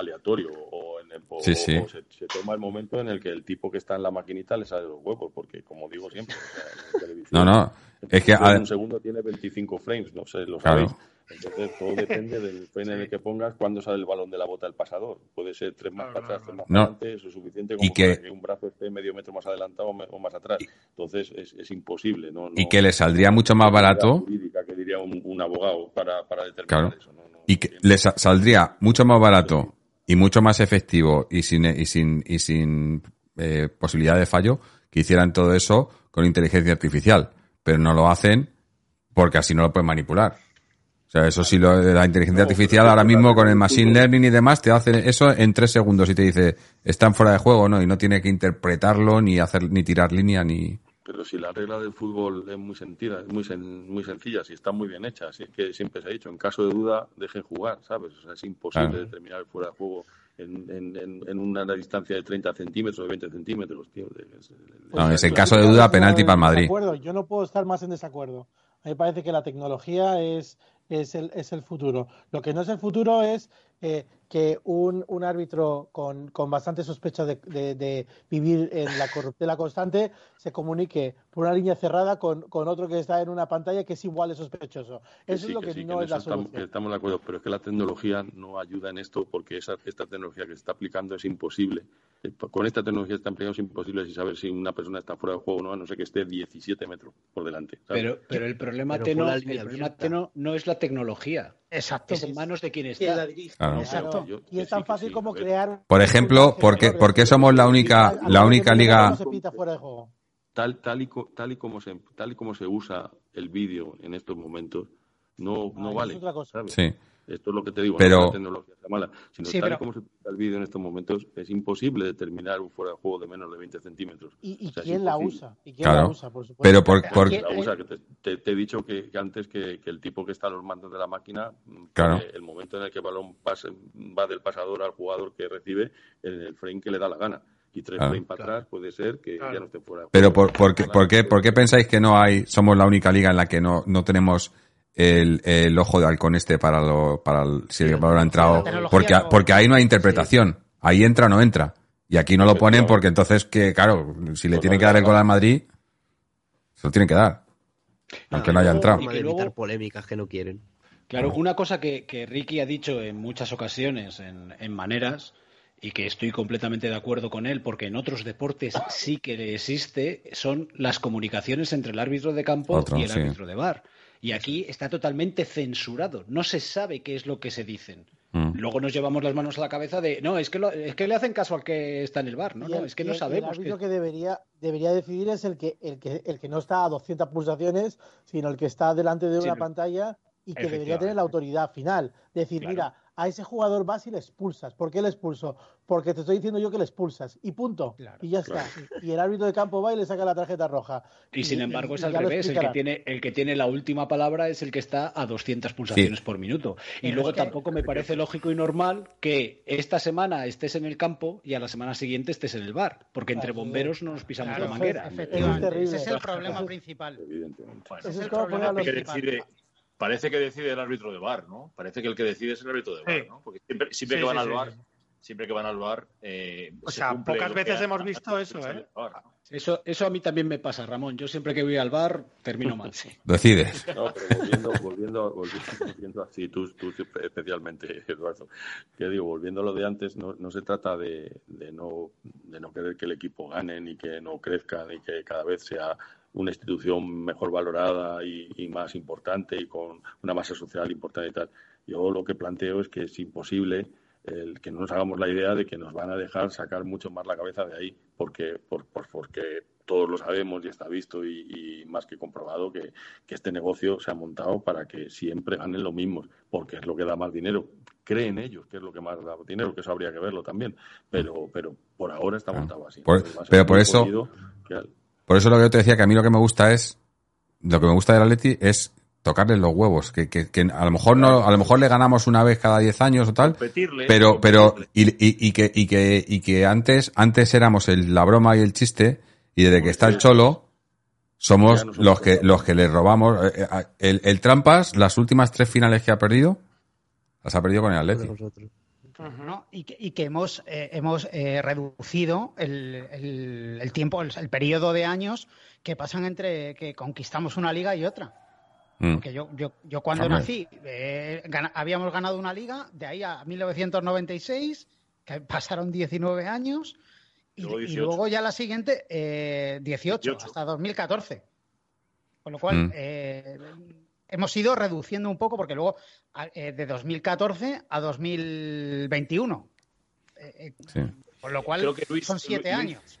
aleatorio o, en el, o- Sí, sí. o se, se toma el momento en el que el tipo que está en la maquinita le sale los huevos, porque como digo siempre, o sea, en televisión, No, no. Es que. en un segundo tiene 25 frames, no sé, lo Claro. sabéis. Entonces todo depende del freno en el que pongas, cuándo sale el balón de la bota del pasador. Puede ser tres más para atrás, tres más No. para adelante, eso es suficiente como Y que- para que un brazo esté medio metro más adelantado o más atrás. Entonces es, es imposible. ¿no? Y No- que le saldría mucho más barato. jurídica que diría un, un abogado para, para determinar Claro. eso. ¿no? Y que le sa- saldría mucho más barato y mucho más efectivo y sin, y sin, y sin eh, posibilidad de fallo que hicieran todo eso con inteligencia artificial. Pero no lo hacen porque así no lo pueden manipular. O sea, eso sí, lo, la inteligencia artificial ahora mismo con el machine learning y demás te hace eso en tres segundos y te dice están fuera de juego, ¿no? Y no tiene que interpretarlo ni hacer ni tirar línea ni. Pero si la regla del fútbol es muy sentida, es muy, sen- muy sencilla, si está muy bien hecha, si es que siempre se ha dicho, en caso de duda, dejen jugar, ¿sabes? O sea, es imposible Claro. determinar el fuera de juego en, en, en, en una distancia de 30 centímetros o de 20 centímetros, tío. Es- No, es en caso de duda, penalti para el Madrid. Desacuerdo, Yo no puedo estar más en desacuerdo. A mí me parece que la tecnología es, es, el, es el futuro. Lo que no es el futuro es eh, que un, un árbitro con, con bastante sospecha de, de- vivir en la corruptela constante se comunique por una línea cerrada con, con otro que está en una pantalla que es igual de sospechoso. Que Eso sí, es lo que que, sí, que no en es la estamos, solución. que estamos de acuerdo, pero es que la tecnología no ayuda en esto porque esa, esta tecnología que se está aplicando es imposible. Eh, Con esta tecnología que está aplicando es imposible si saber si una persona está fuera de juego o no, a no ser que esté 17 metros por delante. ¿sabes? Pero, pero el problema, Pero Teno, el problema. Teno, no es la tecnología. Exacto. Es en manos de quien ¿Quién está. la dirige? Claro. Exacto. yo- Y es tan fácil como crear. Por ejemplo, ¿por qué, por qué somos la única, la única liga? Tal tal y co- tal y como se tal y como se usa el vídeo en estos momentos no no Ah, vale es otra cosa. ¿sabes? Sí. esto es lo que te digo Pero- no es la tecnología sea mala sino Sí, tal pero- y como se utiliza el vídeo en estos momentos es imposible determinar un fuera de juego de menos de 20 centímetros ¿Y, y O sea, es quién la usa? ¿Y quién Claro. la usa, por supuesto? Pero por, por- la usa, que te, te- te he dicho que, que antes que, que el tipo que está a los mandos de la máquina, Claro. pone el momento en el que el balón pase- va del pasador al jugador que recibe, en el frame que le da la gana. Y tres Claro. frames para atrás puede ser que ya no esté fuera. Pero por, por, qué, por, qué, por qué pensáis que no hay, somos la única liga en la que no, no tenemos el, el ojo de halcón este para lo, para el- si el balón ha entrado? Porque, porque ahí no hay interpretación. Ahí entra o no entra. Y aquí no lo ponen porque entonces que, claro, si le tienen que dar el gol al Madrid, se lo tienen que dar. Aunque no haya entrado. Forma de evitar polémicas que no quieren. Claro, una cosa que, que Ricky ha dicho en muchas ocasiones en, en maneras y que estoy completamente de acuerdo con él, porque en otros deportes sí que existe, son las comunicaciones entre el árbitro de campo Otro, y el sí. árbitro de bar. Y aquí está totalmente censurado, no se sabe qué es lo que se dicen. Mm. Luego nos llevamos las manos a la cabeza de, no, es que, lo- es que le hacen caso al que está en el bar, no, Y no, es que no el- sabemos. El árbitro qué- que debería, debería decidir es el que, el, que, el que no está a 200 pulsaciones, sino el que está delante de una pantalla y que debería tener la autoridad final. Decir, mira, a ese jugador vas y le expulsas. ¿Por qué le expulso? Porque te estoy diciendo yo que le expulsas. Y punto. y ya está. Y el árbitro de campo va y le saca la tarjeta roja. Y sin embargo es al revés, el que, tiene, el que tiene la última palabra es el que está a 200 pulsaciones por minuto. Y Pero luego es que- tampoco me parece lógico y normal que esta semana estés en el campo y a la semana siguiente estés en el bar, porque entre bomberos no nos pisamos Claro, la manguera. efectivamente, ese es el problema principal. Evidentemente. Ese es es el problema que decide, parece que decide el árbitro de bar, ¿no? Parece que el que decide es el árbitro de bar, Sí. ¿no? Porque siempre, siempre Sí, que van sí, al sí, bar, sí. siempre que van al bar, eh, O se sea, pocas veces hemos visto eso, ¿eh? Eso, eso a mí también me pasa, Ramón. Yo siempre que voy al bar termino mal. Decides. No, pero volviendo, volviendo, volviendo, volviendo así, tú, tú especialmente, Eduardo, que digo, volviendo a lo de antes, no, no se trata de, de no, de no querer que el equipo gane, ni que no crezca, ni que cada vez sea una institución mejor valorada y, y más importante y con una masa social importante y tal. Yo lo que planteo es que es imposible el que no nos hagamos la idea de que nos van a dejar sacar mucho más la cabeza de ahí, porque, por, por- porque todos lo sabemos y está visto y, y más que comprobado que, que este negocio se ha montado para que siempre ganen los mismos, porque es lo que da más dinero. Creen ellos que es lo que más da dinero, que eso habría que verlo también, pero, pero por ahora está montado así. Por- pero por eso- que Por eso lo que yo te decía, que a mí lo que me gusta es, lo que me gusta del Atleti es tocarles los huevos, que, que, que a lo mejor no, a lo mejor le ganamos una vez cada 10 años o tal, Competirle, pero, pero, y, y, y que, y que, y que antes, antes éramos el, la broma y el chiste, y desde que está el cholo, somos los que, los que le robamos, eh, eh, el, el Trampas, las últimas tres finales que ha perdido, las ha perdido con el Atleti. ¿No? Y, que, y que hemos, eh, hemos eh, reducido el, el- el tiempo, el, el periodo de años que pasan entre que conquistamos una liga y otra. Mm. Porque yo, yo, yo cuando Hombre. nací eh, gana- habíamos ganado una liga, de ahí a 1996, que pasaron 19 años, y, Luego y 18. luego ya la siguiente, eh, 18, 18. hasta 2014. Con lo cual, Mm. eh, hemos ido reduciendo un poco, porque luego eh, de 2014 a 2021. Eh, eh, Sí. con lo cual, Creo que Luis- son siete Luis- años.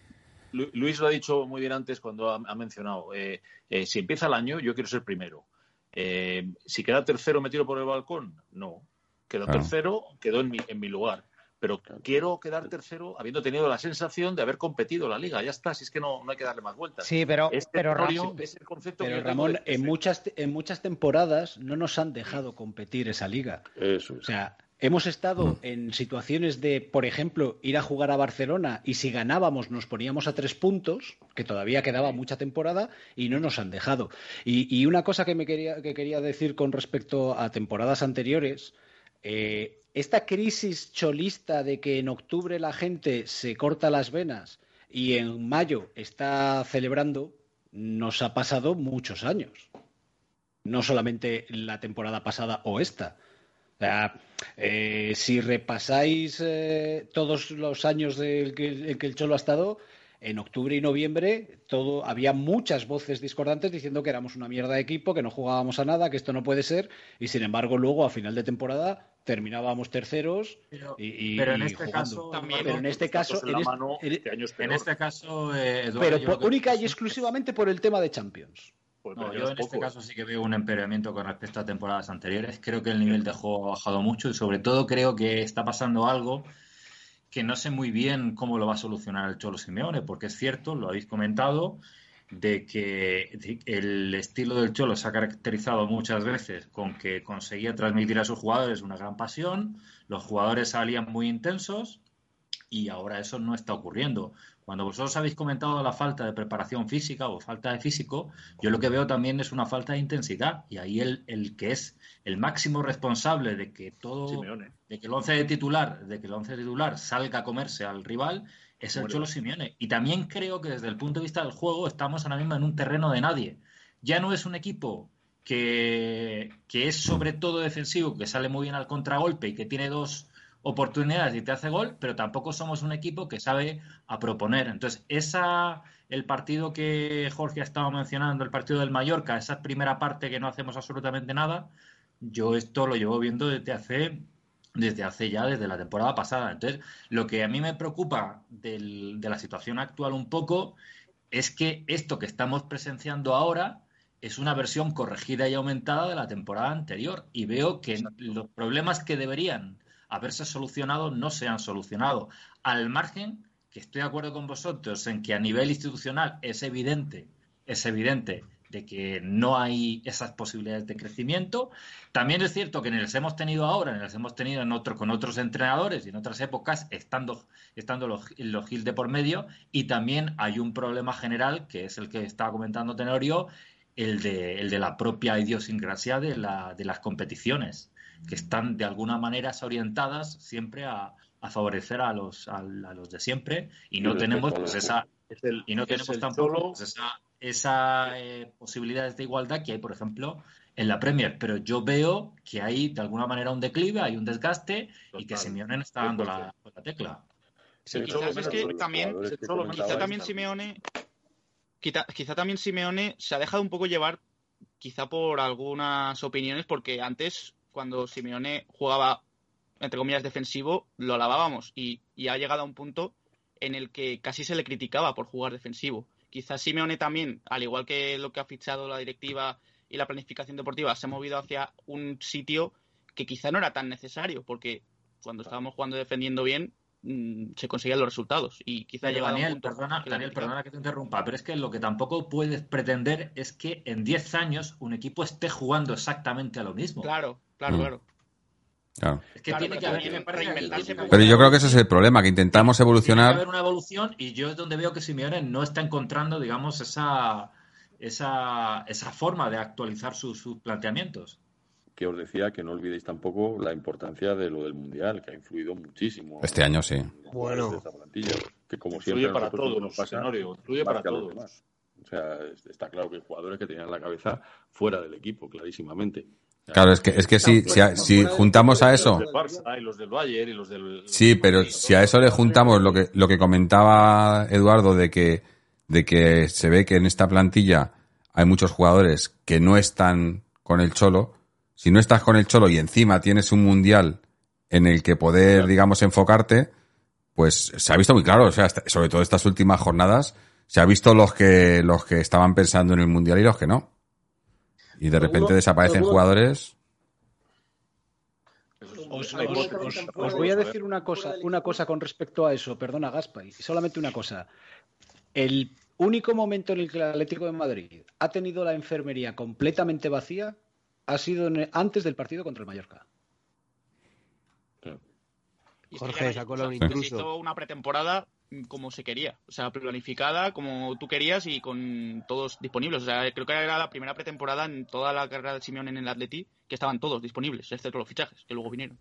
Lu- Luis lo ha dicho muy bien antes cuando ha, ha mencionado, eh, eh, si empieza el año yo quiero ser primero. Eh, si queda tercero me tiro por el balcón, no. Quedó Claro. tercero, quedó en mi, en mi lugar. Pero quiero quedar tercero habiendo tenido la sensación de haber competido la liga. Ya está, si es que no, no hay que darle más vueltas. Sí, pero, Este pero Ramón- es el concepto que Pero tengo Ramón, de- en muchas, en muchas temporadas no nos han dejado competir esa liga. Eso O sea, hemos estado en situaciones de, por ejemplo, ir a jugar a Barcelona y si ganábamos nos poníamos a tres puntos, que todavía quedaba mucha temporada, y no nos han dejado. Y, y una cosa que me quería, que quería decir con respecto a temporadas anteriores, eh, esta crisis cholista de que en octubre la gente se corta las venas y en mayo está celebrando, nos ha pasado muchos años. No solamente la temporada pasada o esta. O sea, eh, si repasáis eh, todos los años que, en que el Cholo ha estado, en octubre y noviembre todo había muchas voces discordantes diciendo que éramos una mierda de equipo, que no jugábamos a nada, que esto no puede ser, y sin embargo luego a final de temporada terminábamos terceros y, y- pero en este jugando. caso, pero en este caso, en este- en- En este caso, eh, Eduardo, pero por- única y exclusivamente por el tema de Champions. Pues No, yo en este caso sí que veo un empeoramiento con respecto a temporadas anteriores. Creo que el nivel de juego ha bajado mucho y sobre todo creo que está pasando algo que no sé muy bien cómo lo va a solucionar el Cholo Simeone, porque es cierto, lo habéis comentado, de que el estilo del Cholo se ha caracterizado muchas veces con que conseguía transmitir a sus jugadores una gran pasión, los jugadores salían muy intensos y ahora eso no está ocurriendo. Cuando vosotros habéis comentado la falta de preparación física o falta de físico, yo lo que veo también es una falta de intensidad y ahí el, el que es el máximo responsable de que todo, Simeone. de que el once de titular, de que el once titular salga a comerse al rival es el Bueno. Cholo Simeone. Y también creo que desde el punto de vista del juego estamos ahora mismo en un terreno de nadie. Ya no es un equipo que, que es sobre todo defensivo, que sale muy bien al contragolpe y que tiene dos oportunidades y te hace gol, pero tampoco somos un equipo que sabe a proponer. Entonces, esa el partido que Jorge ha estado mencionando, el partido del Mallorca, esa primera parte que no hacemos absolutamente nada, yo esto lo llevo viendo desde hace desde hace ya, desde la temporada pasada. Entonces, lo que a mí me preocupa del- de la situación actual un poco es que esto que estamos presenciando ahora es una versión corregida y aumentada de la temporada anterior. Y veo que los problemas que deberían haberse solucionado no se han solucionado. Al margen, que estoy de acuerdo con vosotros en que a nivel institucional es evidente, es evidente de que no hay esas posibilidades de crecimiento. También es cierto que ni las hemos tenido ahora, ni las hemos tenido en otro, con otros entrenadores y en otras épocas, estando, estando los, los Gil de por medio. Y también hay un problema general, que es el que estaba comentando Tenorio, el de, el de la propia idiosincrasia de, la, de las competiciones, que están de alguna manera orientadas siempre a, a favorecer a los, a, a los de siempre y no Y tenemos pues esa es el- y no tenemos tampoco pues, esa, esa eh, posibilidades de igualdad que hay, por ejemplo, en la Premier. Pero yo veo que hay de alguna manera un declive, hay un desgaste y que Simeone no está dando la, la tecla. Sí, quizás es que también, quizá también Simeone, quizá, quizá también Simeone se ha dejado un poco llevar, quizá por algunas opiniones, porque antes, cuando Simeone jugaba, entre comillas, defensivo, lo alabábamos y, y ha llegado a un punto en el que casi se le criticaba por jugar defensivo. Quizás Simeone también, al igual que lo que ha fichado la directiva y la planificación deportiva, se ha movido hacia un sitio que quizá no era tan necesario, porque cuando estábamos jugando defendiendo bien, mm, se conseguían los resultados. Y quizá Pero llegado a un Daniel, punto perdona, Daniel, perdona que te interrumpa, pero es que lo que tampoco puedes pretender es que en 10 años un equipo esté jugando exactamente a lo mismo. Claro, claro, Mm. claro. Claro. Es que Claro, tiene pero que haber, que Pero yo creo que ese es el problema, que intentamos Tiene que evolucionar. haber una evolución y yo es donde veo que Simeone no está encontrando, digamos, esa, esa, esa forma de actualizar sus, sus planteamientos. Que os decía que no olvidéis tampoco la importancia de lo del Mundial, que ha influido muchísimo. Este año sí. Bueno. Que como Influye siempre para todos, nos pasa, influye para todos. demás. O sea, está claro que hay jugadores que tenían la cabeza fuera del equipo, clarísimamente. Claro, es que, es que si, si, a- si juntamos a eso. Sí, pero si a eso le juntamos lo que, lo que comentaba Eduardo de que, de que se ve que en esta plantilla hay muchos jugadores que no están con el Cholo. Si no estás con el Cholo y encima tienes un mundial en el que poder, digamos, enfocarte, pues se ha visto muy claro. O sea, sobre todo estas últimas jornadas, se ha visto los que, los que estaban pensando en el mundial y los que no. Y de repente desaparecen jugadores. Os, voy a decir una cosa, una cosa con respecto a eso, perdona Gaspa, y solamente una cosa. El único momento en el que el Atlético de Madrid ha tenido la enfermería completamente vacía ha sido antes del partido contra el Mallorca. Que Jorge, no- colado un intruso. Se hizo una pretemporada como se quería, o sea, planificada como tú querías y con todos disponibles. O sea, creo que era la primera pretemporada en toda la carrera de Simeone en el Atleti que estaban todos disponibles, excepto los fichajes, que luego vinieron.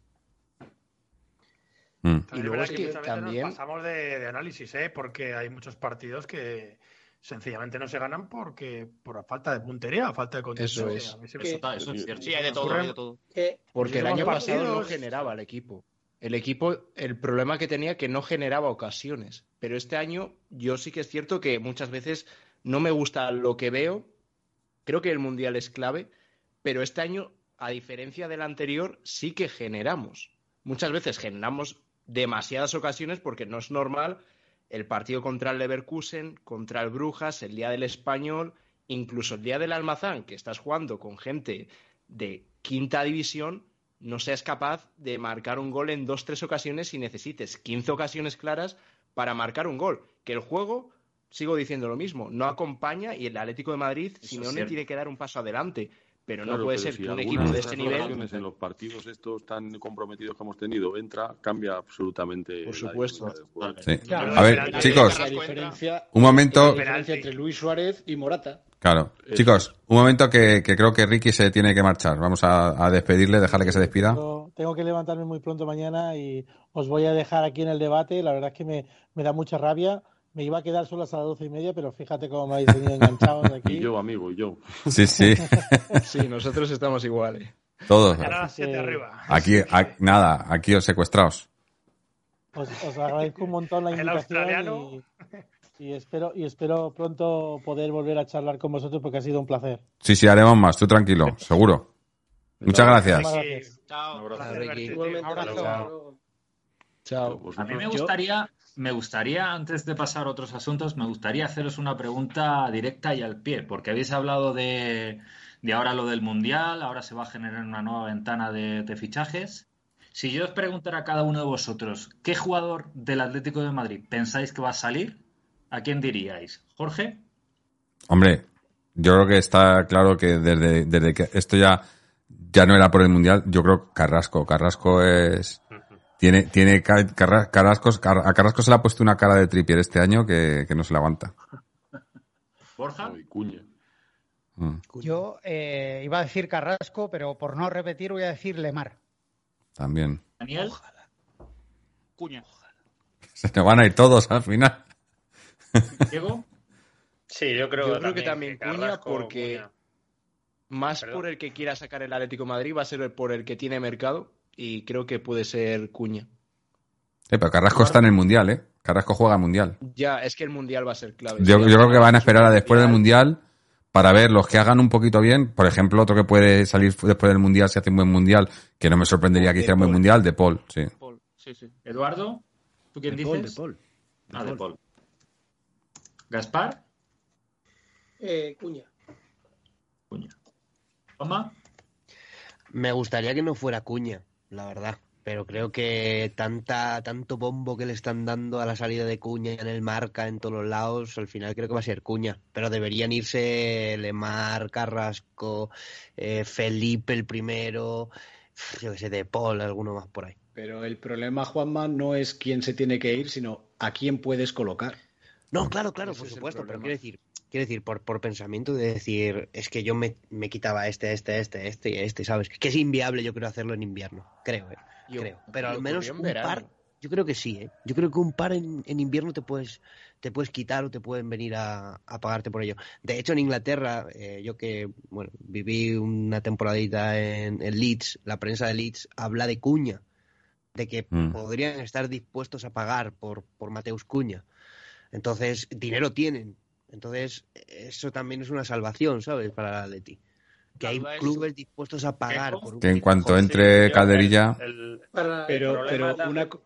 Mm. Y luego es que veces también- nos pasamos de, de análisis, ¿eh? porque hay muchos partidos que sencillamente no se ganan porque por falta de puntería, falta de contundencia. es. A mí se me- Eso, está- eso es cierto. Sí, hay de todo, Ocurren- hay de todo. Que Porque el año pasado no generaba el equipo. El equipo, el problema que tenía que no generaba ocasiones. Pero este año yo sí que es cierto que muchas veces no me gusta lo que veo. Creo que el Mundial es clave, pero este año, a diferencia del anterior, sí que generamos. Muchas veces generamos demasiadas ocasiones porque no es normal el partido contra el Leverkusen, contra el Brujas, el día del Español, incluso el día del Almazán, que estás jugando con gente de quinta división, no seas capaz de marcar un gol en dos, tres ocasiones y necesites 15 ocasiones claras para marcar un gol. Que el juego, sigo diciendo lo mismo, no acompaña y el Atlético de Madrid, Simeone tiene que dar un paso adelante. Pero Claro, no puede pero ser si que un equipo de este nivel en los partidos estos tan comprometidos que hemos tenido entra, cambia absolutamente. Por la supuesto. Sí. Claro, A ver, chicos, La diferencia, un momento. la diferencia entre Luis Suárez y Morata. Claro. Eso. Chicos, un momento que, que creo que Ricky se tiene que marchar. Vamos a, a despedirle, dejarle que se despida. Tengo, tengo que levantarme muy pronto mañana y os voy a dejar aquí en el debate. La verdad es que me, me da mucha rabia. Me iba a quedar solo hasta las doce y media, pero fíjate cómo me habéis tenido enganchados aquí. Y yo, amigo, y yo. Sí, sí, Sí, nosotros estamos iguales. todos. 7 que- arriba. Aquí, a- nada, aquí os secuestrados. Os, os agradezco un montón la El invitación australiano. y, y espero y espero pronto poder volver a charlar con vosotros porque ha sido un placer. Sí, sí, haremos más, tú tranquilo, seguro. Muchas gracias. Chao. Un abrazo. Ricky. Igualmente, Abrazo. Chao. Pues A mí me Yo- gustaría, me gustaría, antes de pasar a otros asuntos, me gustaría haceros una pregunta directa y al pie, porque habéis hablado de, ahora lo del Mundial, ahora se va a generar una nueva ventana de, fichajes. Si yo os preguntara a cada uno de vosotros, ¿qué jugador del Atlético de Madrid pensáis que va a salir? ¿A quién diríais? ¿Jorge? Hombre, yo creo que está claro que desde, desde que esto ya, ya no era por el Mundial, yo creo Carrasco. Carrasco es... Tiene, tiene ca- Carra- Carrasco, Car- a Carrasco se le ha puesto una cara de tripier este año que, que no se le aguanta. ¿Borja? Cuña. Mm, Yo eh, iba a decir Carrasco, pero por no repetir voy a decir Lemar. también. ¿Daniel? Cuña. Se nos van a ir todos al final. ¿Diego? Sí, yo creo, Yo creo que también Cuña Carrasco, porque- Cuña. Más Perdón. por el que quiera sacar el Atlético de Madrid va a ser por el que tiene mercado y creo que puede ser Cuña. Eh, pero Carrasco está en el Mundial, ¿eh? Carrasco juega Mundial. Ya, es que el Mundial va a ser clave. Yo, Sí, yo creo que van a esperar a después del Mundial. Para ver los que hagan un poquito bien. Por ejemplo, otro que puede salir después del Mundial si hace un buen Mundial, que no me sorprendería que hiciera un buen. Mundial, de Paul, sí. Paul. Sí, sí. ¿Eduardo? ¿Tú quién De Paul, dices? de Paul. De Ah, de Paul. Paul. ¿Gaspar? Eh, Cuña. Cuña. ¿Toma? Me gustaría que no fuera Cuña, la verdad. Pero creo que tanta, tanto bombo que le están dando a la salida de Cuña en el marca, en todos los lados, al final creo que va a ser Cuña. Pero deberían irse Lemar, Carrasco, eh, Felipe el primero, yo que sé, de Paul, alguno más por ahí. Pero el problema, Juanma, no es quién se tiene que ir, sino a quién puedes colocar. No, claro, claro, Ese por supuesto, pero quiero decir, quiero decir, por, por pensamiento de decir, es que yo me, me quitaba este, este, este, este y este, ¿sabes? Que es inviable, yo creo, hacerlo en invierno, creo, eh, Y o- creo. Pero al menos un verano. par, Yo creo que sí, ¿eh? Yo creo que un par en, en invierno te puedes, te puedes quitar o te pueden venir a, a pagarte por ello. De hecho, en Inglaterra, eh, yo que bueno, viví una temporadita en, en Leeds, la prensa de Leeds habla de Cuña, de que Mm. podrían estar dispuestos a pagar por, por Mateus Cuña. Entonces, dinero tienen. Entonces, eso también es una salvación, ¿sabes? Para el Atleti. Que hay clubes dispuestos a pagar por un Que en cuanto entre Calderilla. el- Pero, pero una, co-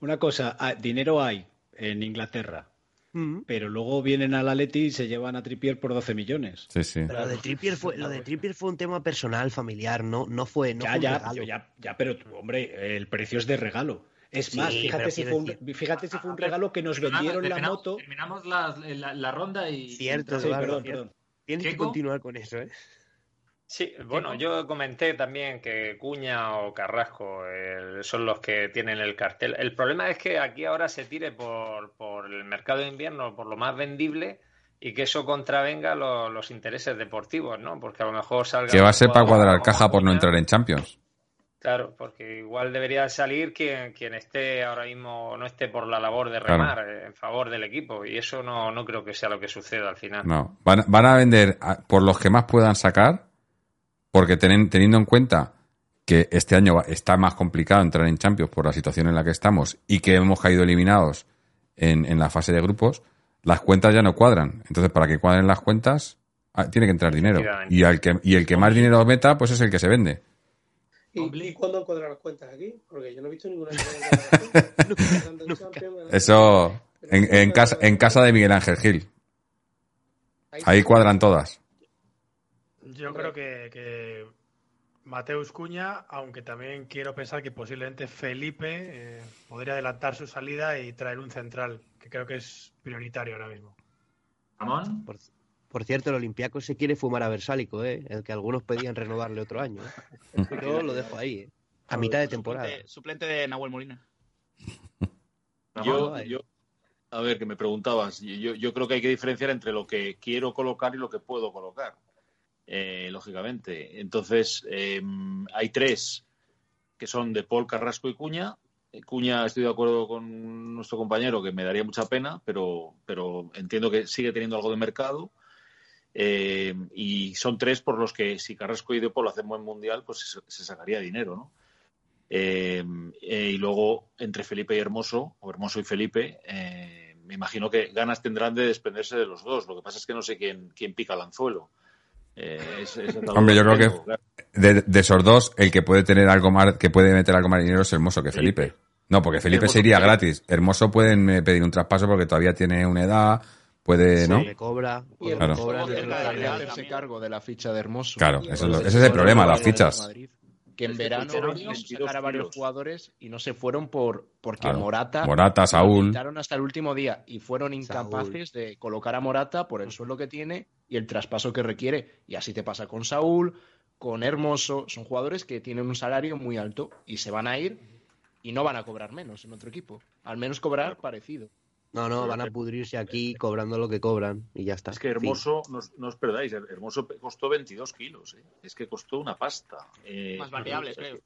una cosa, ah, dinero hay en Inglaterra, Mm. pero luego vienen al Atleti y se llevan a Trippier por 12 millones. Sí, sí. Pero lo de Trippier fue, lo de Trippier fue un tema personal, familiar, no, no fue, no ya, fue un ya, regalo. ya, ya, pero tú, hombre, el precio es de regalo. Es más, fíjate si, fue un, fíjate si fue un regalo que nos vendieron la moto. Terminamos la, la- la ronda y. Cierto, Sí, perdón, perdón. Tienes que continuar con eso, ¿eh? Sí, bueno, yo comenté también que Cuña o Carrasco eh, son los que tienen el cartel. El problema es que aquí ahora se tire por, por el mercado de invierno, por lo más vendible, y que eso contravenga lo- los intereses deportivos, ¿no? Porque a lo mejor salga. Que va a ser para cuadrar caja por no entrar en Champions. Claro, porque igual debería salir quien, quien esté ahora mismo, no esté por la labor de remar en favor del equipo, y eso no, no creo que sea lo que suceda al final. No. Van, van a vender a- por los que más puedan sacar, porque tenen- teniendo en cuenta que este año va- está más complicado entrar en Champions por la situación en la que estamos y que hemos caído eliminados en, en la fase de grupos, las cuentas ya no cuadran. Entonces, para que cuadren las cuentas, ah, tiene que entrar dinero. Y, al que, y el que más dinero meta, pues es el que se vende. ¿Y, ¿Y cuándo han cuadrado las cuentas aquí? Porque yo no he visto ninguna. Eso en, en casa, en casa de Miguel Ángel Gil. Ahí cuadran todas. Yo creo que, que Mateus Cuña, aunque también quiero pensar que posiblemente Felipe eh, podría adelantar su salida y traer un central, que creo que es prioritario ahora mismo. Ramón. Por, por cierto, el Olympiacos se quiere fumar a Versálico, ¿eh? El que algunos pedían renovarle otro año. ¿eh? Yo lo dejo ahí, ¿eh? A mitad de temporada. Suplente, suplente de Nahuel Molina. Yo, yo, a ver, que me preguntabas, yo, yo creo que hay que diferenciar entre lo que quiero colocar y lo que puedo colocar, eh, lógicamente. Entonces, eh, hay tres que son de Paul, Carrasco y Cuña. Eh, Cuña, estoy de acuerdo con nuestro compañero que me daría mucha pena, pero, pero entiendo que sigue teniendo algo de mercado. Eh, y son tres por los que si Carrasco y De Paul hacen buen mundial, pues se, se sacaría dinero, ¿no? Eh, eh, y luego entre Felipe y Hermoso, o Hermoso y Felipe, me imagino que ganas tendrán de desprenderse de los dos. Lo que pasa es que no sé quién, quién pica el anzuelo. Eh, es- Hombre, yo creo tengo, que claro. de, de esos dos, el que puede tener algo más, que puede meter algo más dinero es Hermoso que Felipe. No, porque Felipe sería gratis. Hermoso pueden pedir un traspaso porque todavía tiene una edad, puede, ¿no? Le cobra. Y el Claro. cobra de hacerse cargo de la ficha de Hermoso. Claro, es lo- ese es el problema, las fichas. Madrid, que en verano pusieron quisieron 22 sacar a varios jugadores y no se fueron por porque Claro. Morata Morata, Saúl. hasta el último día y fueron incapaces de colocar a Morata por el sueldo que tiene y el traspaso que requiere. Y así te pasa con Saúl, con Hermoso. Son jugadores que tienen un salario muy alto y se van a ir y no van a cobrar menos en otro equipo. Al menos cobrar parecido. No, no, van a pudrirse aquí cobrando lo que cobran y ya está. Es que Hermoso, no, os- no os perdáis, Hermoso costó 22 kilos. ¿eh? Es que costó una pasta. Eh, Más variables, creo.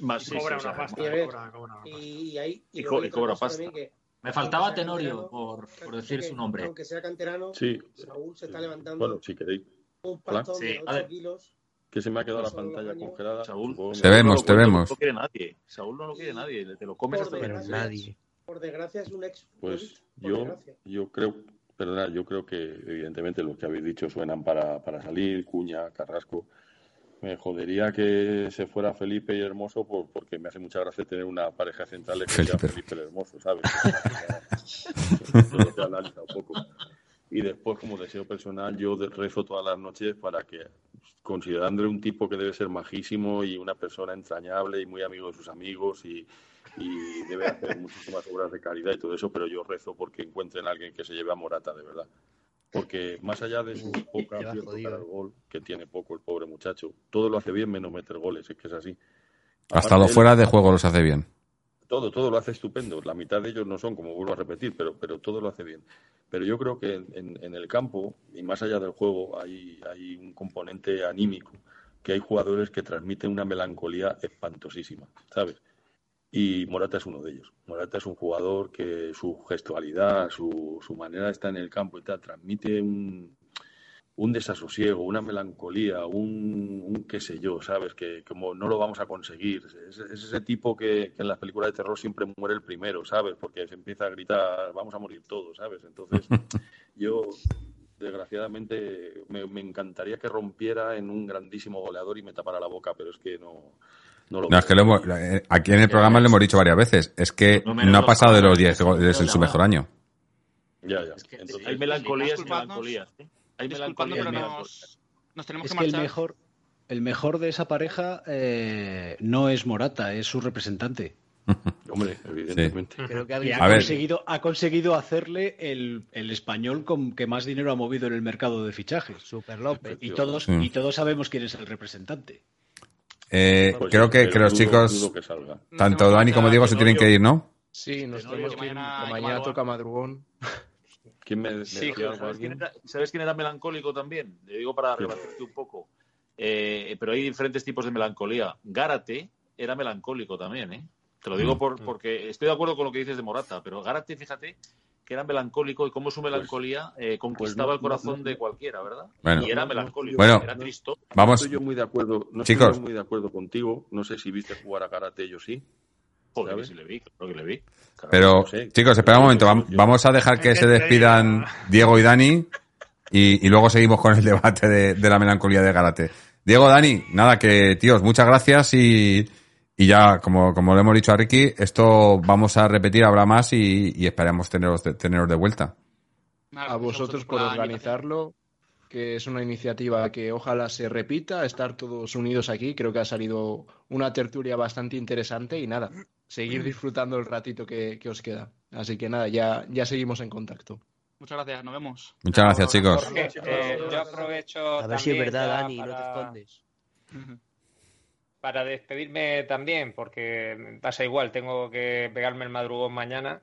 Más, sí, cobra sí, una o sea, pasta, Y cobra, cobra una pasta. Y, y ahí. Y co- y cobra pasta. que, Me faltaba Tenorio por, por decir que, su nombre. Aunque sea canterano, Sí. Saúl se está levantando Bueno, si queréis. un Hola. pastón Sí, de a 8 ver. kilos. Que se me ha quedado la pantalla congelada. Saúl, Te vemos, te vemos. No lo quiere nadie. Saúl no lo quiere nadie. Te lo comes hasta nadie. Por desgracia es un ex. Pues yo, desgracia. yo creo, perdona, yo creo que evidentemente los que habéis dicho suenan para, para salir, Cuña, Carrasco. Me jodería que se fuera Felipe y Hermoso por- porque me hace mucha gracia tener una pareja central que sea Felipe. Felipe el Hermoso, ¿sabes? Eso lo que analiza un poco. Y después, como deseo personal, yo rezo todas las noches para que, considerándole un tipo que debe ser majísimo y una persona entrañable y muy amigo de sus amigos y, y debe hacer muchísimas obras de caridad y todo eso, pero yo rezo porque encuentren a alguien que se lleve a Morata, de verdad. Porque más allá de su poca el gol, que tiene poco el pobre muchacho, todo lo hace bien menos meter goles, es que es así. Hasta Aparte, lo él- fuera de juego los hace bien. todo, todo lo hace estupendo. La mitad de ellos no son, como vuelvo a repetir, pero, pero todo lo hace bien. Pero yo creo que en, en el campo, y más allá del juego, hay, hay un componente anímico, que hay jugadores que transmiten una melancolía espantosísima, ¿sabes? Y Morata es uno de ellos. Morata es un jugador que su gestualidad, su, su manera de estar en el campo y tal, transmite un, un desasosiego, una melancolía, un, un, qué sé yo, ¿sabes? Que como no lo vamos a conseguir. Es, es ese tipo que, que, en las películas de terror siempre muere el primero, ¿sabes? Porque se empieza a gritar, vamos a morir todos, ¿sabes? Entonces, yo, desgraciadamente, me, me encantaría que rompiera en un grandísimo goleador y me tapara la boca, pero es que no... No, lo no es que lo hemos, aquí en el programa lo hemos dicho varias veces. Es que no, ha pasado de los 10 goles en su mejor año. Ya, ya. Es que, Entonces, hay melancolías y melancolías. ¿eh? Hay melancolía pero nos, nos, tenemos es que marchar. El mejor, el mejor de esa pareja eh, no es Morata, es su representante. Hombre, evidentemente. Sí. Creo que ha, ha, conseguido, ha, conseguido, hacerle el, el, español con que más dinero ha movido en el mercado de fichajes. Super López. Y todos, y todos sabemos quién es el representante. Eh, pues creo que, que los dudo, chicos, dudo que tanto Dani como Diego, se tienen que ir, ¿no? Sí, nos tenemos que ir. Mañana, mañana toca madrugón. ¿Quién me, sí, me ¿sabes, quién era, ¿sabes, quién era, melancólico también? Le digo para rebaterte un poco. Eh, pero hay diferentes tipos de melancolía. Gárate era melancólico también, ¿eh? Te lo digo por, porque estoy de acuerdo con lo que dices de Morata, pero Gárate, fíjate, que era melancólico y cómo su melancolía eh, conquistaba pues no, el corazón no, no, de cualquiera, ¿verdad? Bueno, y era melancólico, bueno, era triste. Vamos. No estoy yo muy de acuerdo, no Chicos. estoy muy de acuerdo contigo. No sé si viste jugar a Karate, yo sí. Joder, sí le vi, creo que le vi. Pero, sé. chicos, espera un momento. Vamos a dejar que se despidan Diego y Dani y, y luego seguimos con el debate de, de, la melancolía de Garate. Diego, Dani, nada, que tíos, muchas gracias y, y ya, como, como le hemos dicho a Ricky, esto vamos a repetir, habrá más y, y esperamos teneros de, teneros de vuelta. A vosotros por organizarlo, que es una iniciativa que ojalá se repita, estar todos unidos aquí. Creo que ha salido una tertulia bastante interesante y nada, seguir disfrutando el ratito que, que os queda. Así que nada, ya, ya seguimos en contacto. Muchas gracias, nos vemos. Muchas gracias, chicos. Eh, yo aprovecho. A ver si es verdad, Dani, para... no te escondes. Para despedirme también, porque pasa igual, tengo que pegarme el madrugón mañana.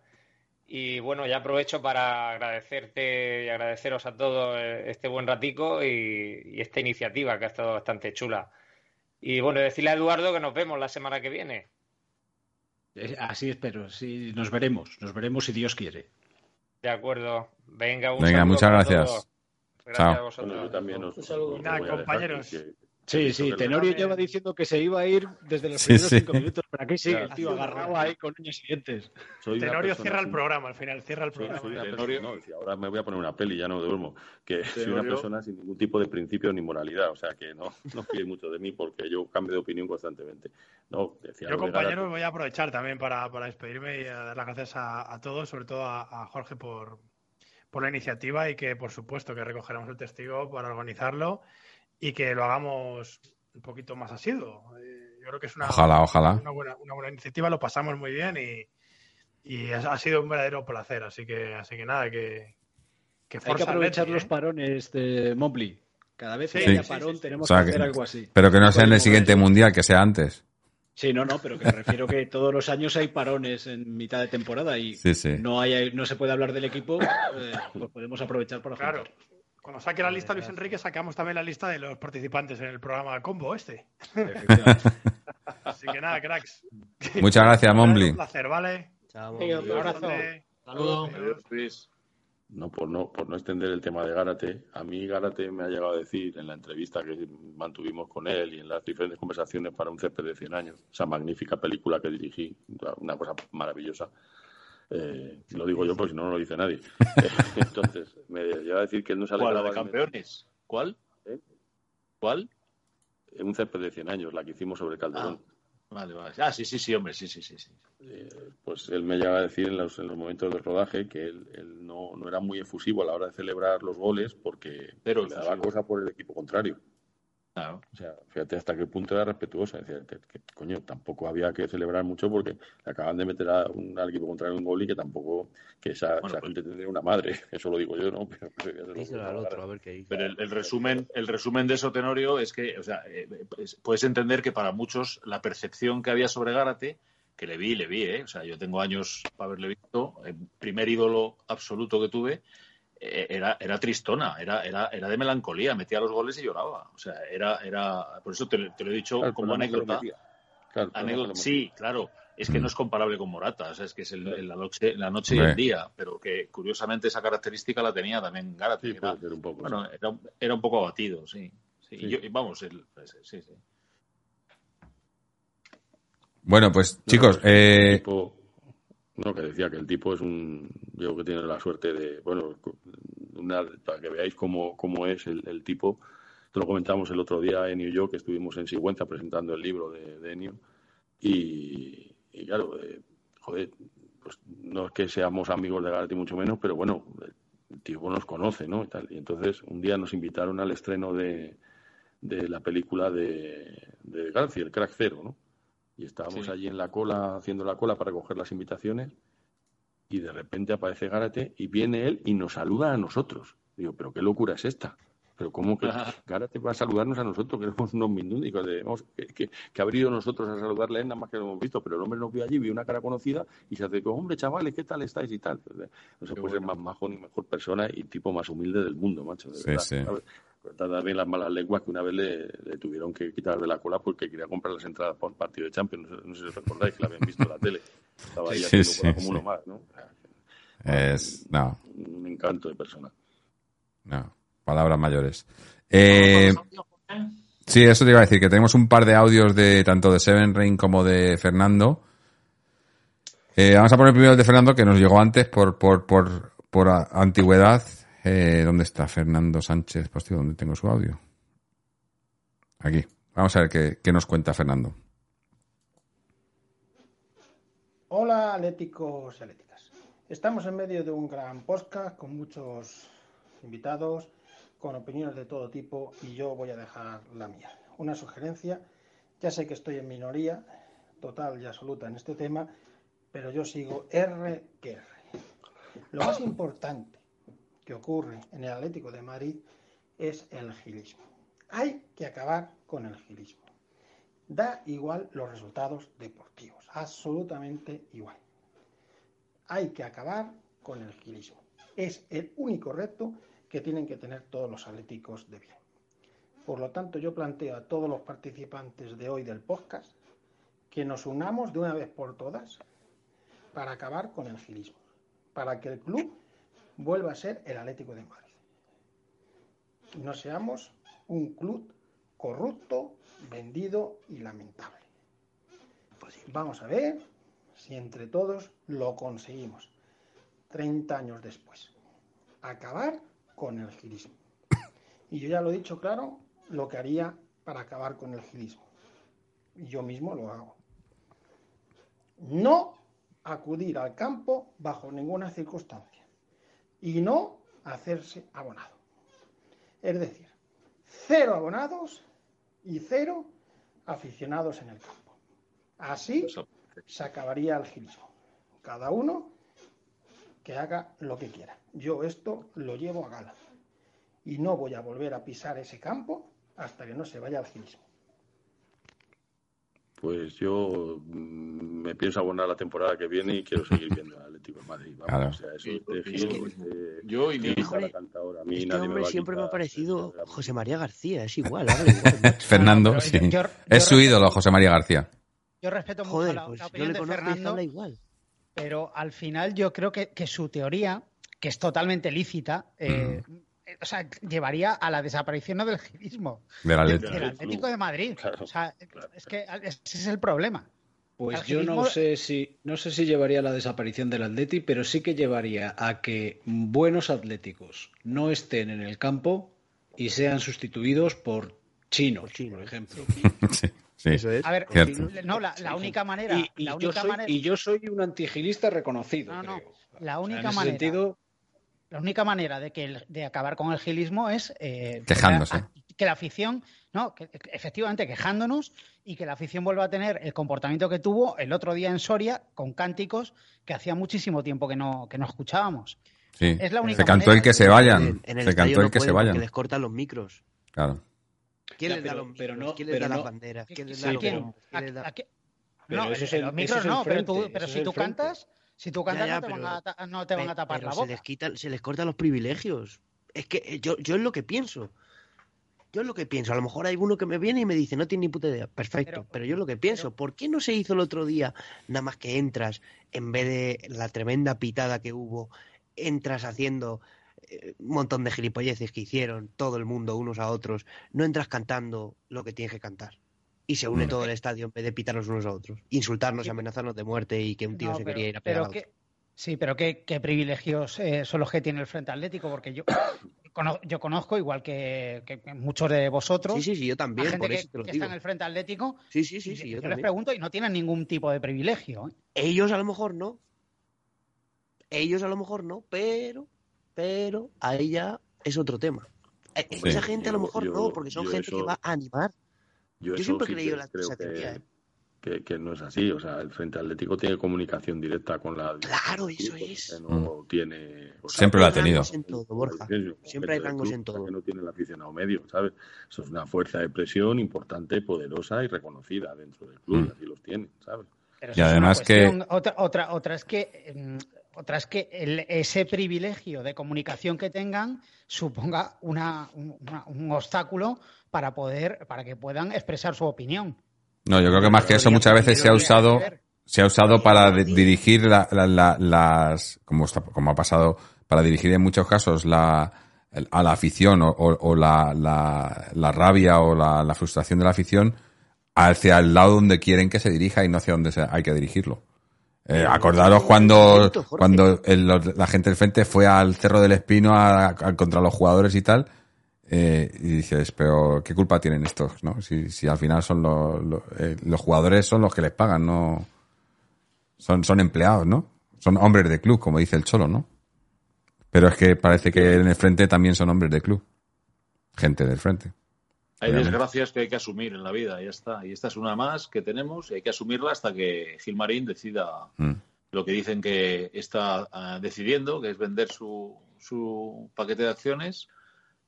Y bueno, ya aprovecho para agradecerte y agradeceros a todos este buen ratico y, y, esta iniciativa que ha estado bastante chula. Y bueno, decirle a Eduardo que nos vemos la semana que viene. Así espero, sí, nos veremos, nos veremos si Dios quiere. De acuerdo. Venga, un Venga muchas gracias. Gracias Chao. a vosotros. Bueno, yo también os, Un saludo. os Nada, voy a dejar compañeros. que- Sí, sí, Tenorio también- lleva diciendo que se iba a ir desde los Sí, primeros sí. cinco minutos, pero aquí sigue el tío agarrado ahí con uñas y dientes. soy una Tenorio cierra el programa, al final cierra el programa. soy Tenorio. no, si ahora me voy a poner una peli, ya no duermo. Que soy una Tenorio. persona sin ningún tipo de principio ni moralidad. O sea que no, no fíe mucho de mí porque yo cambio de opinión constantemente. No, decía Yo, Gárate. voy a aprovechar también para, para despedirme y a dar las gracias a, a todos, sobre todo a, a Jorge por, por la iniciativa y que, por supuesto, que recogeremos el testigo para organizarlo y que lo hagamos un poquito más asiduo. Eh, yo creo que es una, Ojalá, ojalá. una, buena, una buena iniciativa, lo pasamos muy bien y, y ha, sido un verdadero placer. Así que, así que nada, que, que Hay que aprovechar los ¿eh? parones de Mobley. Cada vez que Sí, haya sí, parón sí, sí. tenemos O sea, que hacer que- algo así. Pero que no sea en el siguiente mundial, que sea antes. Sí, no, no, pero que me refiero que todos los años hay parones en mitad de temporada y Sí, sí. no hay, no se puede hablar del equipo, eh, pues podemos aprovechar para Claro. juntar. Cuando saque la lista Luis Enrique, sacamos también la lista de los participantes en el programa Combo este. Así que nada, cracks. Muchas gracias, Mombly. Un placer, ¿vale? Chao. Un abrazo. Saludos. Adiós. Luis. No por, no, por no extender el tema de Gárate, a mí Gárate me ha llegado a decir en la entrevista que mantuvimos con él y en las diferentes conversaciones para un césped de 100 años, esa magnífica película que dirigí, una cosa maravillosa. Eh, lo digo yo porque si no, no lo dice nadie. Eh, Entonces, me llegó a decir que él no se ¿Cuál? ¿La alegraba de campeones? ¿Cuál? ¿Eh? ¿Cuál? en un césped de 100 años, la que hicimos sobre Calderón. Vale, vale. Ah, sí, sí, sí, hombre, sí, sí, sí. sí. Eh, pues él me llegaba a decir en los, en los momentos de rodaje que él, él no, no era muy efusivo a la hora de celebrar los goles porque Pero le daba cosa por el equipo contrario. Claro. O sea, fíjate hasta qué punto era respetuosa. Decía que, que, coño, tampoco había que celebrar mucho porque le acaban de meter a un, al equipo contrario un gol y que tampoco, que esa, Bueno, esa pues- gente tendría una madre. Eso lo digo yo, ¿no? Pero, al otro, a ver qué dice. Pero el, el resumen, el resumen de eso, Tenorio, es que, o sea, eh, pues, puedes entender que para muchos la percepción que había sobre Gárate, que le vi, le vi, ¿eh? O sea, yo tengo años para haberle visto, el primer ídolo absoluto que tuve, era, era tristona, era, era, era de melancolía, metía los goles y lloraba. O sea, era, era, por eso te, lo- te lo he dicho Claro, como anécdota. Claro, sí, claro, es que Mm. no es comparable con Morata, o sea, es que es el- el- la noche, la noche y el día, pero que curiosamente esa característica la tenía también Garate. Sí, era- un poco. bueno, era, un- era un poco abatido, sí. sí. Sí. Y yo- y vamos, el- pues, sí, sí. Bueno, pues No, chicos, eh, tipo- no, que decía que el tipo es un. Yo que tiene la suerte de. Bueno, una, para que veáis cómo, cómo es el, tipo. Esto lo comentamos el otro día en New York, que estuvimos en Sigüenza presentando el libro de, de Ennio. Y, claro, eh, joder, pues no es que seamos amigos de Garate, mucho menos, pero bueno, el tipo nos conoce, ¿no? Y, tal. y entonces un día nos invitaron al estreno de, de la película de, de el Crack Cero, ¿no? Y estábamos Sí. allí en la cola, haciendo la cola para coger las invitaciones, y de repente aparece Gárate y viene él y nos saluda a nosotros. Digo, pero qué locura es esta. Pero cómo que Gárate va a saludarnos a nosotros, que somos unos vamos, que, que, que ha venido nosotros a saludarle a él, nada más que lo hemos visto, pero el hombre nos vio allí, vio una cara conocida y se acercó, hombre, chavales, ¿qué tal estáis? y tal. No se puede ser más majo ni mejor persona y tipo más humilde del mundo, macho. De Sí, verdad, sí. ¿sabes? También las malas lenguas que una vez le, le tuvieron que quitar de la cola porque quería comprar las entradas para un partido de Champions. No sé, no sé si os recordáis que la habían visto en la tele. Estaba ahí Sí, haciendo sí, cola como sí. uno más, ¿no? es, no, Un encanto de persona. no, palabras mayores. Eh, sí, eso te iba a decir, que tenemos un par de audios de tanto de Seven Rain como de Fernando. Eh, vamos a poner primero el de Fernando, que nos llegó antes por, por, por, por a- antigüedad. Eh, ¿Dónde está Fernando Sánchez? Pues tío, ¿dónde tengo su audio? Aquí. Vamos a ver qué, qué nos cuenta Fernando. Hola, atléticos y atléticas. Estamos en medio de un gran podcast con muchos invitados, con opiniones de todo tipo y yo voy a dejar la mía. Una sugerencia, ya sé que estoy en minoría total y absoluta en este tema, pero yo sigo R que R. Lo más importante que ocurre en el Atlético de Madrid es el gilismo. Hay que acabar con el gilismo. Da igual los resultados deportivos, absolutamente igual. Hay que acabar con el gilismo. Es el único reto que tienen que tener todos los atléticos de bien. Por lo tanto, yo planteo a todos los participantes de hoy del podcast que nos unamos de una vez por todas para acabar con el gilismo, para que el club vuelva a ser el Atlético de Madrid. Y no seamos un club corrupto, vendido y lamentable. Vamos a ver si entre todos lo conseguimos. 30 años después. Acabar con el gilismo. Y yo ya lo he dicho claro, lo que haría para acabar con el gilismo. Y yo mismo lo hago. No acudir al campo bajo ninguna circunstancia. Y no hacerse abonado. Es decir, cero abonados y cero aficionados en el campo. Así se acabaría el gilismo. Cada uno que haga lo que quiera. Yo esto lo llevo a gala. Y no voy a volver a pisar ese campo hasta que no se vaya al gilismo. Pues yo mm, me pienso abonar la temporada que viene y quiero seguir viendo al Atlético de Madrid. Vamos, Claro. o sea, eso de es que este, yo y mi- cantadora, a mí Este nadie me hombre va siempre me ha parecido José María García, es igual, igual. Fernando, sí. yo- yo es su respeto- ídolo, José María García. Yo respeto mucho Joder, la, pues la yo opinión le de conozco y Fernando, habla igual. Pero al final yo creo que, que su teoría, que es totalmente lícita, eh, Mm. eh, o sea, llevaría a la desaparición no del gilismo Del Atlético. del Atlético de Madrid. O sea, es que ese es el problema. Pues yo no sé si no sé si llevaría a la desaparición del Atleti, pero sí que llevaría a que buenos atléticos no estén en el campo y sean sustituidos por chinos, por, ejemplo. Sí, sí. A ver, Cierto. no, la, la única manera, Y, y la yo soy, manera, y yo soy un antigilista reconocido. No, no. creo. la O sea, única en ese manera, sentido, la única manera de que el- de acabar con el gilismo es eh, Quejándose. que la, que la afición, no, que- que efectivamente quejándonos y que la afición vuelva a tener el comportamiento que tuvo el otro día en Soria con cánticos que hacía muchísimo tiempo que no que no escuchábamos. Sí. Es la única Se cantó manera. el que se vayan. En, el Se cantó no el que se pueden vayan. les cortan los micros. Claro. ¿Quién Ya, les da pero- los pero micros? no- ¿Quién les pero da las banderas? ¿Quién les Sí, da los les da- no, eso es eh, el- los eso micros es el no, pero, tú, pero si tú frente. cantas, si tú cantas ya, no, te pero- van a, ta- no te van a Pe- tapar pero la se boca. les quitan, se les cortan los privilegios. Es que eh, yo, yo es lo que pienso. yo es lo que pienso. A lo mejor hay uno que me viene y me dice, no tiene ni puta idea. Perfecto, pero, yo es lo que pienso. ¿Por qué no se hizo el otro día, nada más que entras, en vez de la tremenda pitada que hubo, entras haciendo un montón de gilipolleces que hicieron todo el mundo unos a otros, no entras cantando lo que tienes que cantar? Y se une Mm. todo el estadio en vez de pitarnos unos a otros, insultarnos y amenazarnos de muerte y que un tío No, se pero- quería ir a pero pegar a otro. Sí, pero qué, qué privilegios eh, son los que tiene el Frente Atlético, porque yo, yo conozco, igual que, que muchos de vosotros, Sí, sí, sí, yo también, gente por que, eso te lo que digo. está en el Frente Atlético. Sí, sí, sí, sí, yo, yo les pregunto y no tienen ningún tipo de privilegio. ¿eh? Ellos a lo mejor no. Ellos a lo mejor no, pero, pero ahí ya es otro tema. Eh, Sí. Esa gente a lo Yo- mejor yo- no, porque son yo gente eso- que va a animar. Yo, Yo siempre he sí creído que la- que, ¿eh? que, que no es así. O sea, el Frente Atlético tiene comunicación directa con la. Claro, eso es. No tiene. o sea, Siempre lo ha hay tenido. rangos en todo, Borja. Siempre hay rangos en todo. Que no tiene el aficionado medio, ¿sabes? Eso es una fuerza de presión importante, poderosa y reconocida dentro del club. Mm. Y así los tienen, ¿sabes? Pero Y además que-. Otra, otra, otra es que, mm, otra es que el- ese privilegio de comunicación que tengan suponga una, un, una- un obstáculo para poder, para que puedan expresar su opinión. No, yo creo que más que eso muchas veces se ha usado se ha usado para di- dirigir la- la- la- las como está- como ha pasado para dirigir en muchos casos la a la afición o, o- o la, la- la rabia o la, la frustración de la afición hacia el lado donde quieren que se dirija y no hacia donde se- hay que dirigirlo. Eh, acordaros cuando, cuando el- los- la gente del frente fue al Cerro del Espino a, a- contra los jugadores y tal, eh, y dices, pero ¿qué culpa tienen estos? ¿no? Si, si al final son los, los, eh, los jugadores son los que les pagan, no son, son empleados, ¿no? Son hombres de club, como dice el Cholo, ¿no? Pero es que parece que en el frente también son hombres de club. Gente del frente. Hay desgracias que hay que asumir en la vida, ya está. Y esta es una más que tenemos y hay que asumirla hasta que Gilmarín decida Mm. lo que dicen que está ah, decidiendo, que es vender su, su paquete de acciones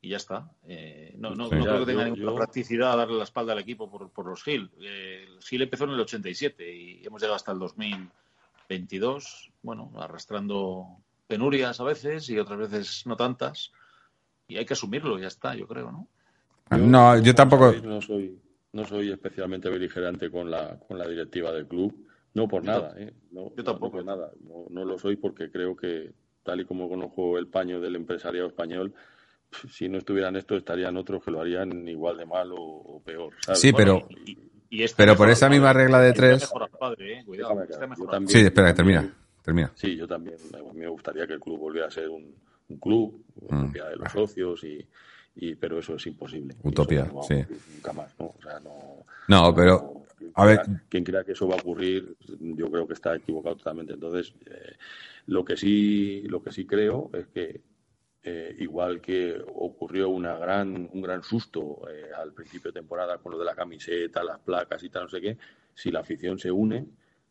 y ya está. Eh, no no, Sí. no Ya, creo que tenga yo- ninguna yo- practicidad a darle la espalda al equipo por, por los Gil. Eh, el Gil empezó en el 87 y hemos llegado hasta el 2022, bueno, arrastrando penurias a veces y otras veces no tantas. Y hay que asumirlo, ya está, yo creo, ¿no? No, yo tampoco. sabéis, no soy, no soy especialmente beligerante con la, con la directiva del club. No por Yo nada, ¿eh? No, yo tampoco. No, por nada. No, no lo soy porque creo que, tal y como conozco el paño del empresariado español, si no estuvieran estos, estarían otros que lo harían igual de mal o, o peor. ¿sabes? Sí, Bueno, pero- y- Y este Pero por mejor esa misma regla de Este tres- mejor al padre, eh, cuidado, este mejor también- Sí, espera, también- termina. Termina. Sí, yo también. A mí me gustaría que el club volviera a ser un, un club, Mm. de los socios, y, y, pero eso es imposible. Utopía, eso no sí. Nunca más, ¿no? O sea, no. No, pero, quien a ver, crea- quien crea que eso va a ocurrir, yo creo que está equivocado totalmente. Entonces, eh, lo que sí, lo que sí creo es que eh, igual que ocurrió una gran, un gran susto eh, al principio de temporada con lo de la camiseta, las placas y tal, no sé qué, si la afición se une,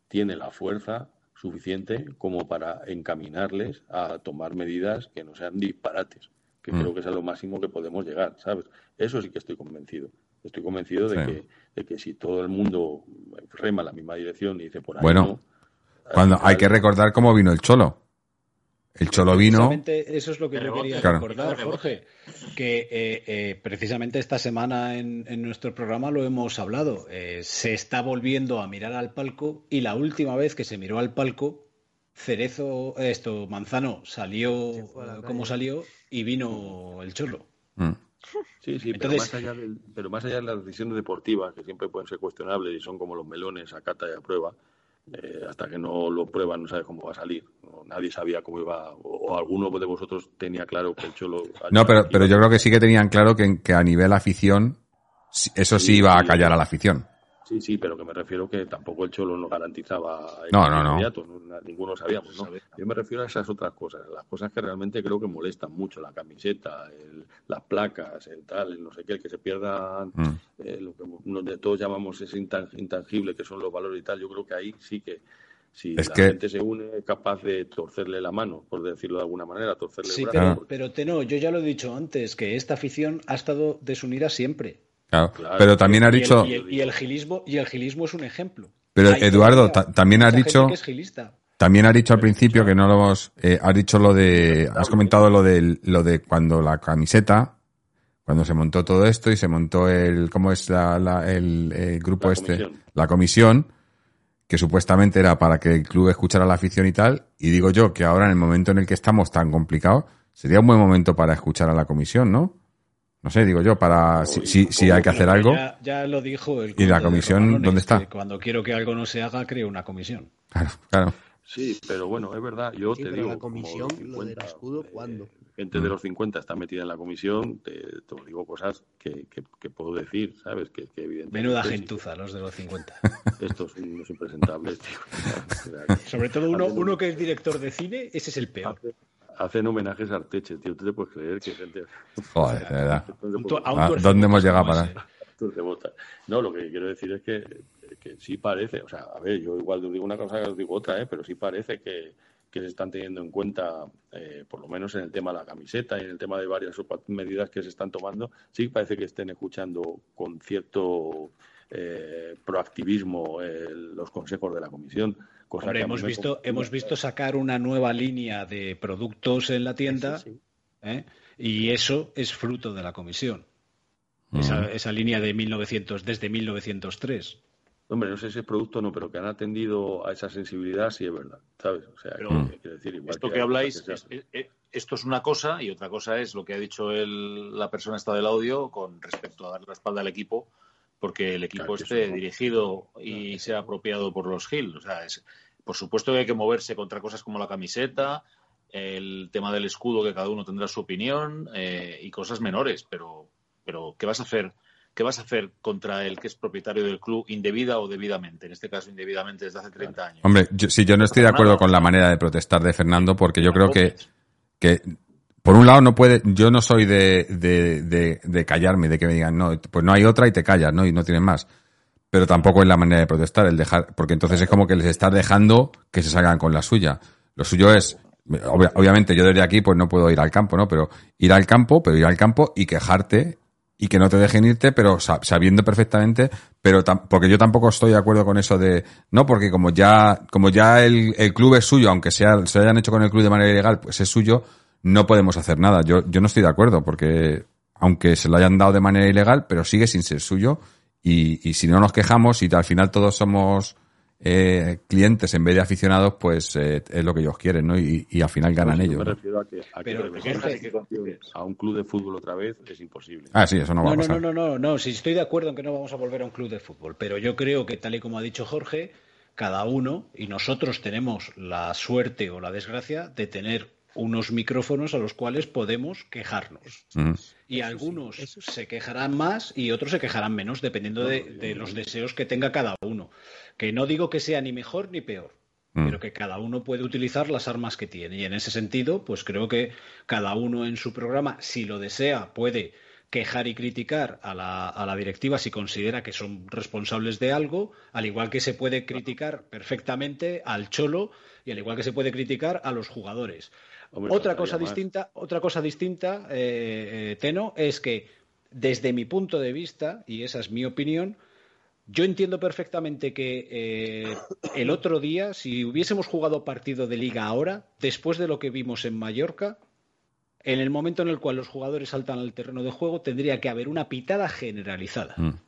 tiene la fuerza suficiente como para encaminarles a tomar medidas que no sean disparates, que Mm. creo que es a lo máximo que podemos llegar, ¿sabes? Eso sí que estoy convencido. Estoy convencido de, que, de que si todo el mundo rema en la misma dirección y dice por ahí Bueno, no, cuando hay que recordar cómo vino el Cholo. El Cholo vino. Precisamente eso es lo que yo quería Claro. recordar, Jorge, que eh, eh, precisamente esta semana en, en nuestro programa lo hemos hablado. Eh, se está volviendo a mirar al palco y la última vez que se miró al palco, Cerezo, esto, Manzano salió como salió y vino el Cholo. Mm. Sí, sí, Entonces- pero, más allá del- pero más allá de las decisiones deportivas, que siempre pueden ser cuestionables y son como los melones a cata y a prueba, eh, hasta que no lo prueban no sabes cómo va a salir. No, nadie sabía cómo iba, o, o alguno de vosotros tenía claro que el Cholo... No, pero, pero yo creo que sí que tenían claro que, que a nivel afición, eso sí Sí, iba a sí. callar a la afición. Sí, sí, pero que me refiero que tampoco el Cholo nos garantizaba No, éxito no, no. inmediato, no, na- ninguno sabíamos, ¿no? Yo me refiero a esas otras cosas, las cosas que realmente creo que molestan mucho, la camiseta, el- las placas, el tal, el no sé qué, el que se pierdan Mm. eh, lo que no- todos llamamos ese intan- intangible que son los valores y tal, yo creo que ahí sí que si Es la que- gente se une es capaz de torcerle la mano, por decirlo de alguna manera, torcerle Sí, el pero, brazo. pero Teno, yo ya lo he dicho antes, que esta afición ha estado desunida siempre. Claro. Claro. Pero también has Y el- dicho, Y el, y el gilismo, y el gilismo es un ejemplo. pero Hay Eduardo, también has dicho, que es gilista. también has dicho al principio que no lo hemos, eh, has dicho lo de, has comentado lo de, lo de cuando la camiseta, cuando se montó todo esto y se montó el, ¿cómo es la, la- el, el grupo La este? comisión. La comisión, que supuestamente era para que el club escuchara a la afición y tal, y digo yo que ahora en el momento en el que estamos tan complicado, sería un buen momento para escuchar a la comisión, ¿no? No sé, digo yo, para, si, si, si hay que hacer algo. Ya, ya lo dijo el. ¿Y la comisión Romanones, dónde está? que Cuando quiero que algo no se haga, creo una comisión. Claro, claro. Sí, pero bueno, es verdad. Yo Sí, te digo. la comisión, los lo del 50, escudo, ¿cuándo? gente de los 50 está metida en la comisión, te, te digo cosas que, que- que puedo decir, ¿sabes? Que, que evidentemente. Menuda sí, gentuza, los de los 50. Estos son unos impresentables, tío. Sobre todo uno, uno que es director de cine, ese es el peor. Hacen homenajes a Arteche, tío. ¿Tú te puedes creer que gente. Joder, de verdad. ¿Dónde podemos- ¿A dónde hemos llegado para? No, lo que quiero decir es que, que sí parece, o sea, a ver, yo igual os digo una cosa que os digo otra, ¿eh? pero sí parece que, que se están teniendo en cuenta, eh, por lo menos en el tema de la camiseta y en el tema de varias medidas que se están tomando, sí parece que estén escuchando con cierto eh, proactivismo eh, los consejos de la comisión. Cosa Hombre, que hemos visto, hemos visto sacar una nueva línea de productos en la tienda ¿eh? y eso es fruto de la comisión. Esa, esa línea de 1900, desde 1903. Hombre, no sé si es producto o no, pero que han atendido a esa sensibilidad, sí es verdad, ¿sabes? O sea, Pero que- decir, igual Esto que habláis, es- esto es una cosa y otra cosa es lo que ha dicho el- la persona esta del audio con respecto a dar la espalda al equipo, porque el equipo Claro esté eso dirigido y sea apropiado por los Gil. O sea, es, por supuesto que hay que moverse contra cosas como la camiseta, el tema del escudo, que cada uno tendrá su opinión, eh, y cosas menores, pero, pero ¿qué vas a hacer? ¿Qué vas a hacer contra el que es propietario del club indebida o debidamente? En este caso, indebidamente desde hace 30 años. Hombre, yo, sí, yo no estoy de acuerdo con la manera de protestar de Fernando porque yo creo que, que por un lado no puede, yo no soy de, de, de, de callarme, de que me digan, no, pues no hay otra y te callas, ¿no? Y no tienes más. Pero tampoco es la manera de protestar, el dejar, porque entonces es como que les estás dejando que se salgan con la suya. Lo suyo es, obvia- obviamente yo desde aquí pues no puedo ir al campo, ¿no? Pero ir al campo, pero ir al campo y quejarte y que no te dejen irte, pero sa- sabiendo perfectamente, pero porque yo tampoco estoy de acuerdo con eso de, no, porque como ya, como ya el, el club es suyo, aunque sea, se hayan hecho con el club de manera ilegal, pues es suyo, no podemos hacer nada. Yo, yo no estoy de acuerdo, porque aunque se lo hayan dado de manera ilegal, pero sigue sin ser suyo, y, y si no nos quejamos y al final todos somos eh, clientes en vez de aficionados, pues eh, es lo que ellos quieren, ¿no? Y, y al final ganan Yo ellos. me ¿no? refiero a que, a Pero, un club de fútbol otra vez es imposible. Ah, sí, eso no va a no, pasar. no, no, no, no, si estoy de acuerdo en que no vamos a volver a un club de fútbol, pero yo creo que tal y como ha dicho Jorge, cada uno y nosotros tenemos la suerte o la desgracia de tener unos micrófonos a los cuales podemos quejarnos. Ujú. Y algunos se quejarán más y otros se quejarán menos, dependiendo de, de los deseos que tenga cada uno. Que no digo que sea ni mejor ni peor, Mm. pero que cada uno puede utilizar las armas que tiene. Y en ese sentido, pues creo que cada uno en su programa, si lo desea, puede quejar y criticar a la, a la directiva si considera que son responsables de algo, al igual que se puede criticar perfectamente al Cholo y al igual que se puede criticar a los jugadores. Hombre, otra cosa distinta, otra cosa distinta, eh, eh, Teno, es que desde mi punto de vista, y esa es mi opinión, yo entiendo perfectamente que eh, el otro día, si hubiésemos jugado partido de liga ahora, después de lo que vimos en Mallorca, en el momento en el cual los jugadores saltan al terreno de juego, tendría que haber una pitada generalizada Mm.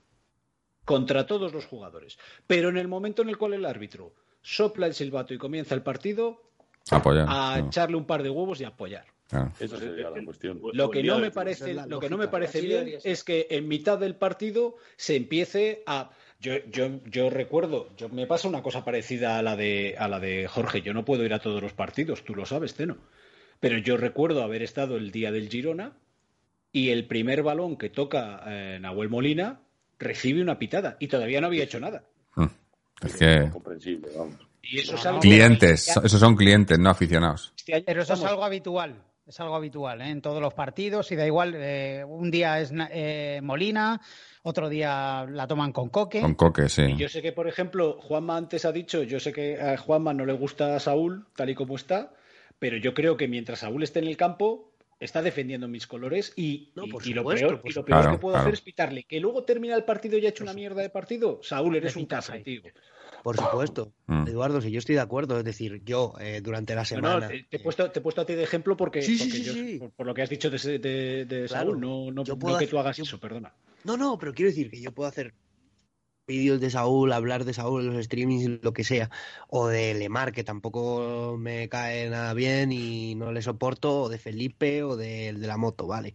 contra todos los jugadores. Pero en el momento en el cual el árbitro sopla el silbato y comienza el partido, Apoyar. a no, echarle un par de huevos y apoyar. claro. Esa sería la cuestión. Lo que no me parece, es lo que no me parece bien es que en mitad del partido se empiece a yo, yo, yo recuerdo, yo me pasa una cosa parecida a la de a la de Jorge. Yo no puedo ir a todos los partidos, tú lo sabes, Teno. Pero yo recuerdo haber estado el día del Girona y el primer balón que toca eh, Nahuel Molina recibe una pitada y todavía no había hecho nada. Es que Comprensible, vamos. Y eso es algo clientes, esos son clientes, no aficionados. Pero eso es algo habitual. Es algo habitual ¿eh? en todos los partidos y da igual. eh, un día es eh, Molina, otro día la toman con Coque. Con coque, sí. Y yo sé que, por ejemplo, Juanma antes ha dicho, yo sé que a Juanma no le gusta a Saúl tal y como está, pero yo creo que mientras Saúl esté en el campo, está defendiendo mis colores y, No, y- lo peor, por y lo peor Claro, que puedo claro. hacer es pitarle. Que luego termina el partido y ha hecho una mierda de partido. Saúl, eres un café, tío. Por supuesto. Mm. Eduardo, si yo estoy de acuerdo, es decir, yo eh, durante la semana. no, te, te he puesto, te he puesto a ti de ejemplo porque, Sí, sí, porque sí, yo- sí. Por, por lo que has dicho de, de- de Claro. Saúl, no, no, Yo no que hacer- tú hagas yo- eso, perdona. No, no, pero quiero decir que yo puedo hacer vídeos de Saúl, hablar de Saúl en los streamings, lo que sea, o de Lemar, que tampoco me cae nada bien y no le soporto, o de Felipe, o del de la moto, ¿vale?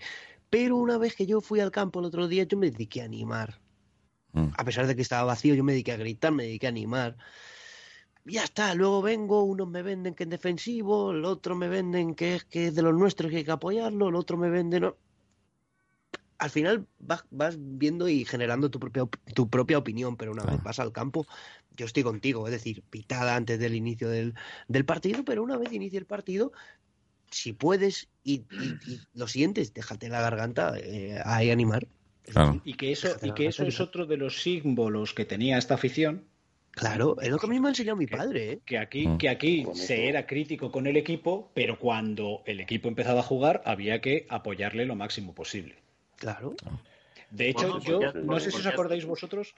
Pero una vez que yo fui al campo el otro día, yo me dediqué a animar. Mm. A pesar de que estaba vacío, yo me dediqué a gritar, me dediqué a animar. Ya está, luego vengo, unos me venden que es defensivo, el otro me venden que es que es de los nuestros que hay que apoyarlo, el otro me vende no. Al final vas, vas viendo y generando tu propia, op- tu propia opinión, pero una vez vas al campo, yo estoy contigo, es decir, pitada antes del inicio del, del partido, pero una vez inicie el partido, si puedes y, y- y lo sientes, déjate la garganta eh, ahí animar. Claro. Y que eso, y que eso es otro de los símbolos que tenía esta afición. Claro, es lo que a mí me ha enseñado mi padre, ¿eh? Que aquí, Mm. que aquí se era crítico con el equipo, pero cuando el equipo empezaba a jugar había que apoyarle lo máximo posible. Claro. De hecho, Bueno, yo no sé si os acordáis vosotros,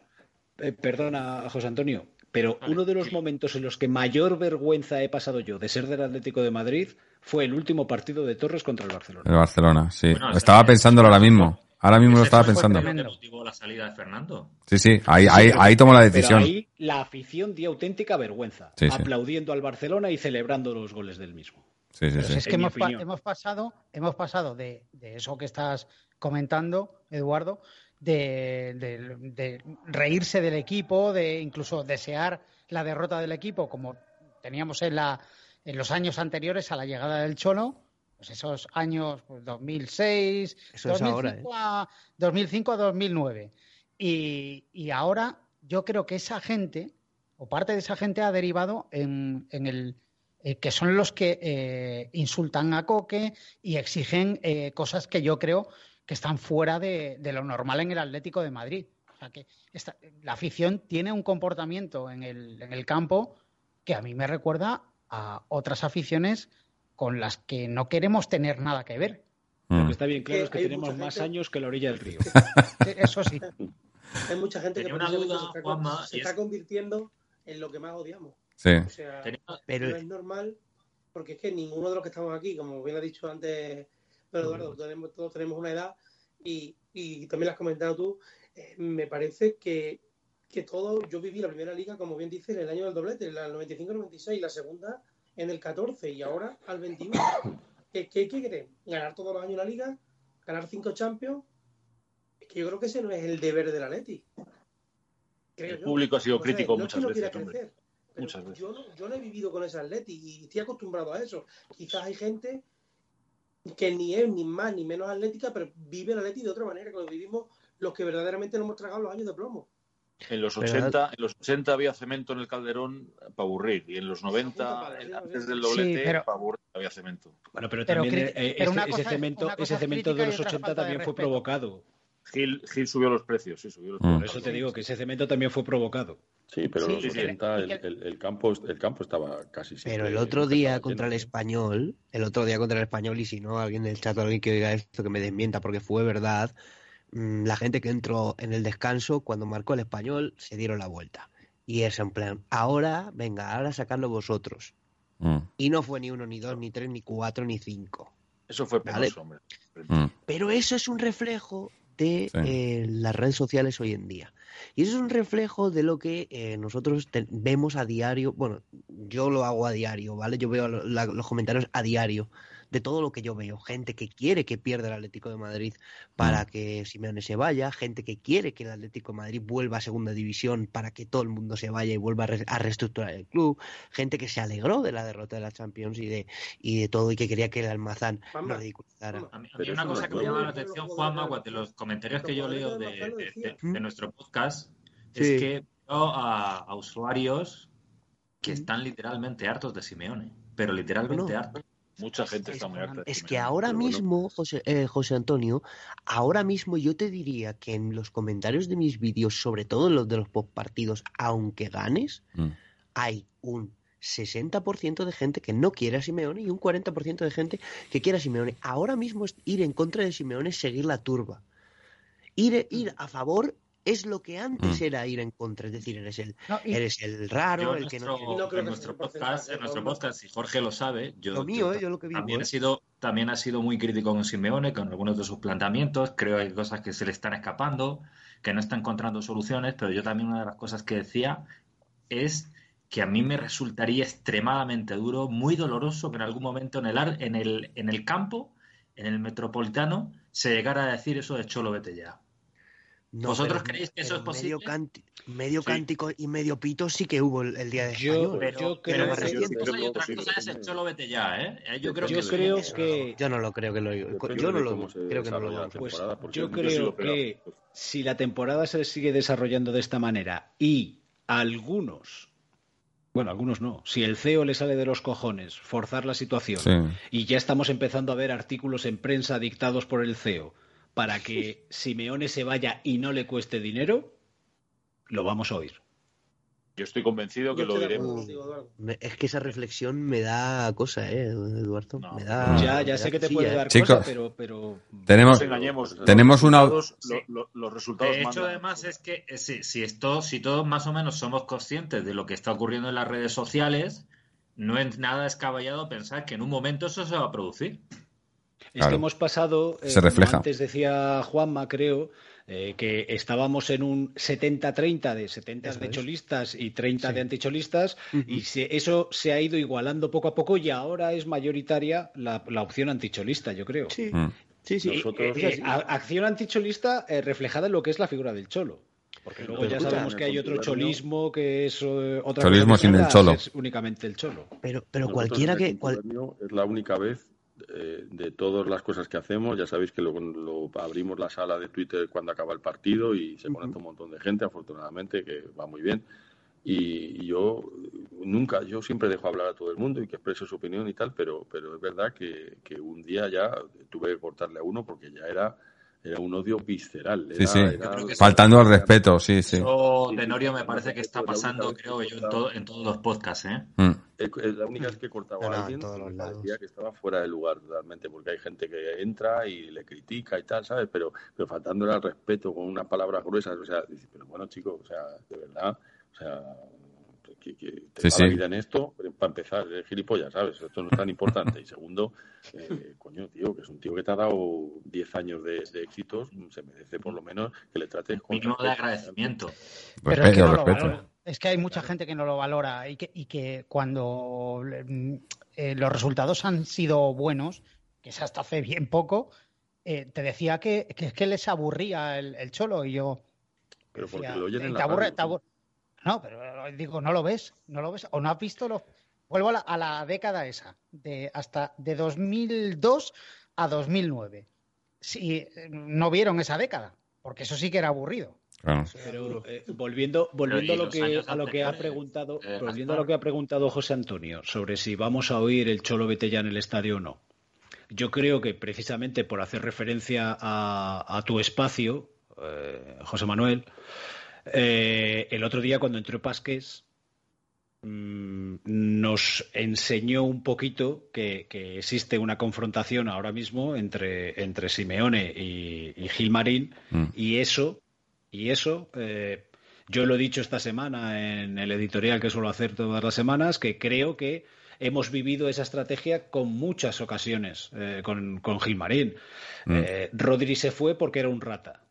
eh, perdona, José Antonio, pero uno de los momentos en los que mayor vergüenza he pasado yo de ser del Atlético de Madrid fue el último partido de Torres contra el Barcelona. El Barcelona, sí. Bueno, estaba pensándolo ahora mismo. Ahora mismo lo estaba pensando. la salida de Fernando. Sí, sí, ahí, Sí, ahí, pero- ahí tomó la pero decisión. ahí la afición dio auténtica vergüenza, Sí, sí. aplaudiendo al Barcelona y celebrando los goles del mismo. Sí, sí, sí. es que hemos, pa- hemos pasado, hemos pasado de, de eso que estás comentando, Eduardo, de, de- de reírse del equipo, de incluso desear la derrota del equipo, como teníamos en, la, en los años anteriores a la llegada del Cholo, pues esos años pues, 2006, Eso es ahora, 2005, a, 2005 a 2009. Y, y ahora yo creo que esa gente, o parte de esa gente, ha derivado en, en el eh, que son los que eh, insultan a Coque y exigen eh, cosas que yo creo que están fuera de, de lo normal en el Atlético de Madrid. O sea que esta- la afición tiene un comportamiento en el, en el campo que a mí me recuerda a otras aficiones con las que no queremos tener nada que ver. Lo Mm. que está bien claro Que es que tenemos más gente- años que la orilla del río. Eh, Eso sí. Hay mucha gente que Tenía una precisamente duda, se, está, Juanma, se está es- convirtiendo en lo que más odiamos. Sí. O sea, Tenía- Pero- no es normal, porque es que ninguno de los que estamos aquí, como bien ha dicho antes pero Eduardo, tenemos, todos tenemos una edad y, y también lo has comentado tú, eh, me parece que, que todo, yo viví la primera liga, como bien dice, en el año del doblete, en el 95-96, la segunda en el 14 y ahora al 21. ¿Qué, qué, qué querés? ¿Ganar todos los años la liga? ¿Ganar cinco Champions? Es que yo creo que ese no es el deber del Atleti. El yo. público ha sido No crítico no es que muchas no veces, crecer, Muchas. Yo no, yo no he vivido con ese Atleti y estoy acostumbrado a eso. Quizás hay gente que ni es ni más ni menos atlética, pero vive el Atleti de otra manera que lo vivimos los que verdaderamente nos hemos tragado los años de plomo. En los Pero- 80, en los 80 había cemento en el Calderón para aburrir y en los 90, antes del doblete, Sí, pero- para aburrir había cemento. Bueno, pero también cri- eh, pero ese, cemento, ese es cemento de los otra 80 falta de también fue respeto. provocado. Gil, Gil subió los precios, sí, subió los Mm. Por precios. eso te digo que ese cemento también fue provocado. Sí, pero Sí, en los y que- 80 y el, el- el campo, el campo estaba casi. Pero el otro día contra el español, el otro día contra el español, y si no, alguien del chat o alguien que oiga esto que me desmienta porque fue verdad, la gente que entró en el descanso cuando marcó el español se dieron la vuelta. Y es en plan, ahora, venga, ahora sacadlo vosotros. Mm. Y no fue ni uno, ni dos, ni tres, ni cuatro, ni cinco. Eso fue Vale. penoso, hombre. Mm. Pero eso es un reflejo de Sí. eh, las redes sociales hoy en día. Y eso es un reflejo de lo que eh, nosotros vemos a diario. Bueno, yo lo hago a diario, ¿vale? Yo veo lo- la- los comentarios a diario de todo lo que yo veo. Gente que quiere que pierda el Atlético de Madrid para que Simeone se vaya. Gente que quiere que el Atlético de Madrid vuelva a segunda división para que todo el mundo se vaya y vuelva a, re- a reestructurar el club. Gente que se alegró de la derrota de la Champions y de, y de todo y que quería que el Almazán lo ridiculizara. A mí, a mí Pero una cosa que me llama la atención, Juanma, de los comentarios que yo leo de, de- de- de nuestro podcast, Sí. es que veo a, a usuarios que están literalmente hartos de Simeone, pero literalmente No. hartos. Mucha gente está muy harta. Es que ahora pero bueno. mismo, José, eh, José Antonio, ahora mismo yo te diría que en los comentarios de mis vídeos, sobre todo los de los post partidos, aunque ganes, Mm. hay un 60% de gente que no quiere a Simeone y un 40% de gente que quiere a Simeone. Ahora mismo es ir en contra de Simeone es seguir la turba. Ir, ir a favor es lo que antes Mm. era ir en contra, es decir, eres el, No, y- eres el raro, Yo el que no... no creo en que nuestro podcast, en nuestro podcast, y Jorge lo sabe, yo, Lo mío, yo eh, yo lo que vivo, también, eh. he sido, también ha sido muy crítico con Simeone, con algunos de sus planteamientos. Creo que hay cosas que se le están escapando, que no está encontrando soluciones, pero yo también una de las cosas que decía es que a mí me resultaría extremadamente duro, muy doloroso que en algún momento en el, ar- en el, en el campo, en el metropolitano, se llegara a decir eso de Cholo, vete ya. No, ¿Vosotros pero- creéis que eso pero es medio posible? canti- medio Sí. cántico y medio pito sí que hubo el, el día de Yo-. Pero, Yo pero creo una que- reciente cosa y yo otra creo que cosa es el Cholo, vete ya, ¿eh? Eh, Yo creo Yo que sí. creo que- Yo no lo creo que lo Depende Yo no lo creo que no lo. Pues yo creo que si la temporada se sigue desarrollando de esta manera y algunos, bueno, algunos no, si el CEO le sale de los cojones forzar la situación Sí. y ya estamos empezando a ver artículos en prensa dictados por el CEO para que Simeone se vaya y no le cueste dinero, lo vamos a oír. Yo estoy convencido que Yo lo. Me- es que esa reflexión me da cosa, ¿eh, Eduardo? No. me da, ya, me ya da sé que te puede ¿eh? dar Chicos, cosa, pero, pero No Tenemos, nos engañemos. tenemos los una- resultados, lo- lo- los resultados De hecho, mandan. además, es que eh, si, si, esto, si todos más o menos somos conscientes de lo que está ocurriendo en las redes sociales, no es nada descabellado pensar que en un momento eso se va a producir. Es Claro. que hemos pasado, eh, Se como refleja. antes decía Juanma, creo, eh, que estábamos en un 70-30 de 70 Eso de es. cholistas y 30 Sí. de anticholistas, y se- eso se ha ido igualando poco a poco y ahora es mayoritaria la, la opción anticholista, yo creo. Sí, Mm. sí, sí. Nosotros- Eh, eh, acción anticholista eh, reflejada en lo que es la figura del cholo. Porque luego Pero ya escucha, sabemos que hay otro cholismo que es eh, otra Cholismo cosa sin el cholo. ser únicamente el cholo. Pero, pero Nosotros cualquiera que... cual- Es la única vez eh, de todas las cosas que hacemos. Ya sabéis que lo, lo- abrimos la sala de Twitter cuando acaba el partido y se conecta un montón de gente, afortunadamente, que va muy bien. Y, y yo nunca, yo siempre dejo hablar a todo el mundo y que exprese su opinión y tal, pero, pero es verdad que, que un día ya tuve que cortarle a uno porque ya era, era un odio visceral. Sí, Era- sí. era- creo que Faltando al respeto, sí, sí. Eso, Sí, sí, Tenorio, sí, me sí, parece sí, que sí, está la única pasando, vez que creo he yo, en, cortado- todo- en todos los podcasts, ¿eh? Mm. Es es la única vez que he cortado No, a alguien lados. que estaba fuera de lugar realmente, porque hay gente que entra y le critica y tal, ¿sabes? Pero, pero faltándole al respeto con unas palabras gruesas, o sea, dices, pero bueno, chicos, o sea, de verdad, o sea, que, que te Sí, va la sí. vida en esto, pero para empezar, eres gilipollas, ¿sabes? Esto no es tan importante. Y segundo, eh, coño, tío, que es un tío que te ha dado 10 años de, de éxitos, se merece por lo menos que le trates con Mínimo de agradecimiento. Pero es que, no lo respeto. valora. Es que hay mucha gente que no lo valora y que, y que cuando mm, eh, los resultados han sido buenos, que es hasta hace bien poco, eh, te decía que, que es que les aburría el, el cholo y yo Pero porque decía, lo oyen "¿Te- en te la aburre- radio, te aburre?". No, pero eh, digo, no lo ves, no lo ves, o no has visto los... Vuelvo a la, a la década esa, de hasta de 2002 a 2009. Sí, eh, no vieron esa década, porque eso sí que era aburrido. Claro. Pero eh, volviendo, volviendo a lo que a lo que ha preguntado, eh, volviendo a lo que ha preguntado José Antonio sobre si vamos a oír el Cholo vete ya en el estadio o no. Yo creo que precisamente por hacer referencia a, a tu espacio, eh, José Manuel, eh, el otro día cuando entró Pasqués mm, nos enseñó un poquito que, que existe una confrontación ahora mismo entre, entre Simeone y, y Gilmarín Mm. y eso, y eso, eh, yo lo he dicho esta semana en el editorial que suelo hacer todas las semanas, que creo que hemos vivido esa estrategia con muchas ocasiones eh, con, con Gilmarín. Mm. Rodri se fue porque era un rata.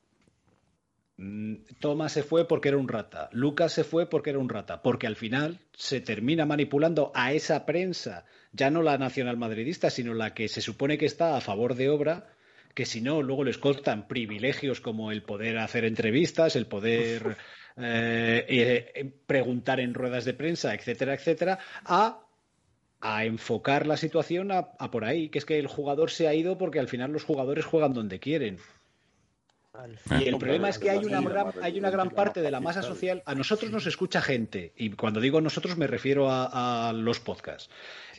Mm, Thomas se fue porque era un rata. Lucas se fue porque era un rata. Porque al final se termina manipulando a esa prensa, ya no la nacional madridista, sino la que se supone que está a favor de obra, que si no, luego les cortan privilegios como el poder hacer entrevistas, el poder eh, eh, preguntar en ruedas de prensa, etcétera, etcétera, a a enfocar la situación a, a por ahí, que es que el jugador se ha ido porque al final los jugadores juegan donde quieren. Y el problema es que hay una gran, hay una gran parte de la masa social. A nosotros nos escucha gente, y cuando digo nosotros me refiero a, a los podcasts.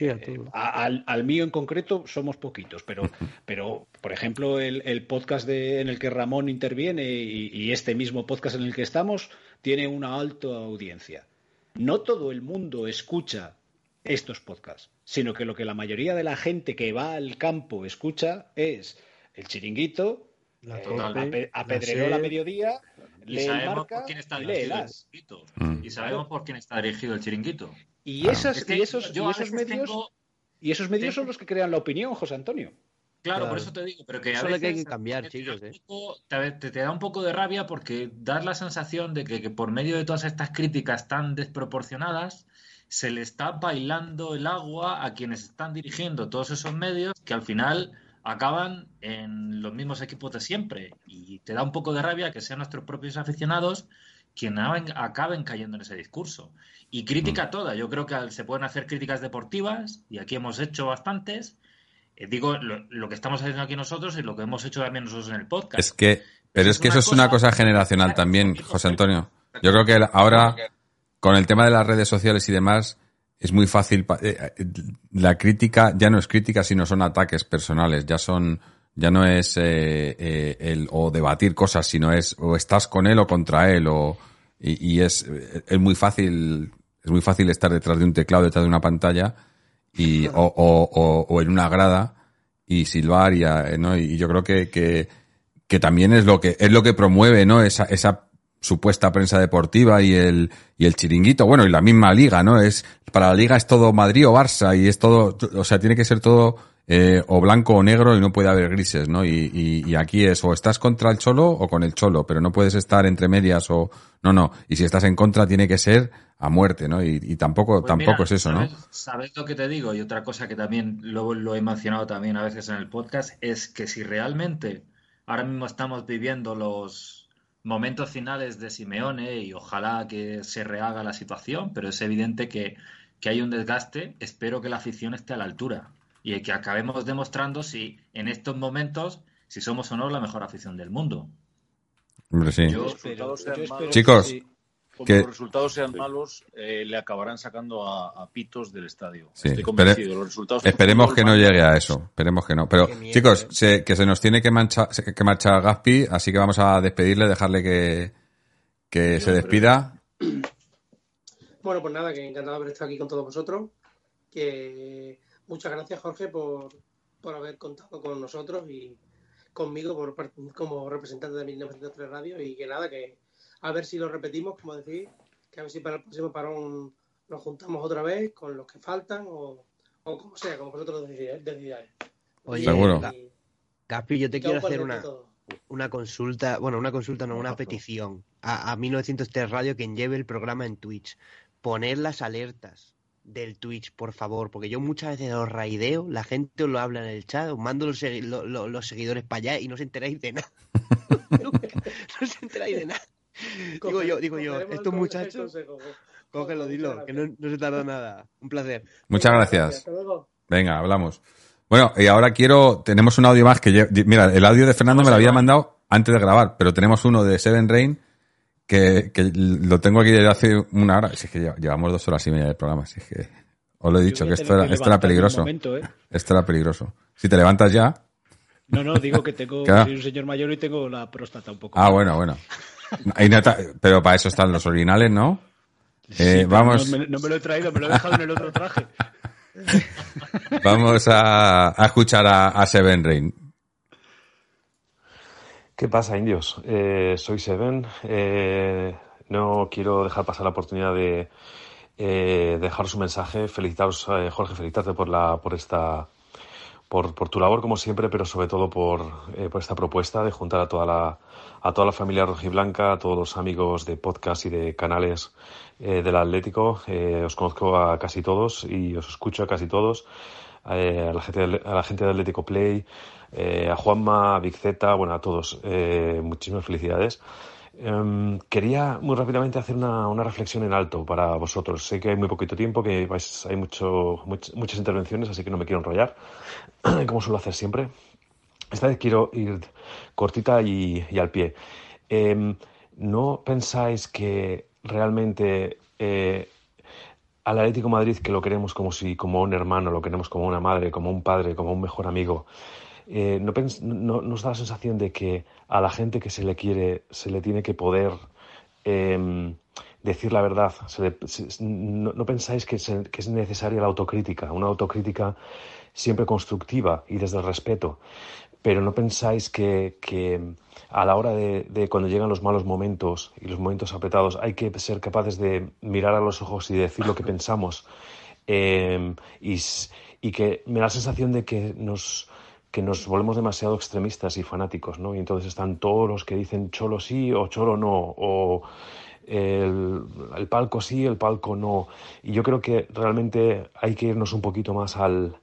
Eh, a- al, al mío en concreto somos poquitos, pero, pero por ejemplo, el, el podcast de- en el que Ramón interviene y, y este mismo podcast en el que estamos tiene una alta audiencia. No todo el mundo escucha estos podcasts, sino que lo que la mayoría de la gente que va al campo escucha es el chiringuito, La eh, ape- la apedreó la Sed. mediodía, Y sabemos marca por quién está dirigido el chiringuito. Mm. Y sabemos por quién está dirigido el chiringuito. Y, esas, Es que y esos, yo y a esos veces medios, tengo- y esos medios son los que crean la opinión, José Antonio. Claro, Claro. por eso te digo, pero que a Eso que hay que cambiar, te, chicos, da ¿eh? un poco- te, te- te da un poco de rabia porque das la sensación de que, que por medio de todas estas críticas tan desproporcionadas se le está bailando el agua a quienes están dirigiendo todos esos medios que al final acaban en los mismos equipos de siempre. Y te da un poco de rabia que sean nuestros propios aficionados quienes acaben, cayendo en ese discurso. Y crítica toda. Yo creo que al- se pueden hacer críticas deportivas, y aquí hemos hecho bastantes. Eh, digo, lo, lo que estamos haciendo aquí nosotros y lo que hemos hecho también nosotros en el podcast. Es que, pero es que eso es una cosa generacional también, José Antonio. Yo creo que ahora, con el tema de las redes sociales y demás, es muy fácil. eh, eh, La crítica ya no es crítica, sino son ataques personales. Ya son, ya no es eh, eh, el o debatir cosas, sino es o estás con él o contra él o y, es, es muy fácil, es muy fácil estar detrás de un teclado, detrás de una pantalla y o, o, o, en una grada y silbar y, a- ¿no? y yo creo que, que, que también es lo que es lo que promueve no esa, esa supuesta prensa deportiva y el y el chiringuito. Bueno y la misma liga no es para la liga es todo Madrid o Barça y es todo o sea tiene que ser todo eh, o blanco o negro y no puede haber grises no y, y, y aquí es o estás contra el cholo o con el cholo pero no puedes estar entre medias o no no. Y si estás en contra tiene que ser a muerte no y, y tampoco Pues tampoco mira, es eso ¿sabes, no ¿Sabes lo que te digo? Y otra cosa que también lo, lo he mencionado también a veces en el podcast es que si realmente ahora mismo estamos viviendo los momentos finales de Simeone y ojalá que se rehaga la situación, pero es evidente que, que hay un desgaste, espero que la afición esté a la altura y que acabemos demostrando si en estos momentos si somos o no la mejor afición del mundo. Hombre, sí. Yo malos, Chicos, sí. Como que- los resultados sean malos, eh, le acabarán sacando a, a pitos del estadio. Sí, Estoy espere-. Los resultados esperemos que no malos. llegue a eso. Esperemos que no. Pero, miedo, chicos, eh. se- que se nos tiene que, mancha- que marchar Gaspi, así que vamos a despedirle, dejarle que, que se despida. Bueno, pues nada, que encantado de haber estado aquí con todos vosotros. Que muchas gracias, Jorge, por, por haber contado con nosotros y conmigo por, como representante de 1903 Radio. Y que nada, que a ver si lo repetimos, como decís, que a ver si para el próximo parón nos juntamos otra vez con los que faltan o, o como sea, como vosotros decidáis. Oye, Seguro. Ga- Gaspi, yo te quiero hacer una, una consulta, bueno, una consulta, no, una petición a, a 1903 Radio quien lleve el programa en Twitch. Poner las alertas del Twitch, por favor, porque yo muchas veces os raideo, la gente os lo habla en el chat, os mando los, segui- lo- lo- los seguidores para allá y no os enteráis de nada. No os enteráis de nada. Digo yo, digo yo, estos muchachos, cógelo, dilo, que no, no se tarda nada. Un placer. Muchas gracias. Hasta luego. Venga, hablamos. Bueno, y ahora quiero, tenemos un audio más que, lle- mira, el audio de Fernando me lo había mandado antes de grabar, pero tenemos uno de Seven Rain que, que lo tengo aquí desde hace una hora. Si es que lle- llevamos dos horas y media de programa, si es que os lo he dicho, que esto era, esto era peligroso. momento, ¿eh? Esto era peligroso. Si te levantas ya. No, no, digo que tengo, soy un señor mayor y tengo la próstata un poco. Ah, bueno, bueno. Pero para eso están los originales, ¿no? Eh, vamos, No me, no me lo he traído, me lo he dejado en el otro traje. vamos a, a escuchar a, a Seven Rain. ¿Qué pasa, indios? Eh, soy Seven. Eh, no quiero dejar pasar la oportunidad de eh, dejaros un mensaje. Felicitaros, eh, Jorge, felicitarte por la, por esta, por, por tu labor como siempre, pero sobre todo por, eh, por esta propuesta de juntar a toda la, a toda la familia rojiblanca, a todos los amigos de podcast y de canales eh, del Atlético. Eh, os conozco a casi todos y os escucho a casi todos. Eh, a, la gente, del- a la gente de Atlético Play, a Juanma, a Big Z, bueno, a todos. Muchísimas felicidades. Em, quería muy rápidamente hacer una, reflexión en alto para vosotros. Sé que hay muy poquito tiempo, que hay mucho, much- muchas intervenciones, así que no me quiero enrollar, como suelo hacer siempre. Esta vez quiero ir cortita y, al pie. Em, ¿No pensáis que realmente eh, al Atlético Madrid, que lo queremos como si, como un hermano, lo queremos como una madre, como un padre, como un mejor amigo, eh, ¿no, no- nos da la sensación de que a la gente que se le quiere se le tiene que poder em, decir la verdad. no, pensáis que es, necesaria la autocrítica, una autocrítica siempre constructiva y desde el respeto, pero no pensáis que, a la hora de, cuando llegan los malos momentos y los momentos apretados hay que ser capaces de mirar a los ojos y decir lo que pensamos eh, y, y que me da la sensación de que nos que nos volvemos demasiado extremistas y fanáticos, ¿no? Y entonces están todos los que dicen cholo sí o cholo no, o el, palco sí, el palco no. Y yo creo que realmente hay que irnos un poquito más al,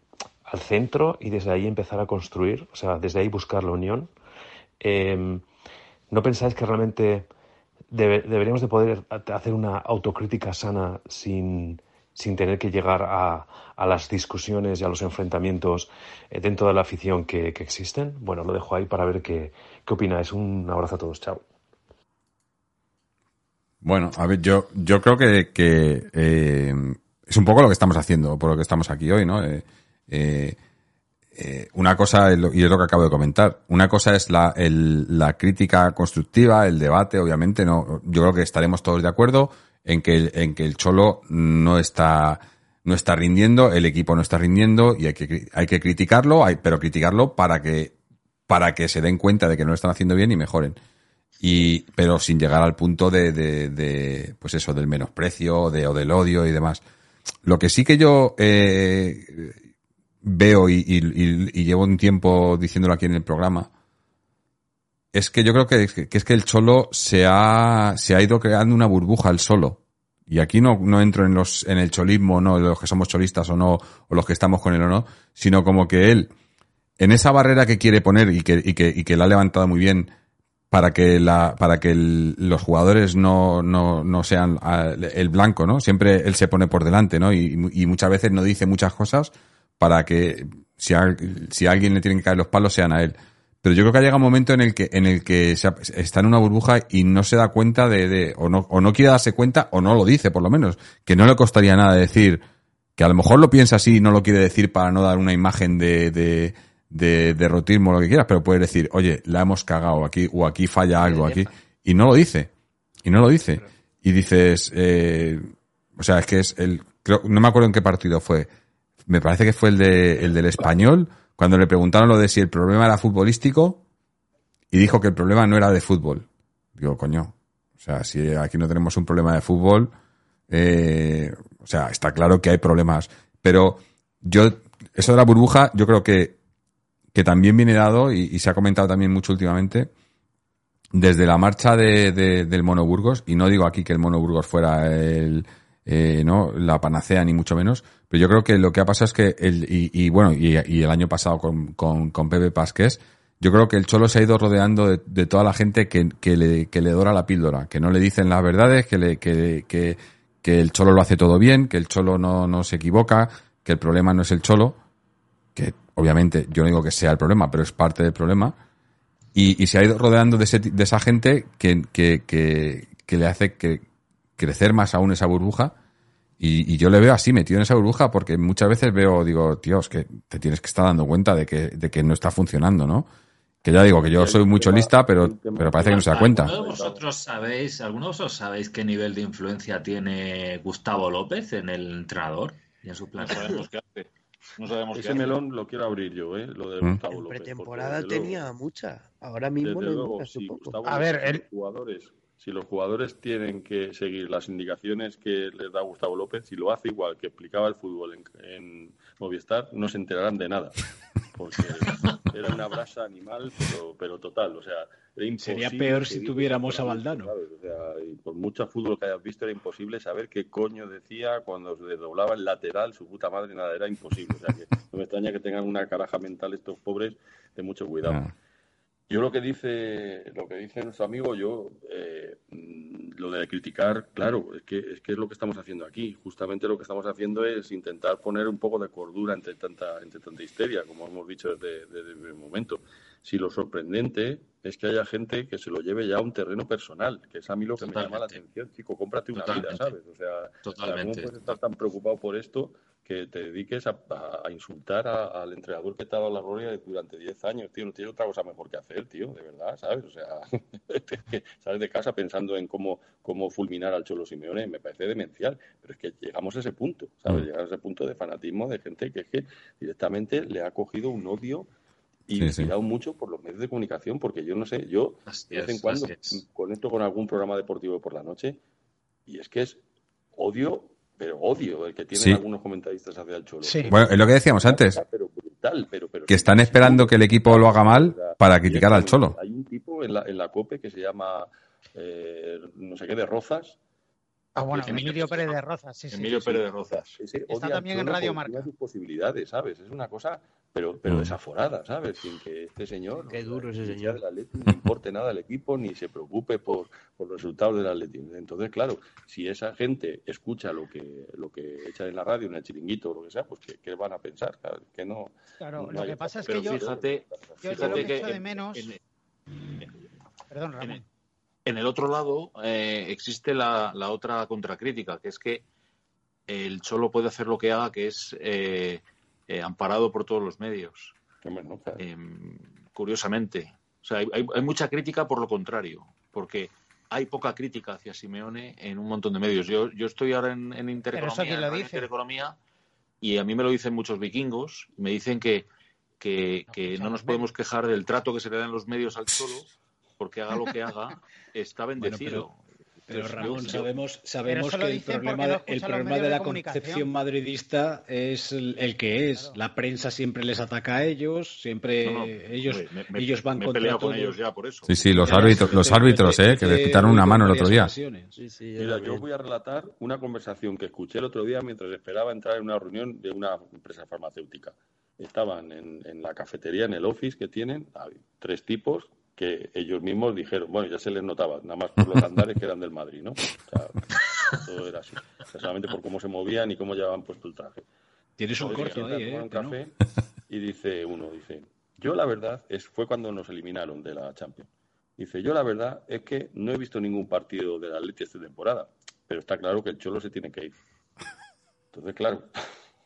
centro y desde ahí empezar a construir, o sea, desde ahí buscar la unión. Em, ¿No pensáis que realmente deberíamos de poder hacer una autocrítica sana sin, sin tener que llegar a, a las discusiones y a los enfrentamientos eh, dentro de la afición que, existen. Bueno, lo dejo ahí para ver qué, qué opináis. Un abrazo a todos. Chao. Bueno, a ver, yo, yo creo que, que eh, es un poco lo que estamos haciendo, por lo que estamos aquí hoy, ¿no? Eh, una cosa, y es lo que acabo de comentar, una cosa es la, la crítica constructiva, el debate, obviamente, no, yo creo que estaremos todos de acuerdo en que, en que el Cholo no está no está rindiendo, el equipo no está rindiendo y hay que, hay que criticarlo, pero criticarlo para que, para que se den cuenta de que no lo están haciendo bien y mejoren. Y, pero sin llegar al punto de, pues eso, del menosprecio o del odio y demás. Lo que sí que yo eh, veo y, y, llevo un tiempo diciéndolo aquí en el programa, es que yo creo que, es que el cholo se ha, se ha ido creando una burbuja el solo. Y aquí no, no entro en los, en el cholismo, no, los que somos cholistas o no, o los que estamos con él o no, sino como que él, en esa barrera que quiere poner y que, y que, y que la ha levantado muy bien para que la, para que los jugadores no, no, no sean ah, el blanco, ¿no? Siempre él se pone por delante, ¿no? Y, y muchas veces no dice muchas cosas para que si a, si a alguien le tienen que caer los palos sean a él. Pero yo creo que ha llegado un momento en el que, en el que está en una burbuja y no se da cuenta de, de o, no, o no quiere darse cuenta, o no lo dice por lo menos, que no le costaría nada decir, que a lo mejor lo piensa así y no lo quiere decir para no dar una imagen de, de, de derrotismo o lo que quieras, pero puede decir, oye, la hemos cagado aquí, o aquí falla algo, aquí, y no lo dice, y no lo dice. Y dices, eh, o sea, es que es el, creo, no me acuerdo en qué partido fue, me parece que fue el de, el del español, cuando le preguntaron lo de si el problema era futbolístico y dijo que el problema no era de fútbol. Digo, coño, o sea, si aquí no tenemos un problema de fútbol, eh, o sea, está claro que hay problemas. Pero yo, eso de la burbuja, yo creo que, que también viene dado, y, se ha comentado también mucho últimamente, desde la marcha de, del Mono Burgos, y no digo aquí que el Mono Burgos fuera el, eh, no la panacea ni mucho menos, pero yo creo que lo que ha pasado es que, el, y, bueno, y, el año pasado con, con, con Pepe Pasqués, yo creo que el Cholo se ha ido rodeando de, toda la gente que, que, le, le dora la píldora, que no le dicen las verdades, que, le, que, que, que el Cholo lo hace todo bien, que el Cholo no, no se equivoca, que el problema no es el Cholo, que obviamente yo no digo que sea el problema, pero es parte del problema, y, y se ha ido rodeando de, ese, de esa gente que, que, que le hace que, crecer más aún esa burbuja. Y, yo le veo así, metido en esa burbuja, porque muchas veces veo, digo, tío, es que te tienes que estar dando cuenta de que, de que no está funcionando, ¿no? Que ya digo que yo soy mucho lista, pero, pero parece que no se da cuenta. ¿Alguno de vosotros sabéis, ¿alguno de vosotros sabéis qué nivel de influencia tiene Gustavo López en el entrenador y en su plan? No sabemos qué hace. No sabemos Ese melón lo quiero abrir yo, ¿eh? Lo de ¿Mm? Gustavo en López. pretemporada tenía mucha. Ahora mismo no Gustavo A ver, el... jugadores si los jugadores tienen que seguir las indicaciones que les da Gustavo López, si lo hace igual que explicaba el fútbol en, Movistar, no se enterarán de nada. Porque era una brasa animal, pero, pero total. O sea, era Sería peor si tuviéramos a Valdano. O sea, y por mucho fútbol que hayas visto, era imposible saber qué coño decía cuando se doblaba el lateral, su puta madre, nada, era imposible. O sea, que no me extraña que tengan una caraja mental estos pobres de mucho cuidado. Ah. Yo lo que dice, lo que dice nuestro amigo, yo eh, lo de criticar, claro, es que, es que es lo que estamos haciendo aquí. Justamente lo que estamos haciendo es intentar poner un poco de cordura entre tanta, entre tanta histeria, como hemos dicho desde, desde el momento. Si lo sorprendente es que haya gente que se lo lleve ya a un terreno personal, que es a mí lo que me llama la atención, chico, cómprate una vida, ¿sabes? O sea, ¿cómo puedes estar tan preocupado por esto que te dediques a, a- a insultar a- al entrenador que te ha dado la gloria durante 10 años, tío. No tienes otra cosa mejor que hacer, tío, de verdad, ¿sabes? O sea, sales de casa pensando en cómo, cómo fulminar al Cholo Simeone, me parece demencial. Pero es que llegamos a ese punto, ¿sabes? Mm. Llegamos a ese punto de fanatismo de gente que es que directamente le ha cogido un odio y Sí, sí. inspirado mucho por los medios de comunicación, porque yo no sé, yo de vez en cuando conecto con algún programa deportivo por la noche y es que es odio, pero odio el que tienen Sí. algunos comentaristas hacia el Cholo. Bueno, es lo que decíamos antes, Pero brutal, pero, pero que están esperando que el equipo lo haga mal para criticar al Cholo. Hay un tipo en la, en la COPE que se llama eh, no sé qué de Rozas. Ah, bueno, Emilio Pérez de Rozas, sí, sí. Emilio Pérez de Rozas. Está también en Radio Marca. sus posibilidades, ¿sabes? Es una cosa, pero, pero Mm. desaforada, ¿sabes? Sin que este señor. Qué duro ese señor. del Atleti, ni importe nada al equipo, ni se preocupe por, por los resultados del Atlético. Entonces, claro, si esa gente escucha lo que, lo que echan en la radio, en el chiringuito o lo que sea, pues ¿qué, qué van a pensar? Claro, que no. Claro, no lo que pasa es Pero que yo, fíjate, yo, yo fíjate lo que que echo de en- menos. en- Perdón, Ramón. En el otro lado eh, existe la, la otra contracrítica, que es que el Cholo puede hacer lo que haga, que es eh, eh, amparado por todos los medios. Eh, curiosamente. O sea, hay, hay- mucha crítica por lo contrario, porque hay poca crítica hacia Simeone en un montón de medios. Yo, yo estoy ahora en, en Intereconomía, en dice? Y a mí me lo dicen muchos vikingos, y me dicen que, que, que no nos podemos quejar del trato que se le da en los medios al Cholo, porque haga lo que haga, está bendecido. Pero Ramón, sabemos, sabemos que el problema, no de- escuchan el los problema medios de de la concepción madridista es el, el que es. La prensa siempre les ataca a ellos, siempre No, no, ellos, hombre, me- me- ellos van me he contra peleado con ellos ya por eso. Sí, sí, los Ya, árbitros, los árbitros, eh, que les quitaron una mano el otro día. Mira, yo voy a relatar una conversación que escuché el otro día mientras esperaba entrar en una reunión de una empresa farmacéutica. Estaban en, en la cafetería, en el office que tienen, hay tres tipos que ellos mismos dijeron, bueno, ya se les notaba, nada más por los andares que eran del Madrid, ¿no? O sea, todo era así. O sea, solamente por cómo se movían y cómo llevaban puesto el traje. Tienes un Entonces, corto ahí, ¿eh? un que no. café y dice uno, dice, yo la verdad es fue cuando nos eliminaron de la Champions. Dice, yo la verdad es que no he visto ningún partido del Atleti esta temporada, pero está claro que el Cholo se tiene que ir. Entonces, claro,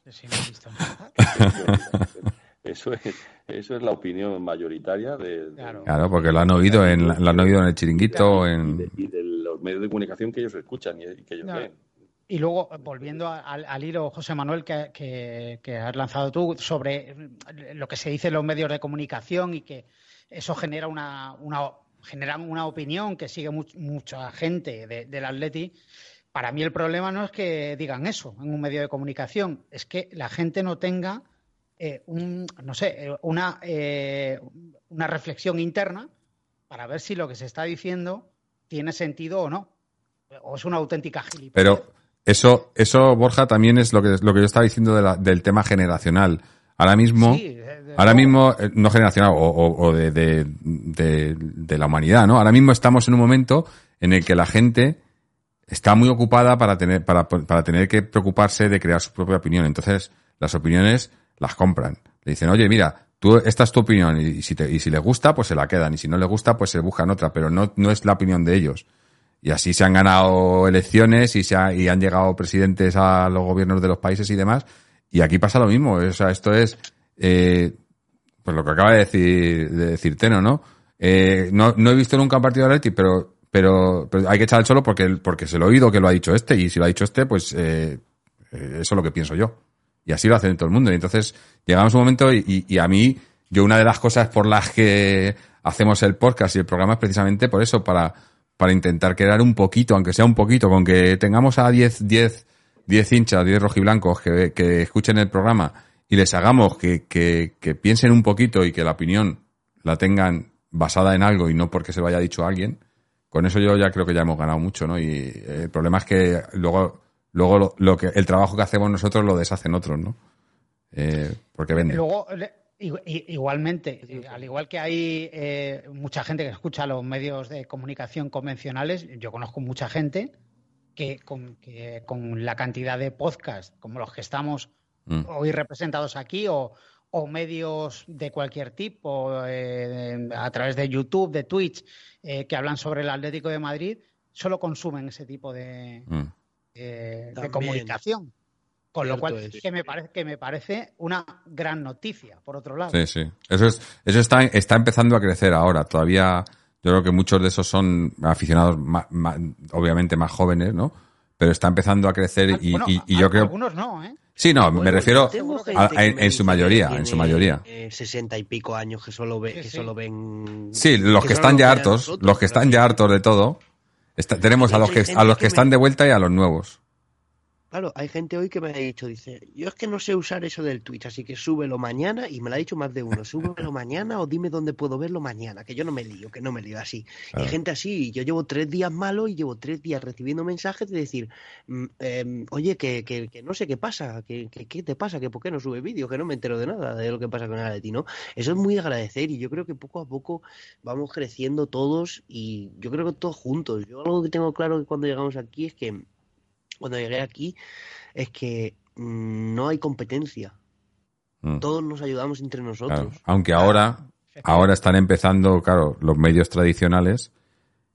Sí, no he visto. eso es, eso es la opinión mayoritaria de, de- Claro, porque lo han oído en, lo han oído en el chiringuito, en... y de los medios de comunicación que ellos escuchan y, que ellos No. leen. Y luego, volviendo al, al hilo, José Manuel, que, que- que has lanzado tú, sobre lo que se dice en los medios de comunicación y que eso genera una, una, genera una opinión que sigue much- mucha gente de- del Atleti. Para mí el problema no es que digan eso en un medio de comunicación, es que la gente no tenga eh, un, no sé, eh, una, eh, una reflexión interna para ver si lo que se está diciendo tiene sentido o no. O es una auténtica gilipollez. Pero eso, eso, Borja, también es lo que, lo que yo estaba diciendo de la- del tema generacional. Ahora mismo, Sí, de- de- ahora mismo, no generacional, o, o- o de- de la humanidad, ¿no? Ahora mismo estamos en un momento en el que la gente está muy ocupada para tener, para, para tener que preocuparse de crear su propia opinión. Entonces, las opiniones las compran. Le dicen, oye, mira, tú, esta es tu opinión, y, si te, y si le gusta, pues se la quedan, y si no le gusta, pues se buscan otra, pero no, no es la opinión de ellos. Y así se han ganado elecciones y, se ha- y han llegado presidentes a los gobiernos de los países y demás. Y aquí pasa lo mismo. O sea, esto es, eh, pues lo que acaba de decir, de decir Teno, ¿no? Eh, no, no he visto nunca un partido de Atleti, pero, pero, pero hay que echar el solo porque, porque se lo he oído que lo ha dicho este. Y si lo ha dicho este, pues, eh, eh, eso es lo que pienso yo. Y así lo hacen todo el mundo. Y entonces llegamos a un momento y, y- y a mí, yo una de las cosas por las que hacemos el podcast y el programa es precisamente por eso, para, para intentar crear un poquito, aunque sea un poquito, con que tengamos a 10, 10, 10 hinchas, 10 rojiblancos que, que escuchen el programa y les hagamos que, que, que piensen un poquito y que la opinión la tengan basada en algo y no porque se lo haya dicho alguien, con eso yo ya creo que ya hemos ganado mucho, ¿no? Y eh, el problema es que luego, luego lo, lo que, el trabajo que hacemos nosotros lo deshacen otros, ¿no? Eh, porque venden. Luego, igualmente, al igual que hay eh, mucha gente que escucha los medios de comunicación convencionales, yo conozco mucha gente que con, que con la cantidad de podcasts como los que estamos Mm. hoy representados aquí o, o medios de cualquier tipo eh, a través de YouTube, de Twitch, eh, que hablan sobre el Atlético de Madrid, solo consumen ese tipo de, Mm. Eh, de comunicación. Con lo cual, es. que me, parece, que me parece una gran noticia, por otro lado. Sí, sí. Eso, es, eso está, está empezando a crecer ahora. Todavía, yo creo que muchos de esos son aficionados, ma- obviamente más jóvenes, ¿no? Pero está empezando a crecer y, Bueno, y- y a- yo creo. Algunos no, ¿eh? Sí, no, me refiero a- en, su mayoría, en su mayoría. eh, sesenta y pico años que solo, ve, que solo ven. Sí, los que están ya hartos, nosotros, los que están ya hartos de todo. Está- tenemos a los que a los que están de vuelta y a los nuevos. Claro, hay gente hoy que me ha dicho, dice, yo es que no sé usar eso del Twitch, así que súbelo mañana, y me lo ha dicho más de uno, súbelo mañana o dime dónde puedo verlo mañana, que yo no me lío, que no me lío así. Claro. Hay gente así, yo llevo tres días malo y llevo tres días recibiendo mensajes de decir, em, oye, que, que, que no sé qué pasa, que, que qué te pasa, que por qué no sube vídeo, que no me entero de nada de lo que pasa con el Atleti, ¿no? Eso es muy de agradecer y yo creo que poco a poco vamos creciendo todos y yo creo que todos juntos. Yo algo que tengo claro que cuando llegamos aquí es que cuando llegué aquí es que mm, no hay competencia. Mm. Todos nos ayudamos entre nosotros. Claro. Aunque ahora, ahora están empezando, claro, los medios tradicionales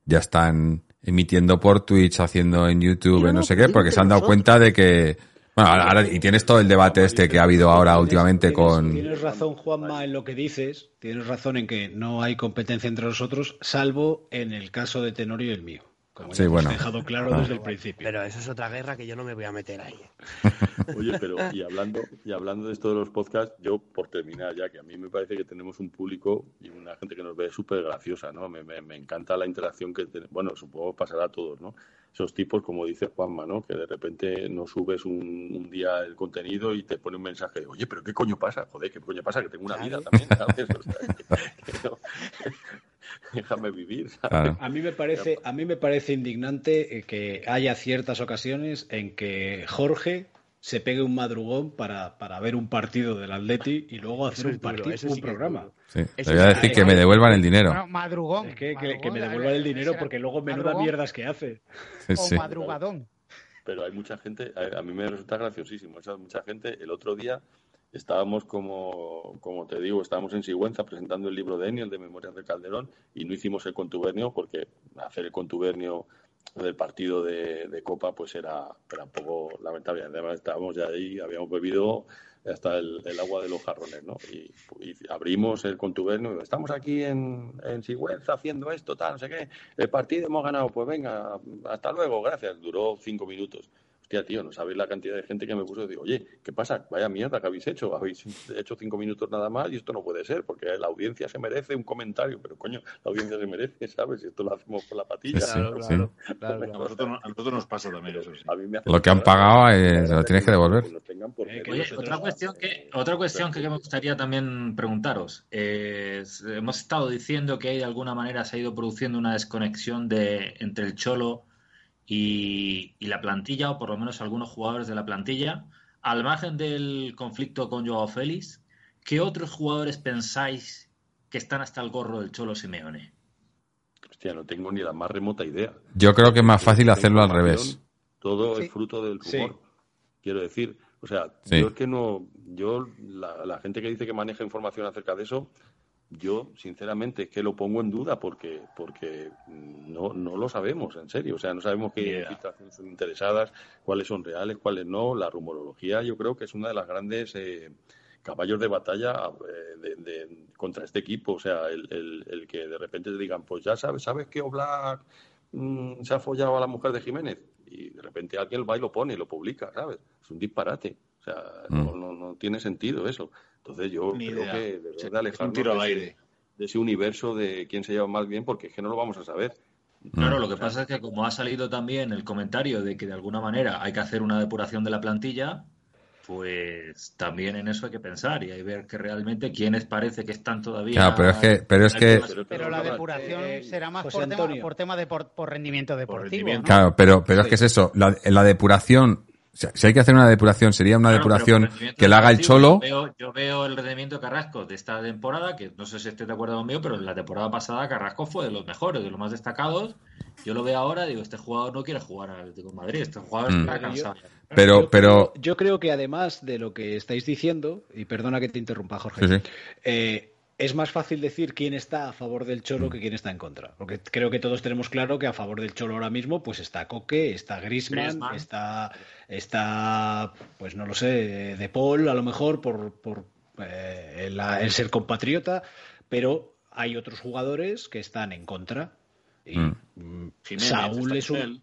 ya están emitiendo por Twitch, haciendo en YouTube, no sé qué, porque se han dado cuenta de que, bueno, ahora, ahora- y tienes todo el debate este que ha habido ahora últimamente con, Tienes razón, Juanma, en lo que dices. Tienes razón en que no hay competencia entre nosotros, salvo en el caso de Tenorio y el mío. Como Sí, ya bueno. dejado claro Ah. desde el principio. Pero eso es otra guerra que yo no me voy a meter ahí. Oye, pero y hablando, y hablando de esto de los podcasts, yo por terminar ya, que a mí me parece que tenemos un público y una gente que nos ve súper graciosa, ¿no? Me, me, me encanta la interacción que tenemos. Bueno, supongo pasará a todos, ¿no? Esos tipos, como dice Juanma, ¿no? Que de repente no subes un, un día el contenido y te pone un mensaje, oye, pero ¿qué coño pasa? Joder, ¿qué coño pasa? Que tengo una vida también, ¿sabes? O sea, que- que no- déjame vivir, ¿sabes? A mí me parece, a mí me parece indignante eh, que haya ciertas ocasiones en que Jorge se pegue un madrugón para, para ver un partido del Atleti y luego hacer un duro, partido, eso un sí programa. duro. sí, le voy a decir que me devuelvan el dinero. Bueno, madrugón. Es que, que- me devuelvan el dinero porque luego menuda madrugón mierdas que hace. Sí, O madrugadón. pero hay mucha gente, a, a mí me resulta graciosísimo, esa mucha gente, el otro día estábamos como, como te digo, estábamos en Sigüenza presentando el libro de Eni, el de Memorias de Calderón, y no hicimos el contubernio porque hacer el contubernio del partido de, de Copa pues era, era un poco lamentable. Además estábamos ya ahí, habíamos bebido hasta el, el agua de los jarrones, ¿no? Y, abrimos el contubernio, y estamos aquí en, en Sigüenza haciendo esto, tal, no sé qué, el partido hemos ganado, pues venga, hasta luego, gracias. Duró cinco minutos. Hostia, tío, no sabéis la cantidad de gente que me puso y digo, oye, ¿qué pasa? Vaya mierda que habéis hecho. Habéis hecho cinco minutos nada más y esto no puede ser, porque la audiencia se merece un comentario. Pero coño, la audiencia se merece, ¿sabes? Y esto lo hacemos por la patilla. Sí, sí, ¿no? claro, claro, A nosotros, no- a nosotros nos pasa también eso. Sí. A mí me hace Lo que han pagado que eh, se lo tienes que devolver. por Eh, que. Oye, otra cuestión que, otra cuestión que me gustaría también preguntaros. Es, hemos estado diciendo que hay de alguna manera se ha ido produciendo una desconexión de, entre el Cholo y, y la plantilla, o por lo menos algunos jugadores de la plantilla. Al margen del conflicto con Joao Félix, ¿qué otros jugadores pensáis que están hasta el gorro del Cholo Simeone? Hostia, no tengo ni la más remota idea. Yo creo que es más fácil hacerlo al revés. Todo Sí. es fruto del Sí. rumor. Quiero decir, o sea, Sí. yo es que no, yo, la, la gente que dice que maneja información acerca de eso, yo sinceramente es que lo pongo en duda porque, porque no, no lo sabemos, en serio. O sea, no sabemos qué Yeah. filtraciones son interesadas, cuáles son reales, cuáles no. La rumorología yo creo que es una de las grandes eh, caballos de batalla eh, de- de- contra este equipo. O sea, el, el- el que de repente te digan, pues ya sabes, ¿sabes que Oblak mm, se ha follado a la mujer de Jiménez? Y de repente alguien va y lo pone y lo publica, ¿sabes? Es un disparate. O sea, no, no, no tiene sentido eso. Entonces yo Ni creo idea. que debemos de es un alejarnos tiro al de ese- aire. de ese universo de quién se lleva más bien porque es que no lo vamos a saber. Claro, Mm. lo que pasa es que como ha salido también el comentario de que de alguna manera hay que hacer una depuración de la plantilla, pues también en eso hay que pensar y hay que ver que realmente quiénes parece que están todavía. Claro, pero es que, pero es que, Pero la depuración Eh, será más José por tema, por tema de por, por rendimiento deportivo. rendimiento. ¿no? claro, pero, pero es que es eso. La, la depuración, sea, si hay que hacer una depuración, sería una depuración que la haga el Cholo. Yo veo, yo veo el rendimiento de Carrasco de esta temporada, que no sé si estés de acuerdo conmigo, pero en la temporada pasada Carrasco fue de los mejores, de los más destacados. Yo lo veo ahora, digo, este jugador no quiere jugar al Atlético de Madrid, este jugador Mm. está cansado. Pero, Yo pero, creo- yo creo que además de lo que estáis diciendo, y perdona que te interrumpa, Jorge, sí, sí. eh, es más fácil decir quién está a favor del Cholo que quién está en contra. Porque creo que todos tenemos claro que a favor del Cholo ahora mismo pues está Coque, está Griezmann, Griezmann. está está pues no lo sé, De Paul a lo mejor por, por eh, el, el ser compatriota, pero hay otros jugadores que están en contra. Y Mm. mm, Saúl es un.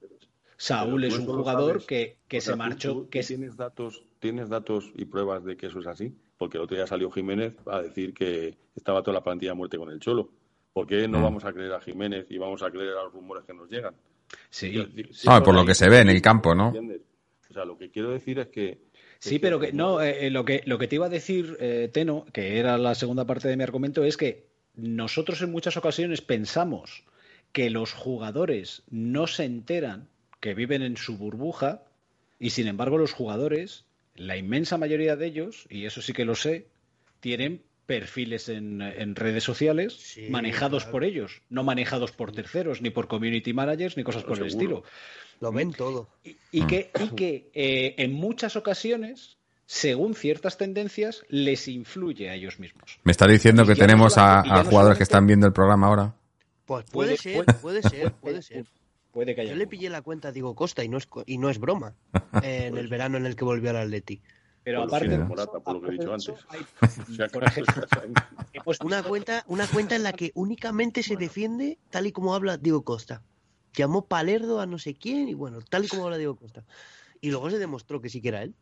Saúl es un jugador sabes. que, que O sea, se marchó, tú- que tienes datos, tienes datos y pruebas de que eso es así, porque el otro día salió Jiménez a decir que estaba toda la plantilla a muerte con el Cholo. ¿Por qué no Mm. vamos a creer a Jiménez y vamos a creer a los rumores que nos llegan? Sí. Quiero decir, sí, Ah, por lo ahí, que se ve en el campo, ¿no? ¿entiendes? O sea, lo que quiero decir es que Sí, pero que no, eh, eh, lo que lo que te iba a decir, eh, Teno, que era la segunda parte de mi argumento, es que nosotros en muchas ocasiones pensamos que los jugadores no se enteran que viven en su burbuja y sin embargo los jugadores, la inmensa mayoría de ellos, y eso sí que lo sé, tienen perfiles en, en redes sociales manejados claro. por ellos, no manejados por terceros, ni por community managers, ni cosas por el estilo. Lo ven todo. Y que, y que eh, en muchas ocasiones, según ciertas tendencias, les influye a ellos mismos. ¿Me está diciendo Y que tenemos a, a no jugadores que están viendo el programa ahora? Pues Puede- puede, ser, puede- puede ser, puede ser. Puede que haya Yo le pillé la cuenta a Diego Costa y no es, y no es broma en el verano en el que volvió al Atleti. Pero por aparte Morata, por lo que he dicho antes. ahí. Una cuenta, una cuenta en la que únicamente se defiende tal y como habla Diego Costa. Llamó Palerdo a no sé quién y bueno, tal y como habla Diego Costa. Y luego se demostró que sí que era él.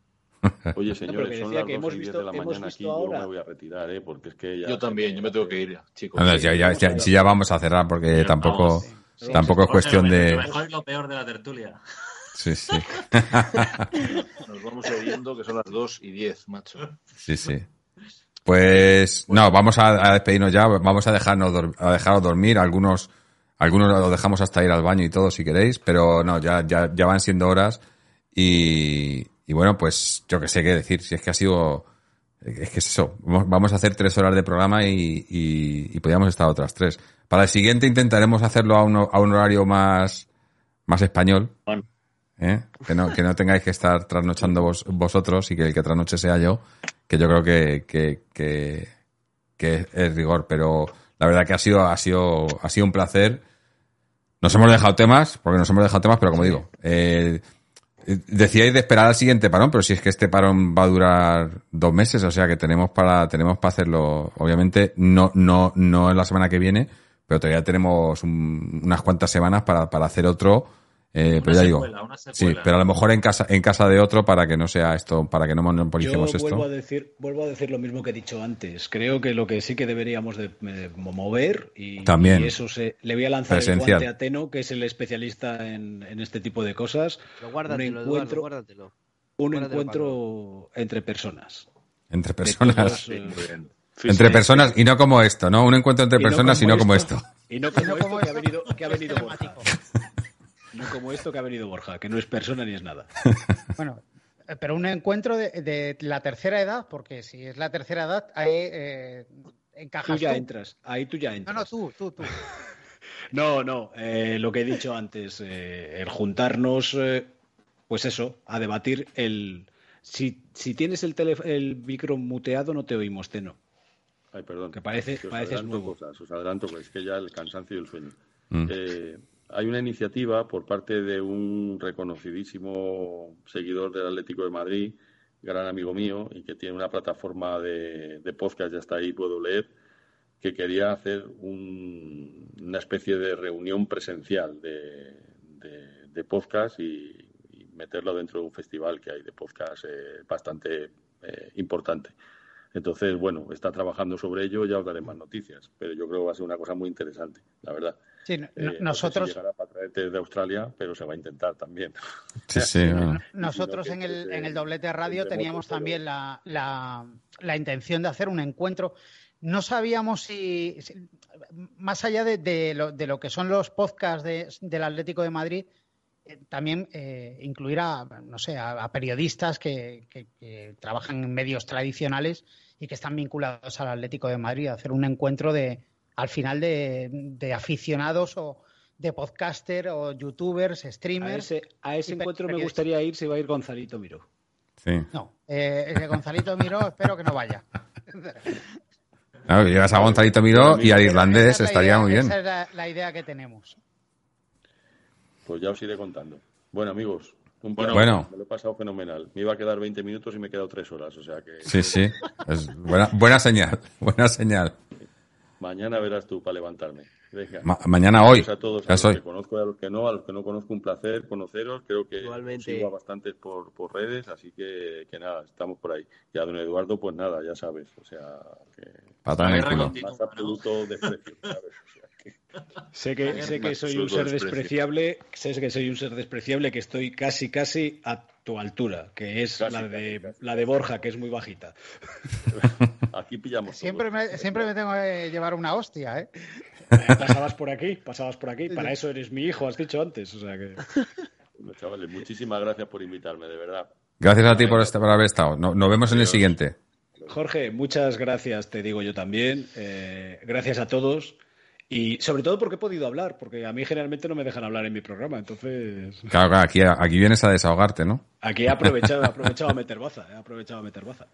Oye, señores, que son las que 2 hemos y 10 visto- de la hemos mañana visto aquí. Yo ahora- me voy a retirar, ¿eh? Porque es que ya... Yo también, yo me tengo que ir, chicos. Anda, ya, ya, ya- si ya vamos a cerrar porque tampoco, tampoco es cuestión lo, de... Lo mejor y lo peor de la tertulia. Sí, sí. Nos vamos oyendo que son las 2 y 10, macho. Sí, sí. Pues no, vamos a, a despedirnos ya, vamos a dejarnos a dejaros dormir, algunos algunos lo dejamos hasta ir al baño y todo si queréis, pero no, ya ya, ya van siendo horas y, y bueno, pues yo que sé qué decir, si es que ha sido es que es eso, vamos vamos a hacer tres horas de programa y, y, y podríamos estar otras tres. Para el siguiente intentaremos hacerlo a un, a un horario más más español. ¿eh? Que, no, que no tengáis que estar trasnochando vos- vosotros y que el que trasnoche sea yo, que yo creo que, que, que, que es rigor, pero la verdad que ha sido, ha sido, ha sido un placer. Nos hemos dejado temas, porque nos hemos dejado temas, pero como digo, eh, decíais de esperar al siguiente parón, pero si es que este parón va a durar dos meses, o sea que tenemos para, tenemos para hacerlo, obviamente, no, no, no en la semana que viene, pero todavía tenemos un- unas cuantas semanas para, para hacer otro. Eh, pero ya secuela, digo, una sí, pero a lo mejor en casa, en casa de otro para que no sea esto, para que no Yo monopolicemos vuelvo a esto. decir, vuelvo a decir lo mismo que he dicho antes. Creo que lo que sí que deberíamos de, mover y, También. y eso se le voy a lanzar Presencial. el guante a Teno, que es el especialista en, en este tipo de cosas. Pero guárdatelo, un Eduardo, encuentro, guárdatelo. un Guárdatelo encuentro entre personas. Entre personas. todos, eh, Entre personas y no como esto, ¿no? Un encuentro entre Y no personas y como no como esto. esto. Y no como esto que ha venido, que ha venido Borja. No como esto que ha venido Borja, que no es persona ni es nada. Bueno, eh, pero un encuentro de, de la tercera edad, porque si es la tercera edad, ahí eh, encajas Tú ya tú. entras, ahí tú ya No, entras. no, tú, tú, tú. No, no, eh, lo que he dicho antes, eh, el juntarnos, eh, pues eso, a debatir el... Si, si tienes el, tele- el micro muteado no te oímos, Teno. Ay, perdón. Que parece, Que os pareces adelanto nuevo. cosas, os adelanto, pues es que ya el cansancio y el sueño. Mm. Eh, hay una iniciativa por parte de un reconocidísimo seguidor del Atlético de Madrid, gran amigo mío, y que tiene una plataforma de, de podcast, ya está ahí, puedo leer, que quería hacer un- una especie de reunión presencial de, de- de podcast y, y meterlo dentro de un festival que hay de podcast eh, bastante eh, importante. Entonces, bueno, está trabajando sobre ello, ya os daré más noticias, pero yo creo que va a ser una cosa muy interesante, la verdad. Sí, no- Eh, no sé si nosotros, llegará para traerte desde Australia, pero se va a intentar también. Sí, sí, bueno. nosotros en el, en el doblete radio teníamos también la, la, la intención de hacer un encuentro. No sabíamos si, si- más allá de, de lo, de lo que son los podcasts de- del Atlético de Madrid, eh, también eh, incluir a, no sé, a, a periodistas que, que- que trabajan en medios tradicionales y que están vinculados al Atlético de Madrid, hacer un encuentro de, al final de, de aficionados o de podcaster o youtubers, A streamers. ese, a ese encuentro me gustaría ir si va a ir Gonzalito Miro. Sí. No, eh, ese Gonzalito Miró, espero que no vaya. No, Claro, llegas a Gonzalito Miró y al irlandés estaría idea- muy bien. Esa es la, la idea que tenemos. Pues ya os iré contando. Bueno, amigos, un Bueno. Me lo he pasado fenomenal. Me iba a quedar 20 minutos y me he quedado 3 horas, o sea que... Sí, sí. Es buena, buena señal, buena señal. Mañana verás tú para levantarme. Venga. Ma- mañana hoy. Gracias a todos, a los que conozco y a los que no, a los que no conozco un placer conoceros. Creo que sigo a bastantes por, por redes, así que, que nada, estamos por ahí. Y a don Eduardo, pues nada, ya sabes, o sea, que el culo. más absoluto desprecio, ¿sabes? O sea, Sé que, sé que soy un ser despreciable, sé que soy un ser despreciable, que estoy casi, casi a tu altura, que es la, de, la de Borja, que es muy bajita. Aquí pillamos. Siempre me, siempre me tengo que llevar una hostia, ¿eh? Pasabas por aquí, pasabas por aquí. Para eso eres mi hijo, has dicho antes. O sea que... Bueno, chavales, muchísimas gracias por invitarme, de verdad. Gracias a ti por, este- por haber estado. No- nos vemos en el siguiente. Jorge, muchas gracias, te digo yo también. Eh, gracias a todos. Y sobre todo porque he podido hablar, porque a mí generalmente no me dejan hablar en mi programa. Entonces, Claro, claro, aquí, aquí vienes a desahogarte, ¿no? aquí he aprovechado, he aprovechado a meter baza. He aprovechado a meter baza.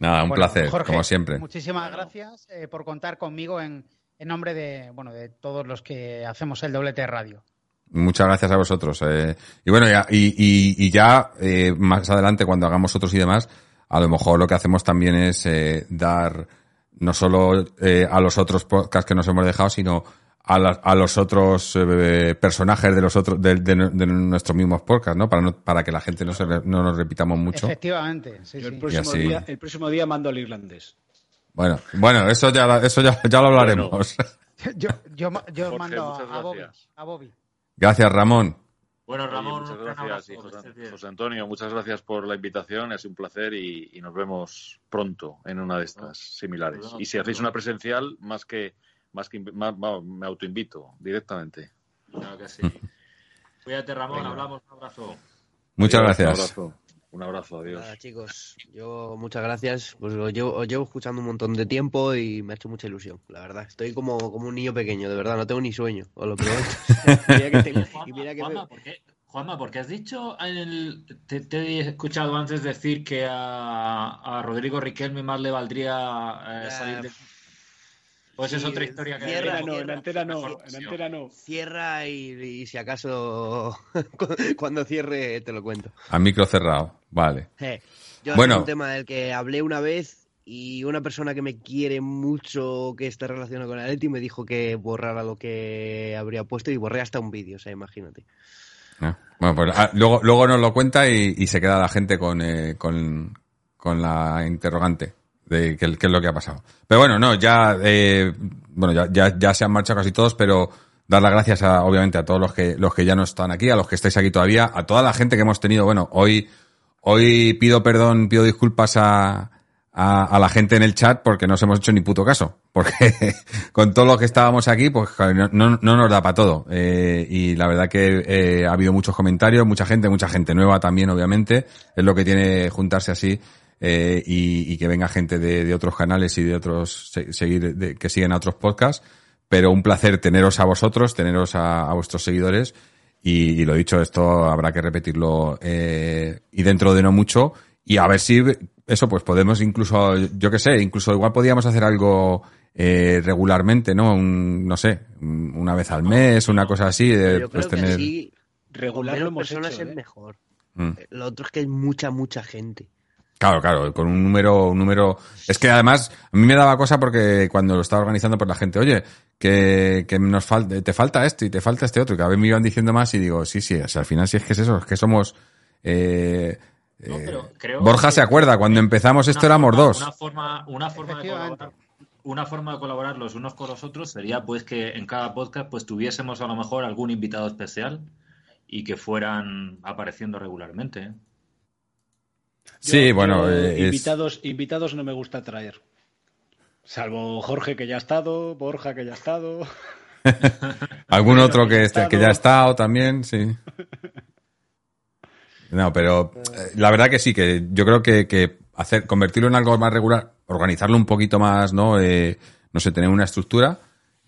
Nada, un Bueno, placer, Jorge, como siempre. Muchísimas gracias eh, por contar conmigo en, en nombre de, bueno, de todos los que hacemos el doblete radio. Muchas gracias a vosotros. eh. y bueno, ya, y, y- y ya eh, más adelante, cuando hagamos otros y demás, a lo mejor lo que hacemos también es eh, dar no solo eh, a los otros podcasts que nos hemos dejado, sino a, la- a los otros eh, personajes de los otros de, de- de nuestros mismos podcasts, ¿no? Para no, para que la gente no, se no nos repitamos mucho. Efectivamente, sí, el sí. próximo, así- día, el próximo día mando al irlandés. Bueno, bueno, eso ya, eso ya, ya lo hablaremos. Yo, yo, yo Jorge, mando a Bobby, a Bobby. Gracias, Ramón. Bueno, Oye, Ramón, muchas gracias, abrazo, José, Antonio, muchas gracias por la invitación, ha sido un placer y, y nos vemos pronto en una de estas similares. Y si hacéis una presencial, más que, más que más- me autoinvito directamente. Claro que sí. Cuídate, Ramón, Venga. hablamos, un abrazo. Muchas Adiós, gracias. Un abrazo, un abrazo, adiós. Nada, chicos, yo muchas gracias. Pues os llevo, os llevo escuchando un montón de tiempo y me ha hecho mucha ilusión, la verdad. Estoy como, como un niño pequeño, de verdad, no tengo ni sueño, os lo prometo. mira que tengo- y Juanma, mira que me- Juanma, ¿por qué? Juanma, porque has dicho, en el- te, te he escuchado antes decir que a, a Rodrigo Riquelme más le valdría eh, salir de... Pues es otra historia que... cierra, no, en cierra. antena no, en antena no. Cierra y, y si acaso cuando cierre te lo cuento. A micro cerrado. Vale. Eh, Yo Bueno. es un tema del que hablé una vez y una persona que me quiere mucho que está relacionada con Atleti me dijo que borrara lo que habría puesto y borré hasta un vídeo, o sea, imagínate. Ah, Bueno, pues ah, luego, luego nos lo cuenta y, y se queda la gente con, eh, con, con la interrogante de qué, qué es lo que ha pasado. Pero bueno, no, ya, eh, bueno, ya, ya, ya se han marchado casi todos, pero dar las gracias a, obviamente, a todos los que, los que ya no están aquí, a los que estáis aquí todavía, a toda la gente que hemos tenido, bueno, hoy, hoy pido perdón, pido disculpas a, a, a la gente en el chat porque no os hemos hecho ni puto caso. Porque con todo lo que estábamos aquí, pues no, no, no nos da para todo. Eh, y la verdad que eh, ha habido muchos comentarios, mucha gente, mucha gente nueva también, obviamente. Es lo que tiene juntarse así eh, y, y que venga gente de, de otros canales y de otros, se- seguir, de- que siguen a otros podcasts. Pero un placer teneros a vosotros, teneros a, a vuestros seguidores. Y, y lo dicho, esto habrá que repetirlo eh, y dentro de no mucho. Y a ver si eso, pues podemos incluso, yo qué sé, incluso igual podíamos hacer algo eh, regularmente, ¿no? Un, no sé, un- una vez al mes, una cosa así. de, Yo pues creo tener... que sí, Regular personas hecho, es ¿eh? mejor. Mm. Lo otro es que hay mucha, mucha gente. Claro, claro, con un número, un número. Es que además, a mí me daba cosa porque cuando lo estaba organizando, pues la gente, oye, que, que nos falta, te falta esto y te falta este otro, y cada vez me iban diciendo más y digo, sí, sí, o sea, al final sí es que es eso, es que somos, eh, No, eh, pero creo Borja que- se acuerda, cuando empezamos esto Una éramos forma- dos. Una forma, una forma de colaborar, una forma de colaborar los unos con los otros sería pues que en cada podcast pues tuviésemos a lo mejor algún invitado especial y que fueran apareciendo regularmente. Sí, Yo- bueno, yo eh, es- invitados, invitados no me gusta traer. Salvo Jorge que ya ha estado, Borja que ya ha estado. Algún otro que, ha que ya ha estado también, sí. No, pero eh, la verdad que sí, que yo creo que, que hacer, convertirlo en algo más regular, organizarlo un poquito más, ¿no? Eh, no sé, tener una estructura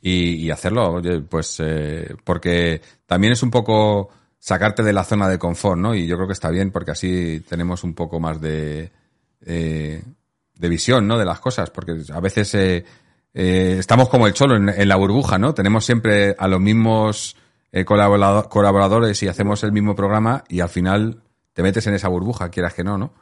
y, y hacerlo, pues, eh, porque también es un poco sacarte de la zona de confort, ¿no? Y yo creo que está bien porque así tenemos un poco más de, eh, de visión, ¿no? De las cosas, porque a veces, eh, eh, estamos como el cholo en, en, la burbuja, ¿no? Tenemos siempre a los mismos eh, colaborador, colaboradores y hacemos el mismo programa y al final te metes en esa burbuja, quieras que no, ¿no?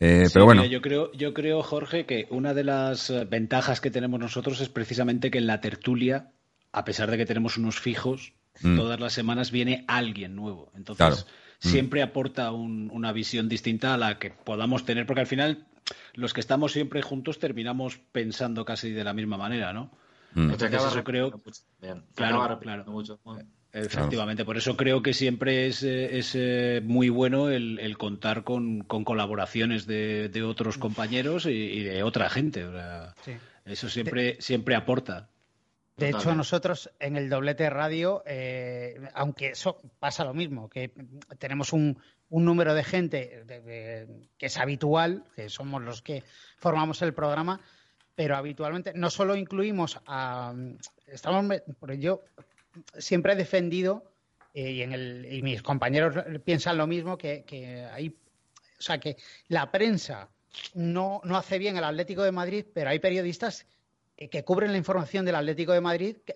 Eh, sí, pero bueno. Mira, yo creo, yo creo, Jorge, que una de las ventajas que tenemos nosotros es precisamente que en la tertulia, a pesar de que tenemos unos fijos, mm. todas las semanas viene alguien nuevo. Entonces, claro. mm. siempre aporta un, una visión distinta a la que podamos tener, porque al final los que estamos siempre juntos terminamos pensando casi de la misma manera, ¿no? Mm. Entonces, eso creo. Bien. Claro, claro. Mucho. Efectivamente, por eso creo que siempre es, es eh, muy bueno el, el contar con, con, colaboraciones de, de otros compañeros y, y, de otra gente. O sea, sí. Eso siempre, siempre aporta. De hecho, nosotros en el doblete radio, eh, aunque eso pasa lo mismo, que tenemos un, un número de gente de, de, que es habitual, que somos los que formamos el programa, pero habitualmente no solo incluimos a. Estamos, yo siempre he defendido, eh, y, en el, y mis compañeros piensan lo mismo, que, que hay. O sea, que la prensa no, no hace bien el Atlético de Madrid, pero hay periodistas que cubren la información del Atlético de Madrid que,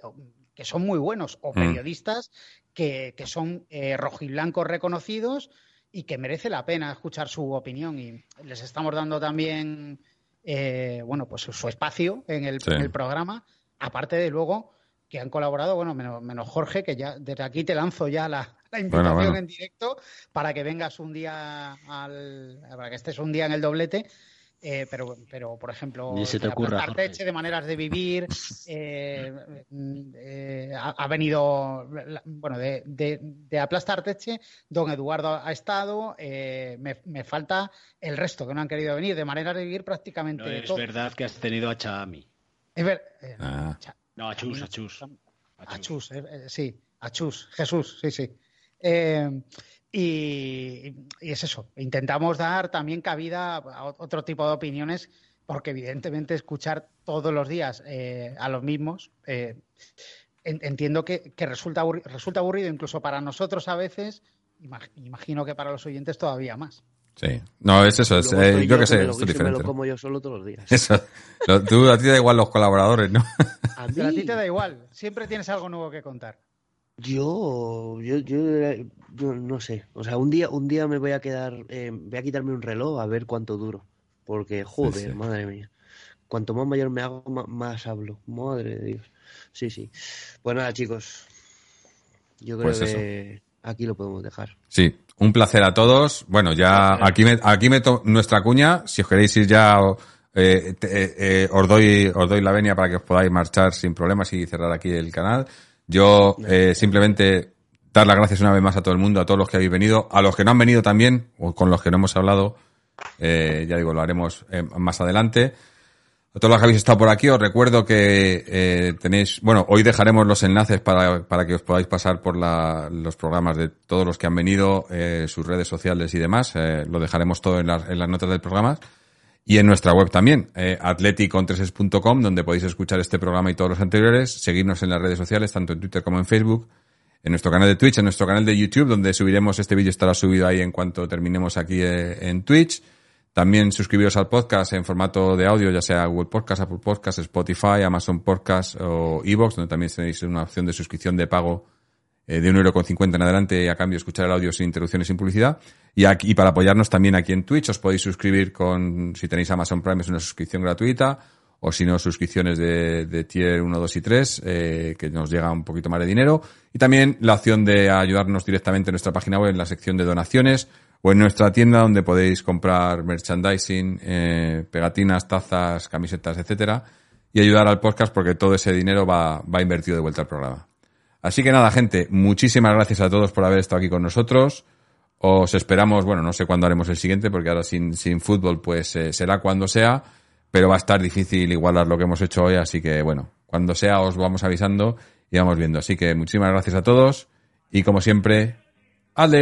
que son muy buenos, o periodistas mm. que, que, son eh, rojiblancos reconocidos y que merece la pena escuchar su opinión. Y les estamos dando también, eh, bueno, pues su espacio en el, sí. en el, programa, aparte de luego que han colaborado, bueno, menos, menos, Jorge, que ya desde aquí te lanzo ya la, la invitación bueno, bueno. en directo para que vengas un día al, para que estés un día en el doblete eh, pero, pero, por ejemplo, se te ocurra, de maneras de vivir, eh, eh, ha, ha, venido, bueno, de, de, de Aplasta Arteche, don Eduardo ha estado, eh, me, me, falta el resto que no han querido venir, de maneras de vivir prácticamente. No, es todo. verdad que has tenido a Chami. Es ver, eh, ah. No, a Chus, a Chus. A Chus, sí, a Chus, Jesús, sí, sí. Y, y, es eso, intentamos dar también cabida a otro tipo de opiniones, porque evidentemente escuchar todos los días eh, a los mismos, eh, entiendo que, que resulta, aburrido, resulta, aburrido incluso para nosotros a veces, imagino que para los oyentes todavía más. Sí, no, es eso, es, eh, yo, yo que sé, es diferente. Me lo como yo solo todos los días. Eso, tú, a ti te da igual los colaboradores, ¿no? A, mí... a ti te da igual, siempre tienes algo nuevo que contar. Yo, yo, yo, yo, no sé. O sea, un día, un día me voy a quedar, eh, voy a quitarme un reloj a ver cuánto duro. Porque, joder, sí, madre mía. Cuanto más mayor me hago, más, más, hablo. Madre de Dios. Sí, sí. Pues nada, chicos. Yo creo pues que aquí lo podemos dejar. Sí, un placer a todos. Bueno, ya aquí, me, aquí meto nuestra cuña. Si os queréis ir ya, eh, eh, eh, os, doy, os doy la venia para que os podáis marchar sin problemas y cerrar aquí el canal. Yo eh, simplemente dar las gracias una vez más a todo el mundo, a todos los que habéis venido, a los que no han venido también, o con los que no hemos hablado, eh, ya digo, lo haremos eh, más adelante. A todos los que habéis estado por aquí, os recuerdo que eh, tenéis, bueno, hoy dejaremos los enlaces para, para que os podáis pasar por la, los programas de todos los que han venido, eh, sus redes sociales y demás. Eh, lo dejaremos todo en, la, en las notas del programa. Y en nuestra web también, eh, atleticontreses.com, donde podéis escuchar este programa y todos los anteriores, seguirnos en las redes sociales, tanto en Twitter como en Facebook, en nuestro canal de Twitch, en nuestro canal de YouTube, donde subiremos este vídeo, estará subido ahí en cuanto terminemos aquí eh, en Twitch. También suscribiros al podcast en formato de audio, ya sea Google Podcast, Apple Podcast, Spotify, Amazon Podcast o Evox, donde también tenéis una opción de suscripción de pago eh, de un euro con cincuenta en adelante a cambio de escuchar el audio sin interrupciones, sin publicidad. Y, aquí, y para apoyarnos también aquí en Twitch os podéis suscribir con, si tenéis Amazon Prime es una suscripción gratuita, o si no, suscripciones de, de tier 1, 2 y 3, eh, que nos llega un poquito más de dinero. Y también la opción de ayudarnos directamente en nuestra página web, en la sección de donaciones, o en nuestra tienda donde podéis comprar merchandising, eh, pegatinas, tazas, camisetas, etcétera, y ayudar al podcast porque todo ese dinero va, va invertido de vuelta al programa. Así que nada, gente, muchísimas gracias a todos por haber estado aquí con nosotros. Os esperamos, bueno, no sé cuándo haremos el siguiente, porque ahora sin, sin fútbol, pues eh, será cuando sea, pero va a estar difícil igualar lo que hemos hecho hoy, así que bueno, cuando sea os vamos avisando y vamos viendo. Así que muchísimas gracias a todos y como siempre, ¡Aleti!